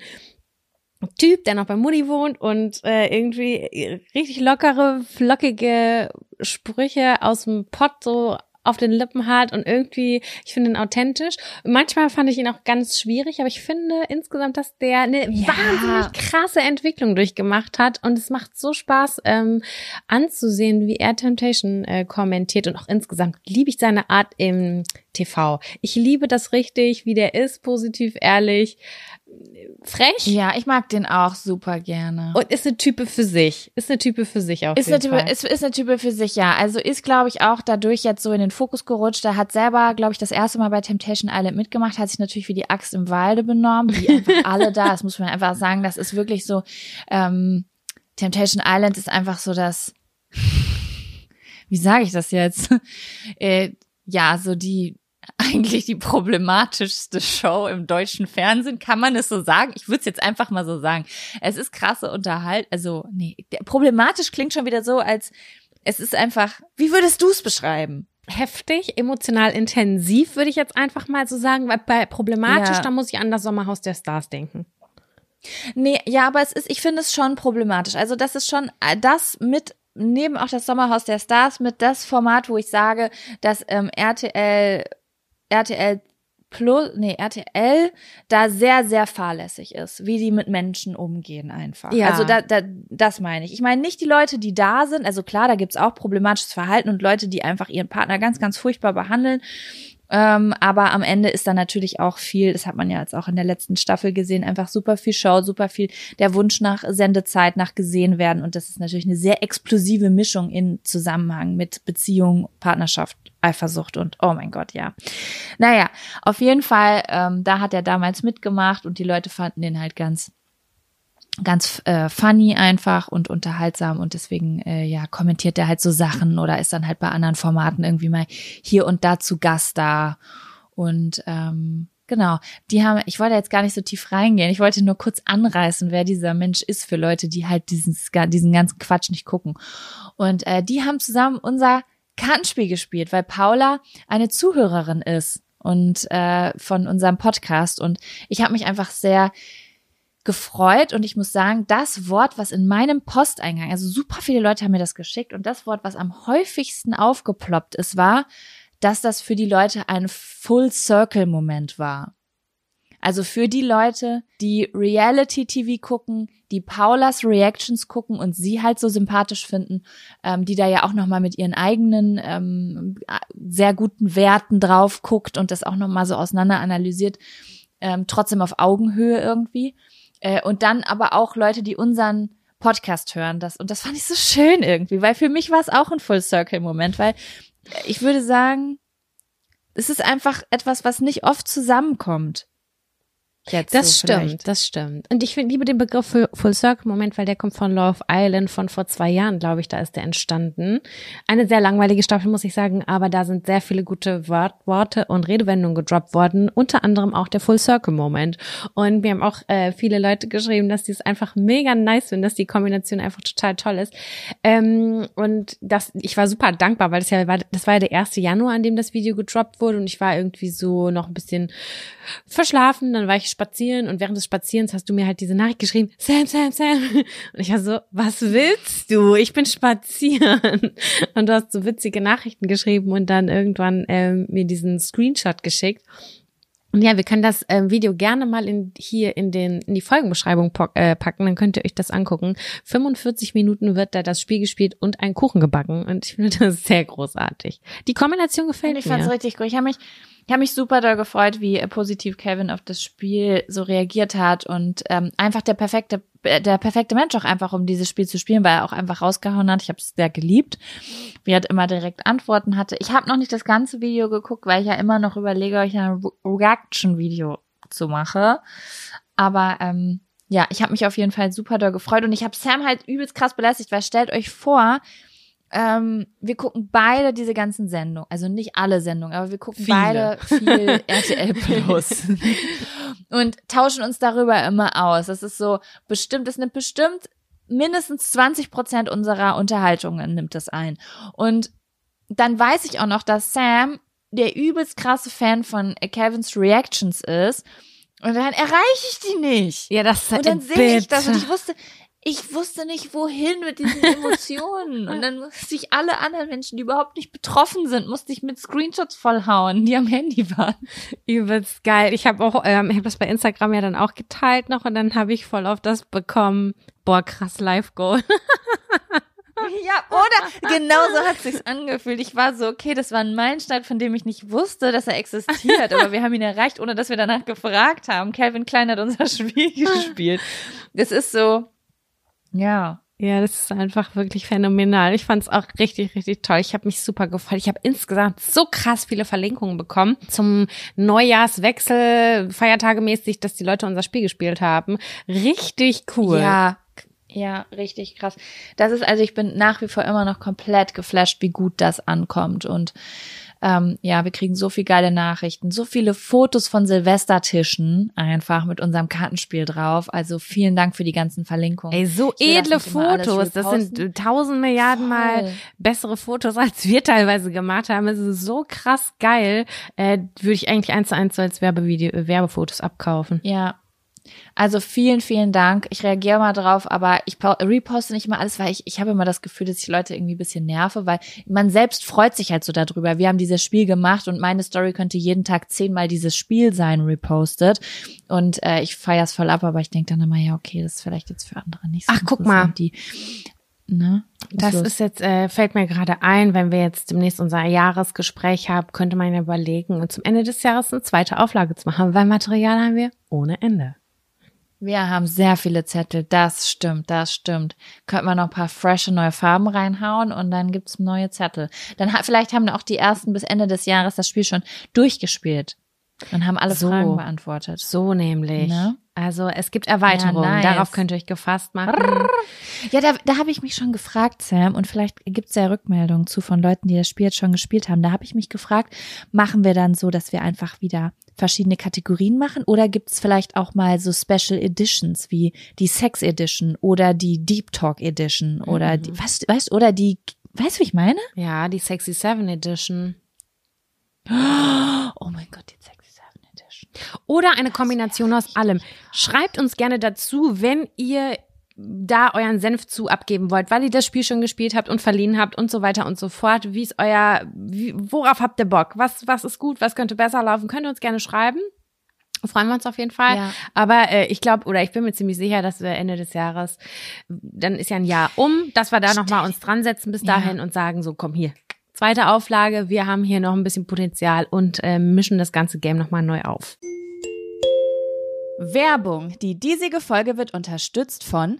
Speaker 1: Typ, der noch bei Mutti wohnt und äh, irgendwie richtig lockere, flockige Sprüche aus dem Pott so auf den Lippen hat und irgendwie, ich finde ihn authentisch. manchmal fand ich ihn auch ganz schwierig, aber ich finde insgesamt, dass der eine ja. wahnsinnig krasse Entwicklung durchgemacht hat und es macht so Spaß ähm, anzusehen, wie er Temptation äh, kommentiert und auch insgesamt liebe ich seine Art im TV. Ich liebe das richtig, wie der ist, positiv, ehrlich frech.
Speaker 2: Ja, ich mag den auch super gerne.
Speaker 1: Und ist eine Type für sich. Ist eine Type für sich auch.
Speaker 2: ist eine Type, Ist, ist eine Type für sich, ja. Also ist, glaube ich, auch dadurch jetzt so in den Fokus gerutscht. Er hat selber, glaube ich, das erste Mal bei Temptation Island mitgemacht, hat sich natürlich wie die Axt im Walde benommen, wie einfach [LAUGHS] alle da. Das muss man einfach sagen. Das ist wirklich so, ähm, Temptation Island ist einfach so das, [LAUGHS] wie sage ich das jetzt? [LAUGHS] äh, ja, so die, eigentlich die problematischste Show im deutschen Fernsehen. Kann man es so sagen? Ich würde es jetzt einfach mal so sagen. Es ist krasse Unterhalt. Also, nee, problematisch klingt schon wieder so, als es ist einfach, wie würdest du es beschreiben?
Speaker 1: Heftig, emotional intensiv, würde ich jetzt einfach mal so sagen, weil bei problematisch, ja. da muss ich an das Sommerhaus der Stars denken.
Speaker 2: Nee, ja, aber es ist, ich finde es schon problematisch. Also, das ist schon äh, das mit neben auch das Sommerhaus der Stars mit das Format, wo ich sage, dass ähm, RTL RTL Plus, nee, RTL da sehr, sehr fahrlässig ist, wie die mit Menschen umgehen einfach. Ja. Also da, da, das meine ich. Ich meine nicht die Leute, die da sind, also klar, da gibt's auch problematisches Verhalten und Leute, die einfach ihren Partner ganz, ganz furchtbar behandeln. Ähm, aber am Ende ist da natürlich auch viel, das hat man ja jetzt auch in der letzten Staffel gesehen, einfach super viel Show, super viel der Wunsch nach Sendezeit, nach gesehen werden. Und das ist natürlich eine sehr explosive Mischung in Zusammenhang mit Beziehung, Partnerschaft, Eifersucht und oh mein Gott, ja. Naja, auf jeden Fall, ähm, da hat er damals mitgemacht und die Leute fanden den halt ganz ganz äh, funny einfach und unterhaltsam und deswegen äh, ja kommentiert er halt so Sachen oder ist dann halt bei anderen Formaten irgendwie mal hier und da zu Gast da. Und ähm, genau die haben ich wollte jetzt gar nicht so tief reingehen. Ich wollte nur kurz anreißen wer dieser Mensch ist für Leute die halt diesen diesen ganzen Quatsch nicht gucken. Und äh, die haben zusammen unser Kartenspiel gespielt weil Paula eine Zuhörerin ist und äh, von unserem Podcast. Und ich habe mich einfach sehr gefreut und ich muss sagen, das Wort, was in meinem Posteingang, also super viele Leute haben mir das geschickt und das Wort, was am häufigsten aufgeploppt ist, war, dass das für die Leute ein Full Circle Moment war. Also für die Leute, die Reality TV gucken, die Paulas Reactions gucken und sie halt so sympathisch finden, ähm, die da ja auch noch mal mit ihren eigenen ähm, sehr guten Werten drauf guckt und das auch noch mal so auseinander analysiert, ähm, trotzdem auf Augenhöhe irgendwie. Äh, und dann aber auch Leute, die unseren Podcast hören. Das, und das fand ich so schön irgendwie, weil für mich war es auch ein Full Circle Moment, weil ich würde sagen, es ist einfach etwas, was nicht oft zusammenkommt.
Speaker 1: Jetzt das so stimmt, vielleicht. das stimmt. Und ich liebe den Begriff Full Circle Moment, weil der kommt von Love Island von vor zwei Jahren, glaube ich, da ist der entstanden. Eine sehr langweilige Staffel, muss ich sagen, aber da sind sehr viele gute Wort Worte und Redewendungen gedroppt worden, unter anderem auch der Full Circle Moment. Und mir haben auch äh, viele Leute geschrieben, dass die es einfach mega nice finden, dass die Kombination einfach total toll ist. Ähm, und das, ich war super dankbar, weil das ja war, das war ja der erste Januar, an dem das Video gedroppt wurde und ich war irgendwie so noch ein bisschen verschlafen, dann war ich spazieren und während des Spazierens hast du mir halt diese Nachricht geschrieben, Sam, Sam, Sam. Und ich war so, was willst du? Ich bin spazieren. Und du hast so witzige Nachrichten geschrieben und dann irgendwann ähm, mir diesen Screenshot geschickt. Und ja, wir können das äh, Video gerne mal in, hier in, den, in die Folgenbeschreibung äh, packen, dann könnt ihr euch das angucken. 45 Minuten wird da das Spiel gespielt und ein Kuchen gebacken und ich finde das sehr großartig. Die Kombination gefällt mir.
Speaker 2: Ich fand's richtig gut. Ich habe mich ich habe mich super doll gefreut, wie positiv Kevin auf das Spiel so reagiert hat und ähm, einfach der perfekte, der perfekte Mensch auch einfach, um dieses Spiel zu spielen, weil er auch einfach rausgehauen hat. Ich habe es sehr geliebt, wie er immer direkt Antworten hatte. Ich habe noch nicht das ganze Video geguckt, weil ich ja immer noch überlege, euch ein Reaction-Video zu machen. Aber ähm, ja, ich habe mich auf jeden Fall super doll gefreut und ich habe Sam halt übelst krass belästigt, weil stellt euch vor, ähm, wir gucken beide diese ganzen Sendungen, also nicht alle Sendungen, aber wir gucken Viele. beide viel [LAUGHS] RTL [LAUGHS] Plus und tauschen uns darüber immer aus. Das ist so bestimmt, es nimmt bestimmt mindestens 20 Prozent unserer Unterhaltungen nimmt das ein. Und dann weiß ich auch noch, dass Sam der übelst krasse Fan von Kevins Reactions ist. Und dann erreiche ich die nicht.
Speaker 1: Ja, das ist
Speaker 2: Und dann sehe ich das und ich wusste, ich wusste nicht, wohin mit diesen Emotionen. [LAUGHS] Und dann musste ich alle anderen Menschen, die überhaupt nicht betroffen sind, musste ich mit Screenshots vollhauen, die am Handy waren.
Speaker 1: Übelst geil. Ich habe auch, ähm, ich habe das bei Instagram ja dann auch geteilt noch und dann habe ich voll auf das bekommen. Boah, krass, Live-Goal. [LAUGHS]
Speaker 2: Ja, oder? Genau so hat sich's angefühlt. Ich war so, okay, das war ein Meilenstein, von dem ich nicht wusste, dass er existiert, aber wir haben ihn erreicht, ohne dass wir danach gefragt haben. Calvin Klein hat unser [LAUGHS] Spiel gespielt. Das ist so, ja.
Speaker 1: Ja, das ist einfach wirklich phänomenal. Ich fand es auch richtig, richtig toll. Ich habe mich super gefreut. Ich habe insgesamt so krass viele Verlinkungen bekommen zum Neujahrswechsel, feiertagemäßig, dass die Leute unser Spiel gespielt haben. Richtig cool.
Speaker 2: Ja, ja, richtig krass. Das ist also, ich bin nach wie vor immer noch komplett geflasht, wie gut das ankommt. Und ähm, ja, wir kriegen so viel geile Nachrichten, so viele Fotos von Silvestertischen einfach mit unserem Kartenspiel drauf. Also vielen Dank für die ganzen Verlinkungen.
Speaker 1: Ey, so edle Fotos. Das sind tausend Milliarden Voll. Mal bessere Fotos, [LAUGHS] als wir teilweise gemacht haben. Es ist so krass geil. Äh, würde ich eigentlich eins zu eins so als Werbevideo, Werbefotos abkaufen.
Speaker 2: Ja, also vielen, vielen Dank. Ich reagiere mal drauf, aber ich reposte nicht mal alles, weil ich, ich habe immer das Gefühl, dass ich Leute irgendwie ein bisschen nerve, weil man selbst freut sich halt so darüber. Wir haben dieses Spiel gemacht und meine Story könnte jeden Tag zehnmal dieses Spiel sein, repostet. Und äh, ich feier's voll ab, aber ich denke dann immer, ja, okay, das ist vielleicht jetzt für andere nicht so.
Speaker 1: Ach, guck mal. Die, ne? Das los? ist jetzt, äh, fällt mir gerade ein, wenn wir jetzt demnächst unser Jahresgespräch haben, könnte man ja überlegen, und zum Ende des Jahres eine zweite Auflage zu machen, weil Material haben wir ohne Ende.
Speaker 2: Wir haben sehr viele Zettel, das stimmt, das stimmt. Könnte man noch ein paar frische neue Farben reinhauen und dann gibt's neue Zettel. Dann vielleicht haben auch die ersten bis Ende des Jahres das Spiel schon durchgespielt und haben alle so, Fragen beantwortet.
Speaker 1: So nämlich. Ne? Also es gibt Erweiterungen, ja, nice. darauf könnt ihr euch gefasst machen.
Speaker 2: Ja, da, da habe ich mich schon gefragt, Sam, und vielleicht gibt's ja Rückmeldungen zu von Leuten, die das Spiel jetzt schon gespielt haben. Da habe ich mich gefragt, machen wir dann so, dass wir einfach wieder verschiedene Kategorien machen oder gibt's vielleicht auch mal so Special Editions wie die Sex Edition oder die Deep Talk Edition oder mhm. die, weißt, weißt, oder die, weißt du, wie ich meine?
Speaker 1: Ja, die Sexy Seven Edition. [GASPS]
Speaker 2: Oh mein Gott, die Sexy Seven Edition.
Speaker 1: Oder eine Kombination aus allem. Schreibt uns gerne dazu, wenn ihr da euren Senf zu abgeben wollt, weil ihr das Spiel schon gespielt habt und verliehen habt und so weiter und so fort. Wie ist euer, wie, worauf habt ihr Bock? Was, was ist gut? Was könnte besser laufen? Könnt ihr uns gerne schreiben. Freuen wir uns auf jeden Fall. Ja. Aber äh, ich glaube, oder ich bin mir ziemlich sicher, dass wir Ende des Jahres, dann ist ja ein Jahr um, dass wir da nochmal uns dran setzen bis dahin ja. und sagen, so komm hier, zweite Auflage, wir haben hier noch ein bisschen Potenzial und äh, mischen das ganze Game nochmal neu auf.
Speaker 2: Werbung. Die diesige Folge wird unterstützt von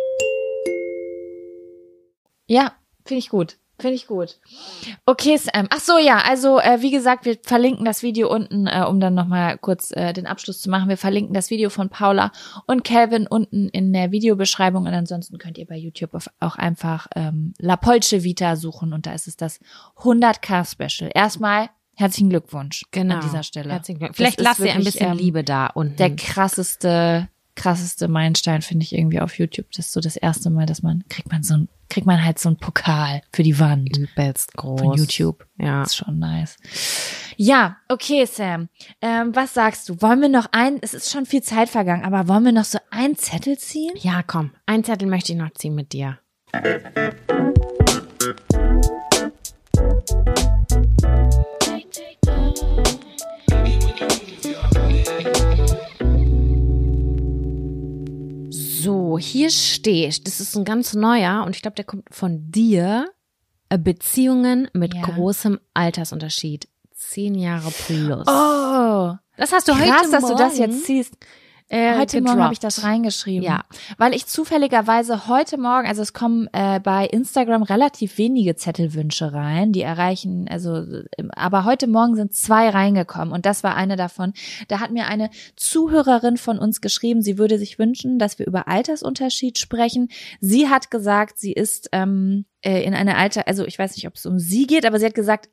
Speaker 2: Ja, finde ich gut. Finde ich gut. Okay, Sam. Ach so, ja. Also, äh, wie gesagt, wir verlinken das Video unten, äh, um dann nochmal kurz äh, den Abschluss zu machen. Wir verlinken das Video von Paula und Calvin unten in der Videobeschreibung. Und ansonsten könnt ihr bei YouTube auch einfach ähm, La Polce Vita suchen. Und da ist es das 100k Special. Erstmal herzlichen Glückwunsch
Speaker 1: genau.
Speaker 2: an dieser Stelle.
Speaker 1: Herzlichen Glückwunsch. Vielleicht lass dir ein bisschen ähm, Liebe da und
Speaker 2: der krasseste krasseste Meilenstein finde ich irgendwie auf YouTube. Das ist so das erste Mal, dass man kriegt man so ein kriegt man halt so einen Pokal für die Wand.
Speaker 1: Übelst groß.
Speaker 2: Von YouTube. Ja. Das ist schon nice. Ja, okay, Sam. Ähm, was sagst du? Wollen wir noch ein, es ist schon viel Zeit vergangen, aber wollen wir noch so einen Zettel ziehen?
Speaker 1: Ja, komm. Einen Zettel möchte ich noch ziehen mit dir. So, hier steht, das ist ein ganz neuer und ich glaube, der kommt von dir. Äh, Beziehungen mit ja. großem Altersunterschied. Zehn Jahre plus.
Speaker 2: Oh,
Speaker 1: das hast du Krass, heute Morgen.
Speaker 2: dass du das jetzt ziehst. Äh, heute gedroppt. Morgen habe ich das reingeschrieben.
Speaker 1: Ja.
Speaker 2: Weil ich zufälligerweise heute Morgen, also es kommen äh, bei Instagram relativ wenige Zettelwünsche rein, die erreichen, also, aber heute Morgen sind zwei reingekommen und das war eine davon. Da hat mir eine Zuhörerin von uns geschrieben, sie würde sich wünschen, dass wir über Altersunterschied sprechen. Sie hat gesagt, sie ist ähm, äh, in einer Alter, also ich weiß nicht, ob es um sie geht, aber sie hat gesagt,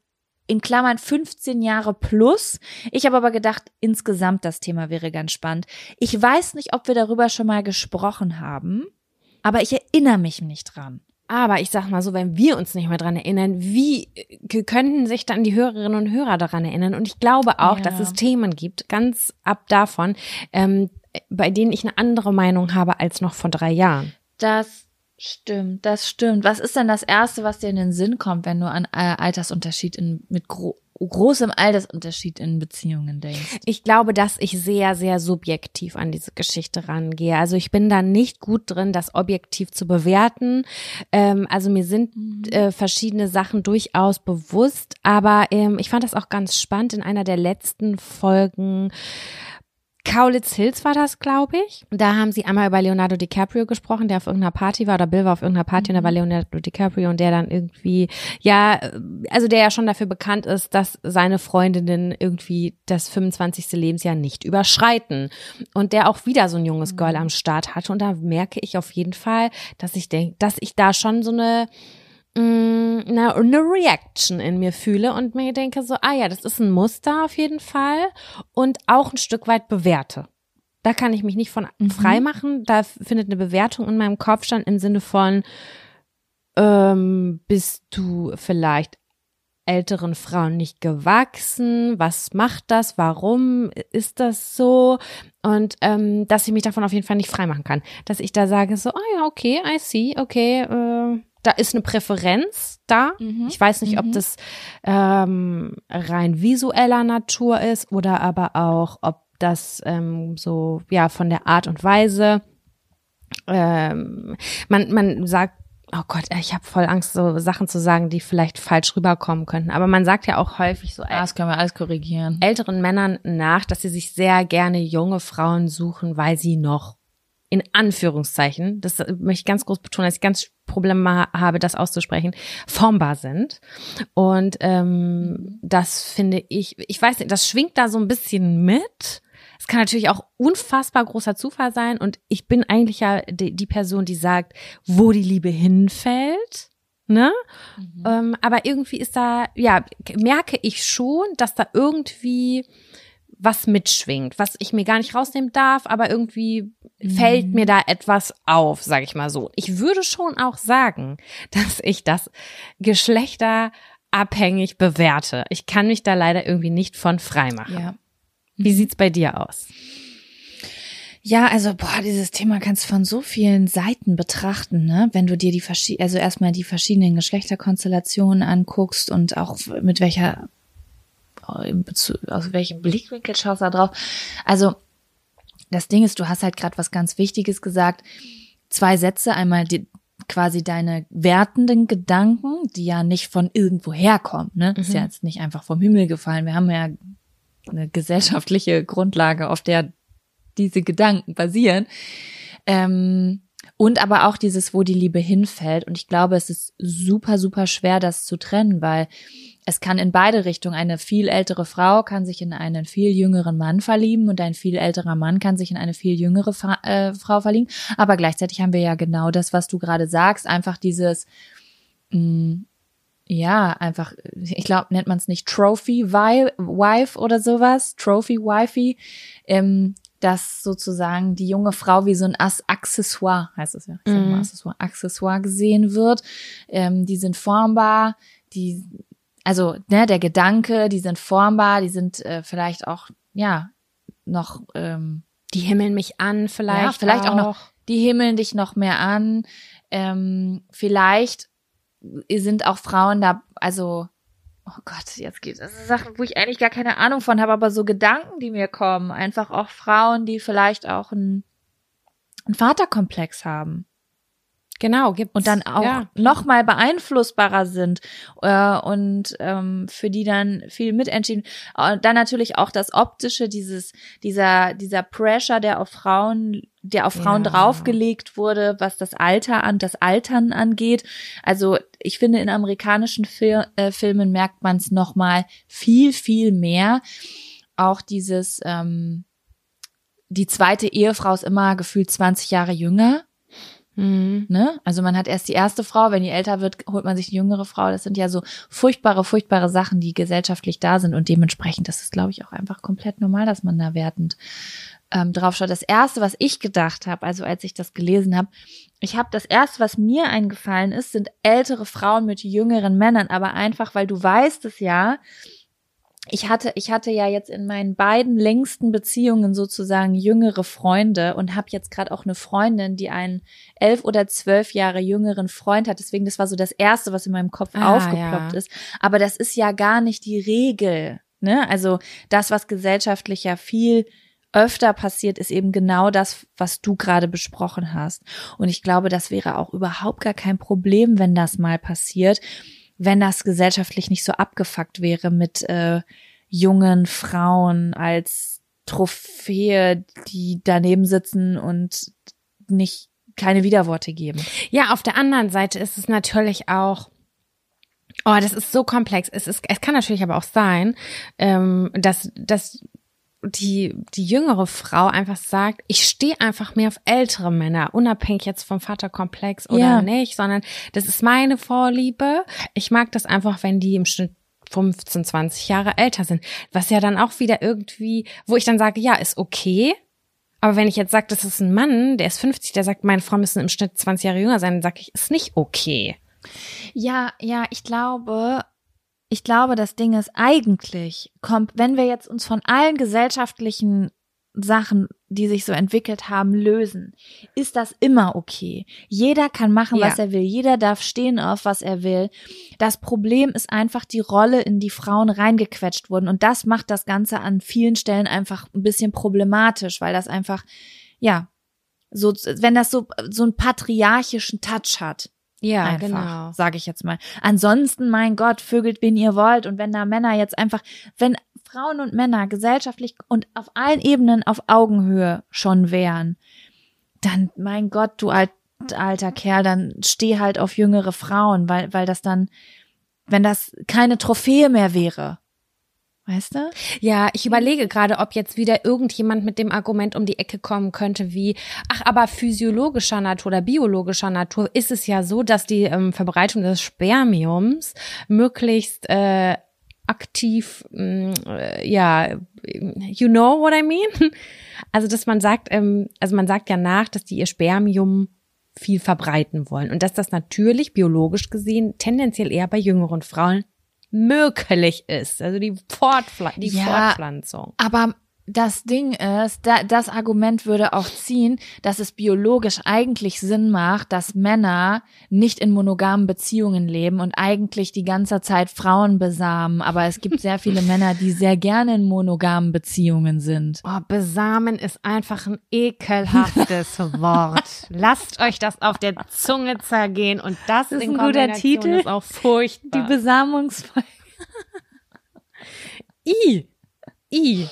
Speaker 2: in Klammern 15 Jahre plus. Ich habe aber gedacht, insgesamt das Thema wäre ganz spannend. Ich weiß nicht, ob wir darüber schon mal gesprochen haben, aber ich erinnere mich nicht dran.
Speaker 1: Aber ich sag mal so, wenn wir uns nicht mehr dran erinnern, wie könnten sich dann die Hörerinnen und Hörer daran erinnern? Und ich glaube auch, ja. dass es Themen gibt, ganz ab davon, ähm, bei denen ich eine andere Meinung habe als noch vor drei Jahren.
Speaker 2: Das Stimmt, das stimmt. Was ist denn das Erste, was dir in den Sinn kommt, wenn du an äh, Altersunterschied in, mit gro großem Altersunterschied in Beziehungen denkst?
Speaker 1: Ich glaube, dass ich sehr, sehr subjektiv an diese Geschichte rangehe. Also ich bin da nicht gut drin, das objektiv zu bewerten. Ähm, also mir sind mhm. äh, verschiedene Sachen durchaus bewusst, aber ähm, ich fand das auch ganz spannend in einer der letzten Folgen Kaulitz Hills war das, glaube ich. Da haben sie einmal über Leonardo DiCaprio gesprochen, der auf irgendeiner Party war, oder Bill war auf irgendeiner Party mhm. und da war mhm. Leonardo DiCaprio und der dann irgendwie, ja, also der ja schon dafür bekannt ist, dass seine Freundinnen irgendwie das 25. Lebensjahr nicht überschreiten. Und der auch wieder so ein junges Girl mhm. am Start hatte. Und da merke ich auf jeden Fall, dass ich denke, dass ich da schon so eine Mm, eine, eine Reaction in mir fühle und mir denke so, ah ja, das ist ein Muster auf jeden Fall und auch ein Stück weit bewerte. Da kann ich mich nicht von mhm. frei machen. Da findet eine Bewertung in meinem Kopf stand im Sinne von, ähm, bist du vielleicht älteren Frauen nicht gewachsen? Was macht das? Warum ist das so? Und ähm, dass ich mich davon auf jeden Fall nicht freimachen kann. Dass ich da sage so, ah ja, okay, I see, okay, äh, da ist eine Präferenz da. Mhm. Ich weiß nicht, mhm. ob das ähm, rein visueller Natur ist oder aber auch, ob das ähm, so ja von der Art und Weise. Ähm, man man sagt Oh Gott, ich habe voll Angst, so Sachen zu sagen, die vielleicht falsch rüberkommen könnten. Aber man sagt ja auch häufig so,
Speaker 2: ah, das können wir alles korrigieren.
Speaker 1: Älteren Männern nach, dass sie sich sehr gerne junge Frauen suchen, weil sie noch in Anführungszeichen, das möchte ich ganz groß betonen, dass ich ganz Probleme habe, das auszusprechen, formbar sind. Und ähm, das finde ich, ich weiß nicht, das schwingt da so ein bisschen mit. Es kann natürlich auch unfassbar großer Zufall sein. Und ich bin eigentlich ja die, die Person, die sagt, wo die Liebe hinfällt. Ne? Mhm. Ähm, aber irgendwie ist da, ja, merke ich schon, dass da irgendwie was mitschwingt, was ich mir gar nicht rausnehmen darf, aber irgendwie mhm. fällt mir da etwas auf, sage ich mal so. Ich würde schon auch sagen, [LAUGHS] dass ich das geschlechterabhängig bewerte. Ich kann mich da leider irgendwie nicht von frei machen. Ja. Wie sieht's bei dir aus?
Speaker 2: Ja, also boah, dieses Thema kannst du von so vielen Seiten betrachten, ne? Wenn du dir die verschiedenen, also erstmal die verschiedenen Geschlechterkonstellationen anguckst und auch mit welcher aus welchem Blickwinkel schaust du da drauf? Also, das Ding ist, du hast halt gerade was ganz Wichtiges gesagt. Zwei Sätze, einmal die, quasi deine wertenden Gedanken, die ja nicht von irgendwo herkommen, ne? Mhm. Ist ja mhm. jetzt nicht einfach vom Himmel gefallen. Wir haben ja eine gesellschaftliche Grundlage, auf der diese Gedanken basieren. Ähm, und aber auch dieses, wo die Liebe hinfällt. Und ich glaube, es ist super, super schwer, das zu trennen, weil es kann in beide Richtungen. Eine viel ältere Frau kann sich in einen viel jüngeren Mann verlieben und ein viel älterer Mann kann sich in eine viel jüngere Fra äh, Frau verlieben. Aber gleichzeitig haben wir ja genau das, was du gerade sagst, einfach dieses, mh, mm, ja, einfach, ich glaube, nennt man es nicht Trophy Wife oder sowas, Trophy Wifey, ähm, dass sozusagen die junge Frau wie so ein Accessoire, heißt es ja, ich sag mal
Speaker 1: Mhm.
Speaker 2: Accessoire, Accessoire gesehen wird. Ähm, die sind formbar, die, also ne, der Gedanke, die sind formbar, die sind äh, vielleicht auch, ja, noch, ähm,
Speaker 1: Die himmeln mich an, vielleicht.
Speaker 2: ja, vielleicht auch noch, die himmeln dich noch mehr an. Ähm, vielleicht sind auch Frauen da, also, oh Gott, jetzt geht es Sachen, wo ich eigentlich gar keine Ahnung von habe, aber so Gedanken, die mir kommen. Einfach auch Frauen, die vielleicht auch einen, einen Vaterkomplex haben
Speaker 1: Genau, gibt
Speaker 2: und dann auch
Speaker 1: Ja.
Speaker 2: noch mal beeinflussbarer sind äh, und ähm, für die dann viel mitentschieden. Und dann natürlich auch das optische, dieses dieser dieser Pressure, der auf Frauen, der auf Frauen
Speaker 1: Ja.
Speaker 2: draufgelegt wurde, was das Alter an das Altern angeht. Also ich finde in amerikanischen Fil äh, Filmen merkt man es noch mal viel viel mehr. Auch dieses ähm, die zweite Ehefrau ist immer gefühlt 20 Jahre jünger.
Speaker 1: Mhm.
Speaker 2: Ne? Also man hat erst die erste Frau, wenn die älter wird, holt man sich eine jüngere Frau. Das sind ja so furchtbare, furchtbare Sachen, die gesellschaftlich da sind und dementsprechend, das ist, glaube ich, auch einfach komplett normal, dass man da wertend ähm, drauf schaut. Das erste, was ich gedacht habe, also als ich das gelesen habe, ich habe das erste, was mir eingefallen ist, sind ältere Frauen mit jüngeren Männern, aber einfach, weil du weißt es ja, ich hatte, ich hatte ja jetzt in meinen beiden längsten Beziehungen sozusagen jüngere Freunde und habe jetzt gerade auch eine Freundin, die einen elf oder zwölf Jahre jüngeren Freund hat. Deswegen, das war so das Erste, was in meinem Kopf
Speaker 1: Ah,
Speaker 2: aufgeploppt
Speaker 1: ja.
Speaker 2: ist. Aber das ist ja gar nicht die Regel. Ne? Also das, was gesellschaftlich ja viel öfter passiert, ist eben genau das, was du gerade besprochen hast. Und ich glaube, das wäre auch überhaupt gar kein Problem, wenn das mal passiert, wenn das gesellschaftlich nicht so abgefuckt wäre mit äh, jungen Frauen als Trophäe, die daneben sitzen und nicht keine Widerworte geben.
Speaker 1: Ja, auf der anderen Seite ist es natürlich auch. Oh, das ist so komplex. Es ist, es kann natürlich aber auch sein, ähm, dass, dass die, die jüngere Frau einfach sagt, ich stehe einfach mehr auf ältere Männer, unabhängig jetzt vom Vaterkomplex oder
Speaker 2: Ja.
Speaker 1: nicht, sondern das ist meine Vorliebe. Ich mag das einfach, wenn die im Schnitt 15, 20 Jahre älter sind. Was ja dann auch wieder irgendwie, wo ich dann sage, ja, ist okay. Aber wenn ich jetzt sage, das ist ein Mann, der ist 50, der sagt, meine Frau müssen im Schnitt 20 Jahre jünger sein, dann sage ich, ist nicht okay.
Speaker 2: Ja, ja, ich glaube, ich glaube, das Ding ist eigentlich, kommt, wenn wir jetzt uns von allen gesellschaftlichen Sachen, die sich so entwickelt haben, lösen, ist das immer okay. Jeder kann machen, was
Speaker 1: Ja.
Speaker 2: er will. Jeder darf stehen auf, was er will. Das Problem ist einfach die Rolle, in die Frauen reingequetscht wurden. Und das macht das Ganze an vielen Stellen einfach ein bisschen problematisch, weil das einfach, ja, so, wenn das so, so einen patriarchischen Touch hat
Speaker 1: Ja,
Speaker 2: einfach,
Speaker 1: genau.
Speaker 2: sage ich jetzt mal. Ansonsten, mein Gott, vögelt, wen ihr wollt. Und wenn da Männer jetzt einfach, wenn Frauen und Männer gesellschaftlich und auf allen Ebenen auf Augenhöhe schon wären, dann, mein Gott, du alt, alter Kerl, dann steh halt auf jüngere Frauen, weil, weil das dann, wenn das keine Trophäe mehr wäre. Weißt du?
Speaker 1: Ja, ich überlege gerade, ob jetzt wieder irgendjemand mit dem Argument um die Ecke kommen könnte, wie, ach, aber physiologischer Natur oder biologischer Natur ist es ja so, dass die ähm, Verbreitung des Spermiums möglichst äh, aktiv, mh, äh, ja, you know what I mean? [LAUGHS] Also, dass man sagt, ähm, also man sagt ja nach, dass die ihr Spermium viel verbreiten wollen und dass das natürlich biologisch gesehen tendenziell eher bei jüngeren Frauen möglich ist. Also die, Fortpfla die
Speaker 2: Ja.
Speaker 1: Fortpflanzung.
Speaker 2: Aber das Ding ist, da, das Argument würde auch ziehen, dass es biologisch eigentlich Sinn macht, dass Männer nicht in monogamen Beziehungen leben und eigentlich die ganze Zeit Frauen besamen. Aber es gibt sehr viele [LAUGHS] Männer, die sehr gerne in monogamen Beziehungen sind.
Speaker 1: Oh, besamen ist einfach ein ekelhaftes [LAUGHS] Wort. Lasst euch das auf der Zunge zergehen und das,
Speaker 2: ist
Speaker 1: in
Speaker 2: ein guter Titel.
Speaker 1: ist auch furchtbar.
Speaker 2: Die Besamungsfolge.
Speaker 1: I. I.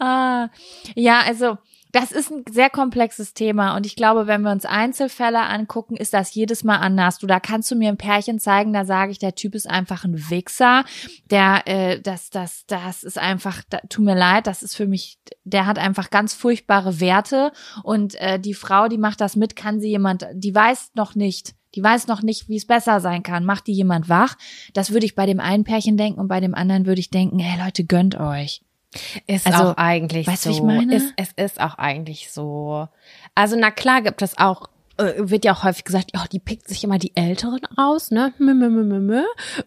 Speaker 2: Ah, ja, also das ist ein sehr komplexes Thema und ich glaube, wenn wir uns Einzelfälle angucken, ist das jedes Mal anders. Du, da kannst du mir ein Pärchen zeigen, da sage ich, der Typ ist einfach ein Wichser, der, äh, das, das, das ist einfach, da, tut mir leid, das ist für mich, der hat einfach ganz furchtbare Werte und äh, die Frau, die macht das mit, kann sie jemand, die weiß noch nicht, Die weiß noch nicht, wie es besser sein kann. Macht die jemand wach? Das würde ich bei dem einen Pärchen denken und bei dem anderen würde ich denken, hey Leute, gönnt euch.
Speaker 1: Ist
Speaker 2: Also,
Speaker 1: auch eigentlich
Speaker 2: weißt
Speaker 1: so.
Speaker 2: ich meine?
Speaker 1: Ist, es ist auch eigentlich so. Also na klar gibt es auch, wird ja auch häufig gesagt, ja, die pickt sich immer die Älteren raus, ne?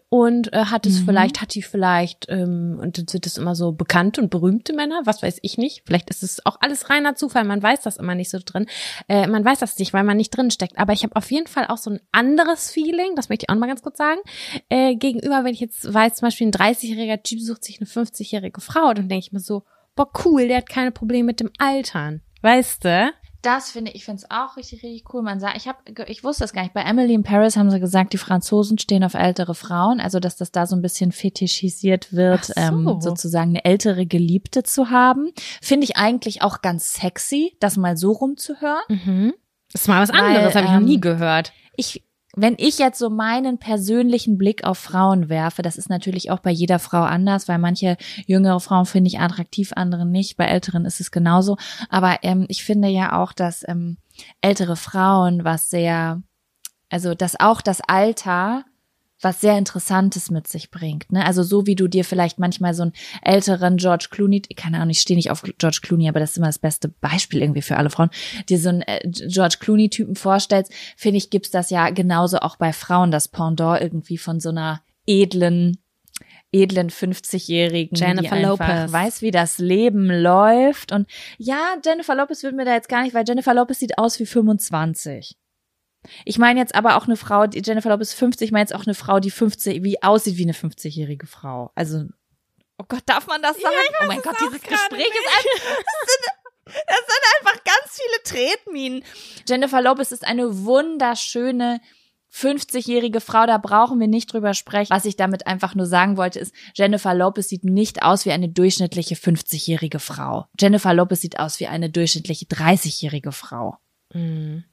Speaker 1: Und äh, hat
Speaker 2: Mhm.
Speaker 1: es vielleicht, hat die vielleicht, ähm, und dann sind es immer so bekannte und berühmte Männer, was weiß ich nicht. Vielleicht ist es auch alles reiner Zufall, man weiß das immer nicht so drin. Äh, man weiß das nicht, weil man nicht drin steckt. Aber ich habe auf jeden Fall auch so ein anderes Feeling, das möchte ich auch noch mal ganz kurz sagen, äh, gegenüber, wenn ich jetzt weiß, zum Beispiel ein 30-jähriger Typ sucht sich eine 50-jährige Frau, dann denke ich mir so, boah, cool, der hat keine Probleme mit dem Altern. Weißt du?
Speaker 2: Das finde ich, finde es auch richtig, richtig cool. Man sagt, ich habe, ich wusste das gar nicht. Bei Emily in Paris haben sie gesagt, die Franzosen stehen auf ältere Frauen, also dass das da so ein bisschen fetischisiert wird,
Speaker 1: Ach so.
Speaker 2: ähm, sozusagen eine ältere Geliebte zu haben. Finde ich eigentlich auch ganz sexy, das mal so rumzuhören.
Speaker 1: Mhm. Das ist mal was
Speaker 2: Weil,
Speaker 1: anderes, habe ich noch
Speaker 2: ähm,
Speaker 1: nie gehört.
Speaker 2: ich, wenn ich jetzt so meinen persönlichen Blick auf Frauen werfe, das ist natürlich auch bei jeder Frau anders, weil manche jüngere Frauen finde ich attraktiv, andere nicht. Bei älteren ist es genauso. Aber ähm, ich finde ja auch, dass ähm, ältere Frauen was sehr, also dass auch das Alter was sehr Interessantes mit sich bringt. Ne? Also so wie du dir vielleicht manchmal so einen älteren George Clooney, keine Ahnung, ich stehe nicht auf George Clooney, aber das ist immer das beste Beispiel irgendwie für alle Frauen, dir so einen äh, George Clooney-Typen vorstellst, finde ich, gibt's das ja genauso auch bei Frauen, das Pendant irgendwie von so einer edlen edlen 50-Jährigen,
Speaker 1: Jennifer Lopez.
Speaker 2: weiß, wie das Leben läuft. Und ja, Jennifer Lopez wird mir da jetzt gar nicht, weil Jennifer Lopez sieht aus wie 25. Ich meine jetzt aber auch eine Frau, die Jennifer Lopez ist 50, ich meine jetzt auch eine Frau, die 50, wie aussieht wie eine 50-jährige Frau. Also, oh Gott, darf man das sagen? oh mein Gott, dieses Gespräch ist einfach, das sind, das sind einfach ganz viele Tretminen. Jennifer Lopez ist eine wunderschöne 50-jährige Frau, da brauchen wir nicht drüber sprechen. Was ich damit einfach nur sagen wollte, ist, Jennifer Lopez sieht nicht aus wie eine durchschnittliche 50-jährige Frau. Jennifer Lopez sieht aus wie eine durchschnittliche 30-jährige Frau.
Speaker 1: Mhm.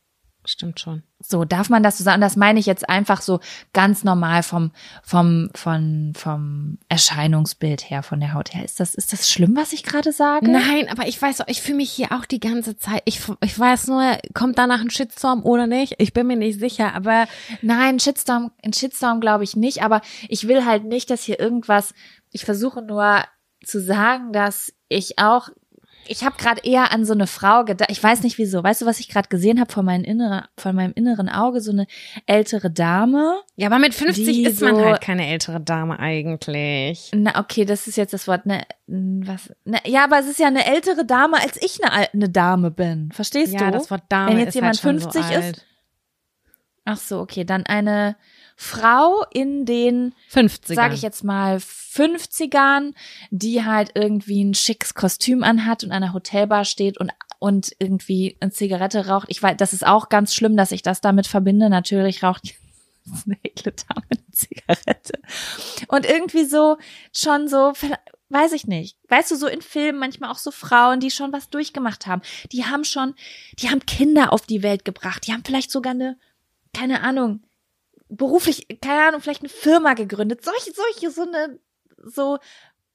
Speaker 1: Stimmt schon.
Speaker 2: So, darf man das so sagen? Das meine ich jetzt einfach so ganz normal vom, vom, von, vom Erscheinungsbild her, von der Haut her. Ist das, ist das schlimm, was ich gerade sage?
Speaker 1: Nein, aber ich weiß, auch, ich fühle mich hier auch die ganze Zeit. Ich, ich weiß nur, kommt danach ein Shitstorm oder nicht? Ich bin mir nicht sicher, aber
Speaker 2: Nein, Shitstorm, ein Shitstorm glaube ich nicht, aber ich will halt nicht, dass hier irgendwas, ich versuche nur zu sagen, dass ich auch, ich habe gerade eher an so eine Frau gedacht, ich weiß nicht wieso, weißt du, was ich gerade gesehen habe von, meinem inneren, von meinem inneren Auge, so eine ältere Dame.
Speaker 1: ja, aber mit 50
Speaker 2: Die
Speaker 1: ist man
Speaker 2: so-
Speaker 1: halt keine ältere Dame eigentlich.
Speaker 2: Na, okay, das ist jetzt das Wort, ne, was, ne, ja, aber es ist ja eine ältere Dame, als ich eine, eine Dame bin, verstehst
Speaker 1: ja,
Speaker 2: du?
Speaker 1: das Wort Dame
Speaker 2: Wenn jetzt
Speaker 1: ist
Speaker 2: jemand
Speaker 1: halt schon
Speaker 2: 50
Speaker 1: so
Speaker 2: ist,
Speaker 1: alt.
Speaker 2: Ach so, okay, dann eine Frau in den
Speaker 1: 50
Speaker 2: sage ich jetzt mal, 50ern, die halt irgendwie ein schickes Kostüm anhat und an einer Hotelbar steht und und irgendwie eine Zigarette raucht. Ich weiß, das ist auch ganz schlimm, dass ich das damit verbinde. Natürlich raucht [LAUGHS] eine Dame eine Zigarette. Und irgendwie so, schon so, weiß ich nicht. Weißt du, so in Filmen manchmal auch so Frauen, die schon was durchgemacht haben. Die haben schon, die haben Kinder auf die Welt gebracht. Die haben vielleicht sogar eine, keine Ahnung, beruflich, keine Ahnung, vielleicht eine Firma gegründet. Solche, solche, so eine, so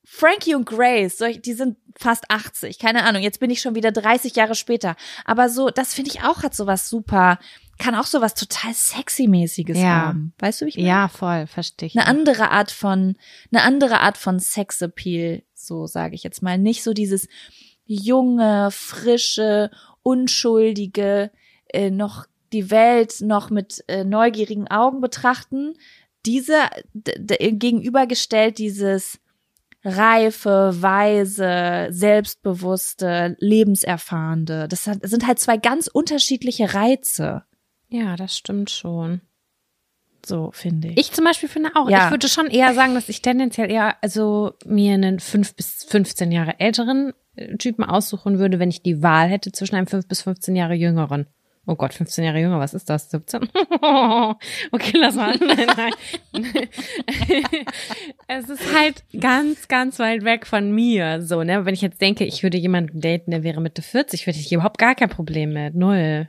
Speaker 2: Frankie und Grace, solch, die sind fast 80, keine Ahnung, jetzt bin ich schon wieder 30 Jahre später. Aber so, das finde ich auch hat sowas super, kann auch sowas total sexy-mäßiges
Speaker 1: Ja.
Speaker 2: haben. Weißt du, wie ich meine?
Speaker 1: Ja, voll, verstehe ich.
Speaker 2: Eine andere Art von, eine andere Art von Sexappeal, so sage ich jetzt mal. Nicht so dieses junge, frische, unschuldige, äh, noch die Welt noch mit äh, neugierigen Augen betrachten. Diese gegenübergestellt dieses reife, weise, selbstbewusste, lebenserfahrende. Das sind halt zwei ganz unterschiedliche Reize.
Speaker 1: ja, das stimmt schon.
Speaker 2: So finde ich.
Speaker 1: Ich zum Beispiel finde auch,
Speaker 2: Ja.
Speaker 1: ich würde schon eher sagen, dass ich tendenziell eher, also mir einen fünf bis 15 Jahre älteren äh, Typen aussuchen würde, wenn ich die Wahl hätte zwischen einem fünf bis 15 Jahre jüngeren. Oh Gott, 15 Jahre jünger, was ist das? 17? [LAUGHS] okay, lass mal. [LAUGHS] Nein, nein. [LAUGHS] es ist halt ganz, ganz weit weg von mir, so, ne? Wenn ich jetzt denke, ich würde jemanden daten, der wäre Mitte 40, würde ich überhaupt gar kein Problem mit. Null.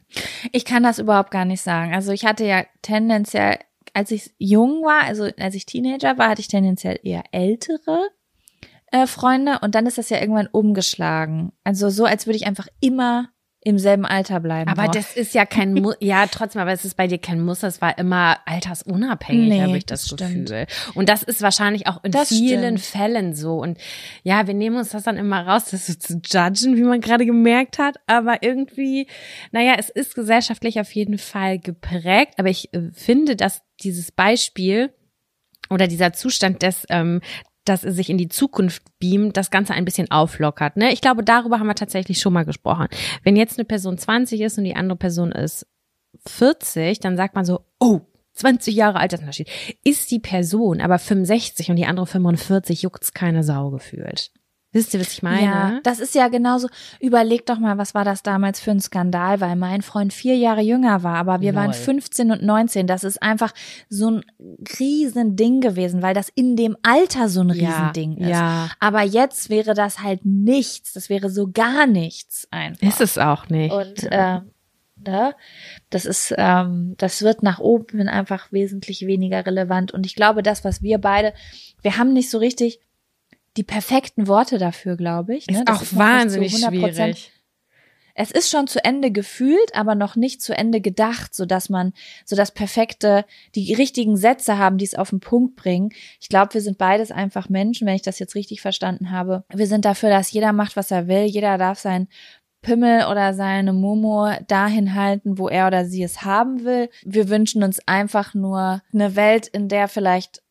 Speaker 2: Ich kann das überhaupt gar nicht sagen. Also ich hatte ja tendenziell, als ich jung war, also als ich Teenager war, hatte ich tendenziell eher ältere äh, Freunde und dann ist das ja irgendwann umgeschlagen. Also so, als würde ich einfach immer im selben Alter bleiben.
Speaker 1: Aber
Speaker 2: wollen.
Speaker 1: das ist ja kein, Mu ja trotzdem, aber es ist bei dir kein Muster, es war immer altersunabhängig,
Speaker 2: Nee,
Speaker 1: habe ich das,
Speaker 2: das
Speaker 1: Gefühl.
Speaker 2: stimmt.
Speaker 1: Und das ist wahrscheinlich auch in
Speaker 2: Das
Speaker 1: vielen
Speaker 2: stimmt.
Speaker 1: Fällen so. Und ja, wir nehmen uns das dann immer raus, das so zu judgen, wie man gerade gemerkt hat. Aber irgendwie, naja, es ist gesellschaftlich auf jeden Fall geprägt. Aber ich äh, finde, dass dieses Beispiel oder dieser Zustand des, ähm, dass es sich in die Zukunft beamt, das Ganze ein bisschen auflockert. Ne? Ich glaube, darüber haben wir tatsächlich schon mal gesprochen. Wenn jetzt eine Person 20 ist und die andere Person ist 40, dann sagt man so, oh, 20 Jahre Altersunterschied. Ist die Person aber 65 und die andere 45, juckt's keine Sau gefühlt. Wisst ihr, was ich meine?
Speaker 2: Ja, das ist ja genauso. Überleg doch mal, was war das damals für ein Skandal, weil mein Freund vier Jahre jünger war, aber wir waren
Speaker 1: Lol.
Speaker 2: 15 und 19. Das ist einfach so ein Riesending gewesen, weil das in dem Alter so ein Riesending ist.
Speaker 1: Ja,
Speaker 2: Aber jetzt wäre das halt nichts. Das wäre so gar nichts einfach.
Speaker 1: ist es auch nicht.
Speaker 2: Und ähm, ne, das ist, ähm, das wird nach oben einfach wesentlich weniger relevant. Und ich glaube, das, was wir beide, wir haben nicht so richtig die perfekten Worte dafür, glaube ich. Ne?
Speaker 1: ist
Speaker 2: Das
Speaker 1: auch
Speaker 2: nicht
Speaker 1: wahnsinnig
Speaker 2: zu 100%.
Speaker 1: schwierig.
Speaker 2: Es ist schon zu Ende gefühlt, aber noch nicht zu Ende gedacht, so dass man so das perfekte, die richtigen Sätze haben, die es auf den Punkt bringen. Ich glaube, wir sind beides einfach Menschen, wenn ich das jetzt richtig verstanden habe. Wir sind dafür, dass jeder macht, was er will. Jeder darf sein Pimmel oder seine Momo dahin halten, wo er oder sie es haben will. Wir wünschen uns einfach nur eine Welt, in der vielleicht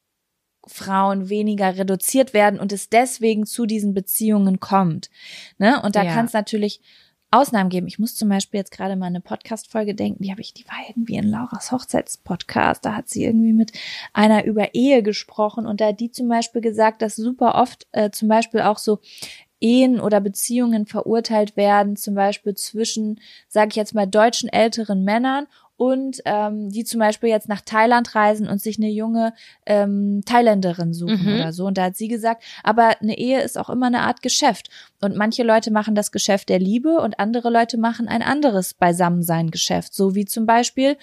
Speaker 2: Frauen weniger reduziert werden und es deswegen zu diesen Beziehungen kommt. Ne? Und da
Speaker 1: Ja.
Speaker 2: kann es natürlich Ausnahmen geben. Ich muss zum Beispiel jetzt gerade mal eine Podcast-Folge denken, die habe ich, die war irgendwie in Lauras Hochzeitspodcast. Da hat sie irgendwie mit einer über Ehe gesprochen und da hat die zum Beispiel gesagt, dass super oft äh, zum Beispiel auch so Ehen oder Beziehungen verurteilt werden, zum Beispiel zwischen, sage ich jetzt mal, deutschen älteren Männern und ähm, die zum Beispiel jetzt nach Thailand reisen und sich eine junge ähm, Thailänderin suchen
Speaker 1: Mhm.
Speaker 2: oder so. Und da hat sie gesagt, aber eine Ehe ist auch immer eine Art Geschäft. Und manche Leute machen das Geschäft der Liebe und andere Leute machen ein anderes Beisammensein-Geschäft. So wie zum Beispiel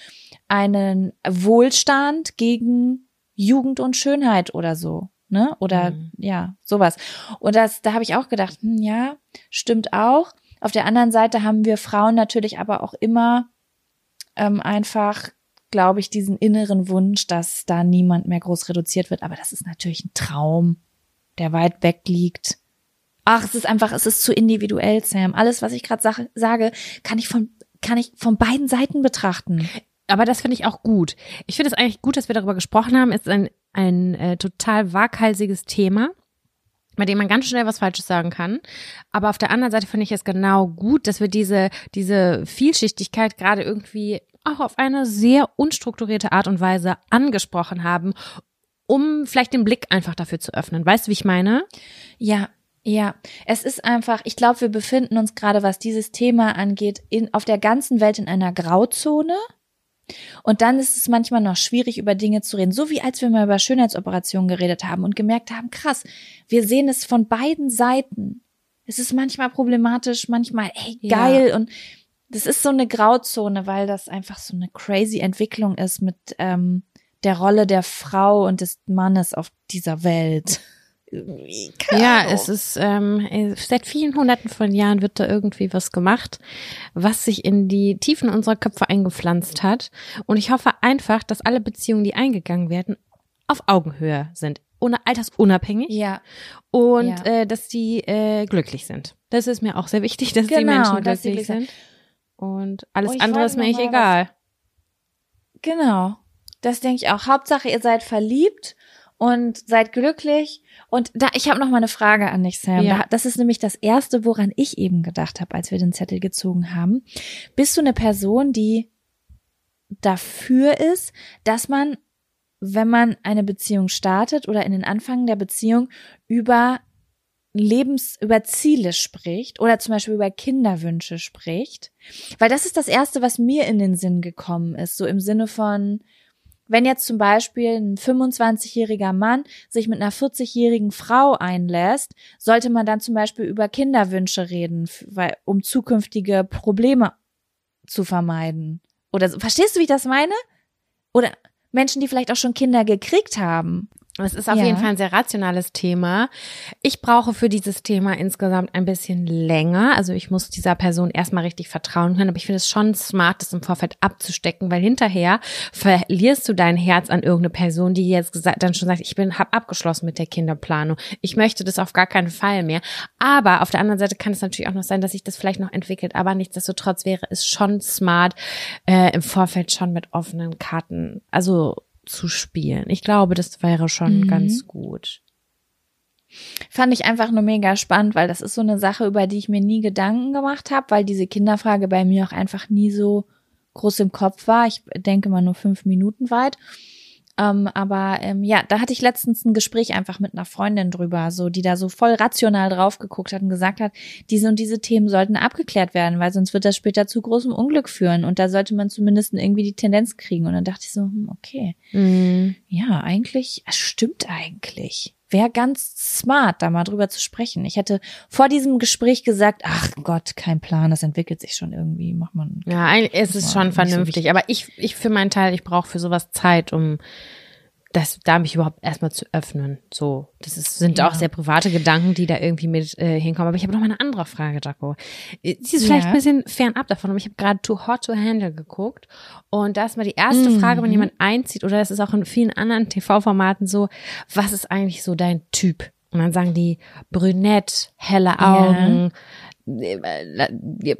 Speaker 2: einen Wohlstand gegen Jugend und Schönheit oder so. Ne? Oder
Speaker 1: Mhm.
Speaker 2: ja, sowas. Und das, da habe ich auch gedacht, hm, ja, stimmt auch. Auf der anderen Seite haben wir Frauen natürlich aber auch immer ähm, einfach, glaube ich, diesen inneren Wunsch, dass da niemand mehr groß reduziert wird. Aber das ist natürlich ein Traum, der weit weg liegt. Ach, es ist einfach, es ist zu individuell, Sam. Alles, was ich gerade sag, sage, kann ich von kann ich von beiden Seiten betrachten.
Speaker 1: Aber das finde ich auch gut. Ich finde es eigentlich gut, dass wir darüber gesprochen haben. Es ist ein, ein äh, total waghalsiges Thema, bei dem man ganz schnell was Falsches sagen kann. Aber auf der anderen Seite finde ich es genau gut, dass wir diese, diese Vielschichtigkeit gerade irgendwie auch auf eine sehr unstrukturierte Art und Weise angesprochen haben, um vielleicht den Blick einfach dafür zu öffnen. Weißt du, wie ich meine?
Speaker 2: Ja, ja. Es ist einfach, ich glaube, wir befinden uns gerade, was dieses Thema angeht, in, auf der ganzen Welt in einer Grauzone. Und dann ist es manchmal noch schwierig, über Dinge zu reden. So wie als wir mal über Schönheitsoperationen geredet haben und gemerkt haben, krass, wir sehen es von beiden Seiten. Es ist manchmal problematisch, manchmal, ey,
Speaker 1: Ja.
Speaker 2: geil. Und das ist so eine Grauzone, weil das einfach so eine crazy Entwicklung ist mit ähm, der Rolle der Frau und des Mannes auf dieser Welt. [LAUGHS]
Speaker 1: Ja, es ist ähm, äh, seit vielen hunderten von Jahren wird da irgendwie was gemacht, was sich in die Tiefen unserer Köpfe eingepflanzt hat. Und ich hoffe einfach, dass alle Beziehungen, die eingegangen werden, auf Augenhöhe sind, ohne altersunabhängig
Speaker 2: Ja,
Speaker 1: und
Speaker 2: Ja.
Speaker 1: äh, dass die äh, glücklich sind. Das ist mir auch sehr wichtig, dass die
Speaker 2: Genau,
Speaker 1: Menschen
Speaker 2: dass sie
Speaker 1: glücklich
Speaker 2: glücklich
Speaker 1: sind. Und alles
Speaker 2: Und ich
Speaker 1: andere ist mir echt egal.
Speaker 2: genau. Das denke ich auch. Hauptsache, ihr seid verliebt und seid glücklich. Und da, ich habe noch mal eine Frage an dich, Sam.
Speaker 1: Ja.
Speaker 2: Da, das ist nämlich das erste, woran ich eben gedacht habe, als wir den Zettel gezogen haben. Bist du eine Person, die dafür ist, dass man, wenn man eine Beziehung startet oder in den Anfang der Beziehung über Lebens, über Ziele spricht oder zum Beispiel über Kinderwünsche spricht? Weil das ist das erste, was mir in den Sinn gekommen ist, so im Sinne von, wenn jetzt zum Beispiel ein 25-jähriger Mann sich mit einer 40-jährigen Frau einlässt, sollte man dann zum Beispiel über Kinderwünsche reden, weil, um zukünftige Probleme zu vermeiden. Oder so. Verstehst du, wie ich das meine? Oder Menschen, die vielleicht auch schon Kinder gekriegt haben.
Speaker 1: Es ist auf ja. jeden Fall ein sehr rationales Thema. Ich brauche für dieses Thema insgesamt ein bisschen länger. Also ich muss dieser Person erstmal richtig vertrauen können. Aber ich finde es schon smart, das im Vorfeld abzustecken, weil hinterher verlierst du dein Herz an irgendeine Person, die jetzt gesagt, dann schon sagt, ich bin, hab abgeschlossen mit der Kinderplanung. Ich möchte das auf gar keinen Fall mehr. Aber auf der anderen Seite kann es natürlich auch noch sein, dass sich das vielleicht noch entwickelt. Aber nichtsdestotrotz wäre es schon smart, äh, im Vorfeld schon mit offenen Karten, also zu spielen. Ich glaube, das wäre schon mhm. ganz gut.
Speaker 2: Fand ich einfach nur mega spannend, weil das ist so eine Sache, über die ich mir nie Gedanken gemacht habe, weil diese Kinderfrage bei mir auch einfach nie so groß im Kopf war. Ich denke mal nur fünf Minuten weit. Ähm, aber ähm, ja, da hatte ich letztens ein Gespräch einfach mit einer Freundin drüber, so die da so voll rational drauf geguckt hat und gesagt hat, diese und diese Themen sollten abgeklärt werden, weil sonst wird das später zu großem Unglück führen und da sollte man zumindest irgendwie die Tendenz kriegen. Und dann dachte ich so, hm, okay, mhm. ja, eigentlich, es stimmt eigentlich wäre ganz smart, da mal drüber zu sprechen. Ich hätte vor diesem Gespräch gesagt, ach Gott, kein Plan, das entwickelt sich schon irgendwie, macht man.
Speaker 1: Ja, es ist schon vernünftig, so aber ich, ich für meinen Teil, ich brauche für sowas Zeit, um das, da mich überhaupt erstmal zu öffnen. So, das ist, sind ja. auch sehr private Gedanken, die da irgendwie mit äh, hinkommen. Aber ich habe noch mal eine andere Frage, Jaco. Äh, sie ist vielleicht ja. ein bisschen fernab davon, aber ich habe gerade Too Hot to Handle geguckt. Und da ist mal die erste mhm. Frage, wenn jemand einzieht, oder das ist auch in vielen anderen TV-Formaten so, was ist eigentlich so dein Typ? Und dann sagen die brünett, helle Augen, ja. äh,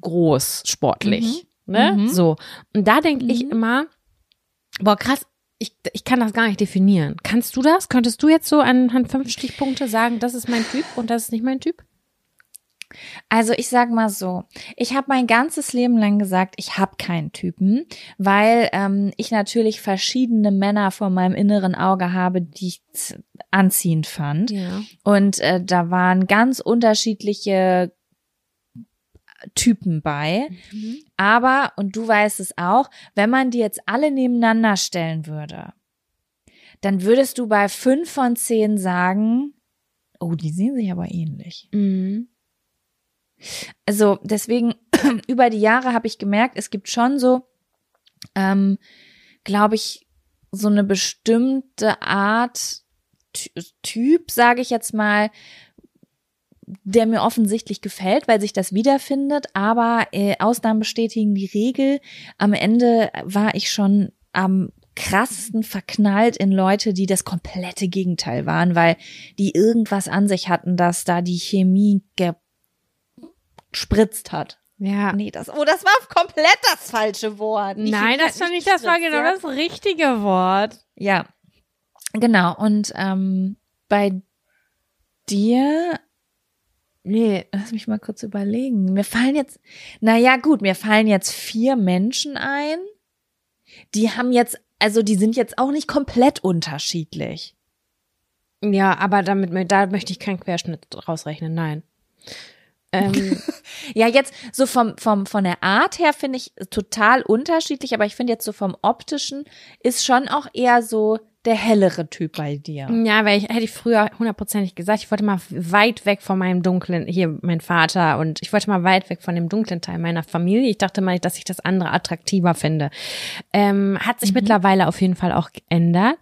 Speaker 1: groß, sportlich. Mhm. Ne? Mhm. So. Und da denke ich mhm. immer, boah, krass, ich, ich kann das gar nicht definieren. Kannst du das? Könntest du jetzt so anhand fünf Stichpunkte sagen, das ist mein Typ und das ist nicht mein Typ?
Speaker 2: Also ich sag mal so, ich habe mein ganzes Leben lang gesagt, ich habe keinen Typen, weil ähm, ich natürlich verschiedene Männer vor meinem inneren Auge habe, die ich anziehend fand. Ja. Und äh, da waren ganz unterschiedliche Typen bei. Mhm. Aber, und du weißt es auch, wenn man die jetzt alle nebeneinander stellen würde, dann würdest du bei fünf von zehn sagen, oh, die sehen sich aber ähnlich. Mhm. Also deswegen, [CLEARS THROAT] über die Jahre habe ich gemerkt, es gibt schon so, ähm, glaube ich, so eine bestimmte Art Typ, sage ich jetzt mal, der mir offensichtlich gefällt, weil sich das wiederfindet, aber äh, Ausnahmen bestätigen die Regel. Am Ende war ich schon am krassesten verknallt in Leute, die das komplette Gegenteil waren, weil die irgendwas an sich hatten, dass da die Chemie gespritzt hat.
Speaker 1: Ja.
Speaker 2: Nee, das, oh, das war komplett das falsche Wort.
Speaker 1: Nicht Nein, das fand ich, das war genau das richtige Wort.
Speaker 2: Ja. Genau. Und ähm, bei dir Nee, lass mich mal kurz überlegen. Mir fallen jetzt, na ja, gut, mir fallen jetzt vier Menschen ein. Die haben jetzt, also die sind jetzt auch nicht komplett unterschiedlich.
Speaker 1: Ja, aber damit, da möchte ich keinen Querschnitt rausrechnen, nein.
Speaker 2: Ähm, [LAUGHS] ja, jetzt so vom, vom, von der Art her finde ich total unterschiedlich, aber ich finde jetzt so vom optischen ist schon auch eher so der hellere Typ bei dir.
Speaker 1: Ja, weil ich hätte ich früher hundertprozentig gesagt, ich wollte mal weit weg von meinem dunklen, hier mein Vater und ich wollte mal weit weg von dem dunklen Teil meiner Familie. Ich dachte mal, dass ich das andere attraktiver finde. Ähm, hat sich mhm. mittlerweile auf jeden Fall auch geändert.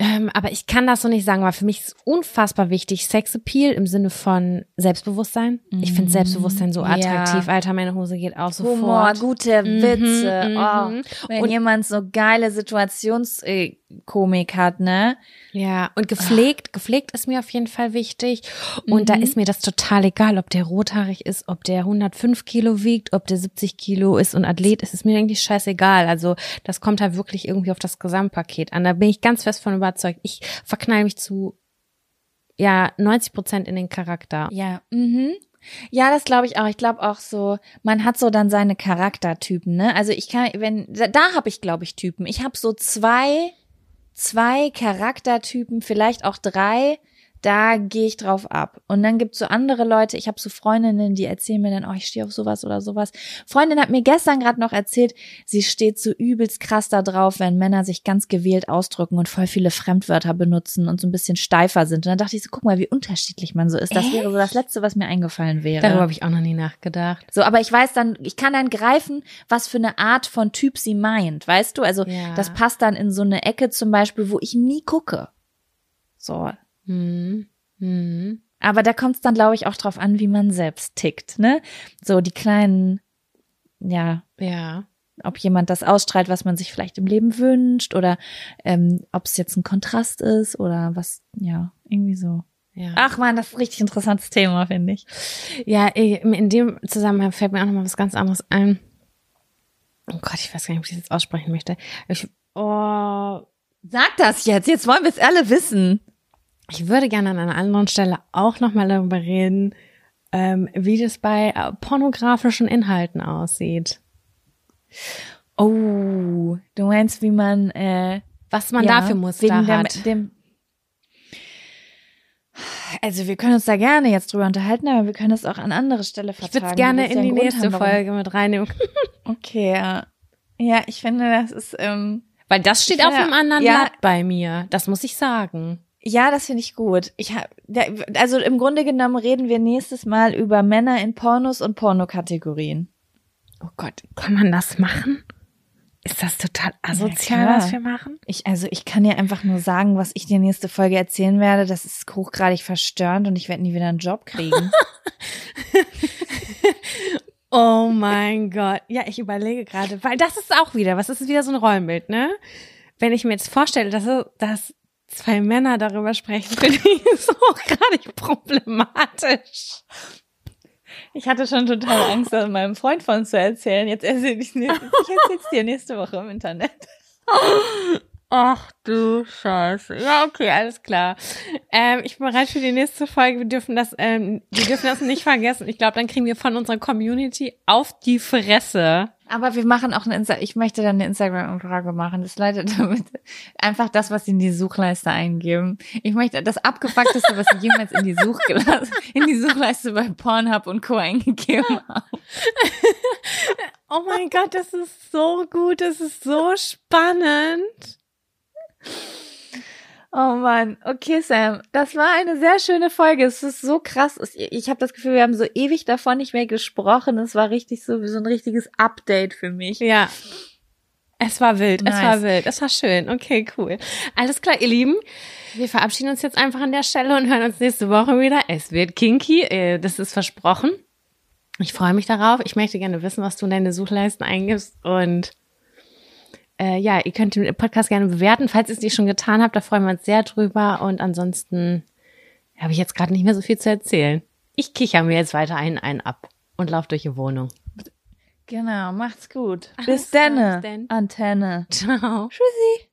Speaker 1: Ähm, aber ich kann das so nicht sagen, weil für mich ist unfassbar wichtig Sexappeal im Sinne von Selbstbewusstsein. Ich finde Selbstbewusstsein so attraktiv. Ja. Alter, meine Hose geht auch sofort. Humor,
Speaker 2: gute mhm, Witze. Mhm, oh, wenn und jemand so geile Situationskomik hat, ne?
Speaker 1: Ja, und gepflegt, gepflegt ist mir auf jeden Fall wichtig. Und mhm. da ist mir das total egal, ob der rothaarig ist, ob der 105 Kilo wiegt, ob der 70 Kilo ist und Athlet ist, ist mir eigentlich scheißegal. Also das kommt halt wirklich irgendwie auf das Gesamtpaket an. Da bin ich ganz fest von überzeugt. Ich verknall mich zu, ja, 90 Prozent in den Charakter.
Speaker 2: Ja, mhm. Ja, das glaube ich auch. Ich glaube auch so, man hat so dann seine Charaktertypen, ne? Also ich kann, wenn, da, da habe ich, glaube ich, Typen. Ich habe so zwei zwei Charaktertypen, vielleicht auch drei, da gehe ich drauf ab. Und dann gibt's so andere Leute, ich habe so Freundinnen, die erzählen mir dann, oh, ich stehe auf sowas oder sowas. Freundin hat mir gestern gerade noch erzählt, sie steht so übelst krass da drauf, wenn Männer sich ganz gewählt ausdrücken und voll viele Fremdwörter benutzen und so ein bisschen steifer sind. Und dann dachte ich so, guck mal, wie unterschiedlich man so ist. Das Echt? wäre so das Letzte, was mir eingefallen wäre.
Speaker 1: Darüber habe ich auch noch nie nachgedacht.
Speaker 2: So, aber ich weiß dann, ich kann dann greifen, was für eine Art von Typ sie meint, weißt du? Also ja. das passt dann in so eine Ecke zum Beispiel, wo ich nie gucke. So, Mhm. Mhm. Aber da kommt es dann, glaube ich, auch drauf an, wie man selbst tickt, ne? So die kleinen, ja.
Speaker 1: Ja.
Speaker 2: Ob jemand das ausstrahlt, was man sich vielleicht im Leben wünscht, oder ähm, ob es jetzt ein Kontrast ist oder was, ja, irgendwie so. Ja. Ach man, das ist ein richtig interessantes Thema, finde ich.
Speaker 1: Ja, in dem Zusammenhang fällt mir auch noch mal was ganz anderes ein. Oh Gott, ich weiß gar nicht, ob ich das jetzt aussprechen möchte. Ich, oh.
Speaker 2: Sag das jetzt, jetzt wollen wir es alle wissen.
Speaker 1: Ich würde gerne an einer anderen Stelle auch nochmal darüber reden, ähm, wie das bei äh, pornografischen Inhalten aussieht.
Speaker 2: Oh, du meinst, wie man, äh,
Speaker 1: was man ja, dafür Muster wegen hat. Dem,
Speaker 2: also wir können uns da gerne jetzt drüber unterhalten, aber wir können es auch an andere Stelle vertragen.
Speaker 1: Ich würde es gerne in die nächste Folge mit reinnehmen. [LAUGHS]
Speaker 2: okay, ja. Ja, ich finde, das ist, ähm,
Speaker 1: weil das steht auf einem anderen ja, Blatt bei mir. Das muss ich sagen.
Speaker 2: Ja, das finde ich gut. Ich hab, also im Grunde genommen reden wir nächstes Mal über Männer in Pornos und Pornokategorien.
Speaker 1: Oh Gott, kann man das machen? Ist das total asozial, ja, was wir machen?
Speaker 2: Ich, also ich kann dir einfach nur sagen, was ich dir nächste Folge erzählen werde. Das ist hochgradig verstörend und ich werde nie wieder einen Job kriegen. [LAUGHS]
Speaker 1: oh mein Gott. Ja, ich überlege gerade, weil das ist auch wieder, was ist wieder so ein Rollenbild, ne? Wenn ich mir jetzt vorstelle, dass, dass zwei Männer darüber sprechen, finde ich so gerade problematisch.
Speaker 2: Ich hatte schon total Angst, das meinem Freund von zu erzählen. Jetzt erzähle ich, ich erzähl's dir nächste Woche im Internet.
Speaker 1: Ach du Scheiße. Ja, okay, alles klar. Ähm, ich bin bereit für die nächste Folge. Wir dürfen das, ähm, wir dürfen das nicht vergessen. Ich glaube, dann kriegen wir von unserer Community auf die Fresse.
Speaker 2: Aber wir machen auch eine Insta ich möchte dann eine Instagram-Umfrage machen. Das leitet [LAUGHS] damit einfach das, was sie in die Suchleiste eingeben. Ich möchte das abgefuckteste, was sie jemals in die Suchleiste, [LAUGHS] in die Suchleiste bei Pornhub und Co. eingegeben [LAUGHS] haben.
Speaker 1: Oh mein Gott, das ist so gut, das ist so spannend.
Speaker 2: Oh Mann, okay Sam, das war eine sehr schöne Folge. Es ist so krass. Ich habe das Gefühl, wir haben so ewig davon nicht mehr gesprochen. Es war richtig so wie so ein richtiges Update für mich.
Speaker 1: Ja. Es war wild, nice. es war wild, es war schön. Okay, cool. Alles klar, ihr Lieben. Wir verabschieden uns jetzt einfach an der Stelle und hören uns nächste Woche wieder. Es wird kinky, äh, das ist versprochen. Ich freue mich darauf. Ich möchte gerne wissen, was du in deine Suchleisten eingibst und äh, ja, ihr könnt den Podcast gerne bewerten, falls ihr es nicht schon getan habt. Da freuen wir uns sehr drüber. Und ansonsten habe ich jetzt gerade nicht mehr so viel zu erzählen. Ich kicher mir jetzt weiter einen, einen ab und laufe durch die Wohnung.
Speaker 2: Genau, macht's gut. Bis, Bis dann. Antenne.
Speaker 1: Ciao.
Speaker 2: Tschüssi.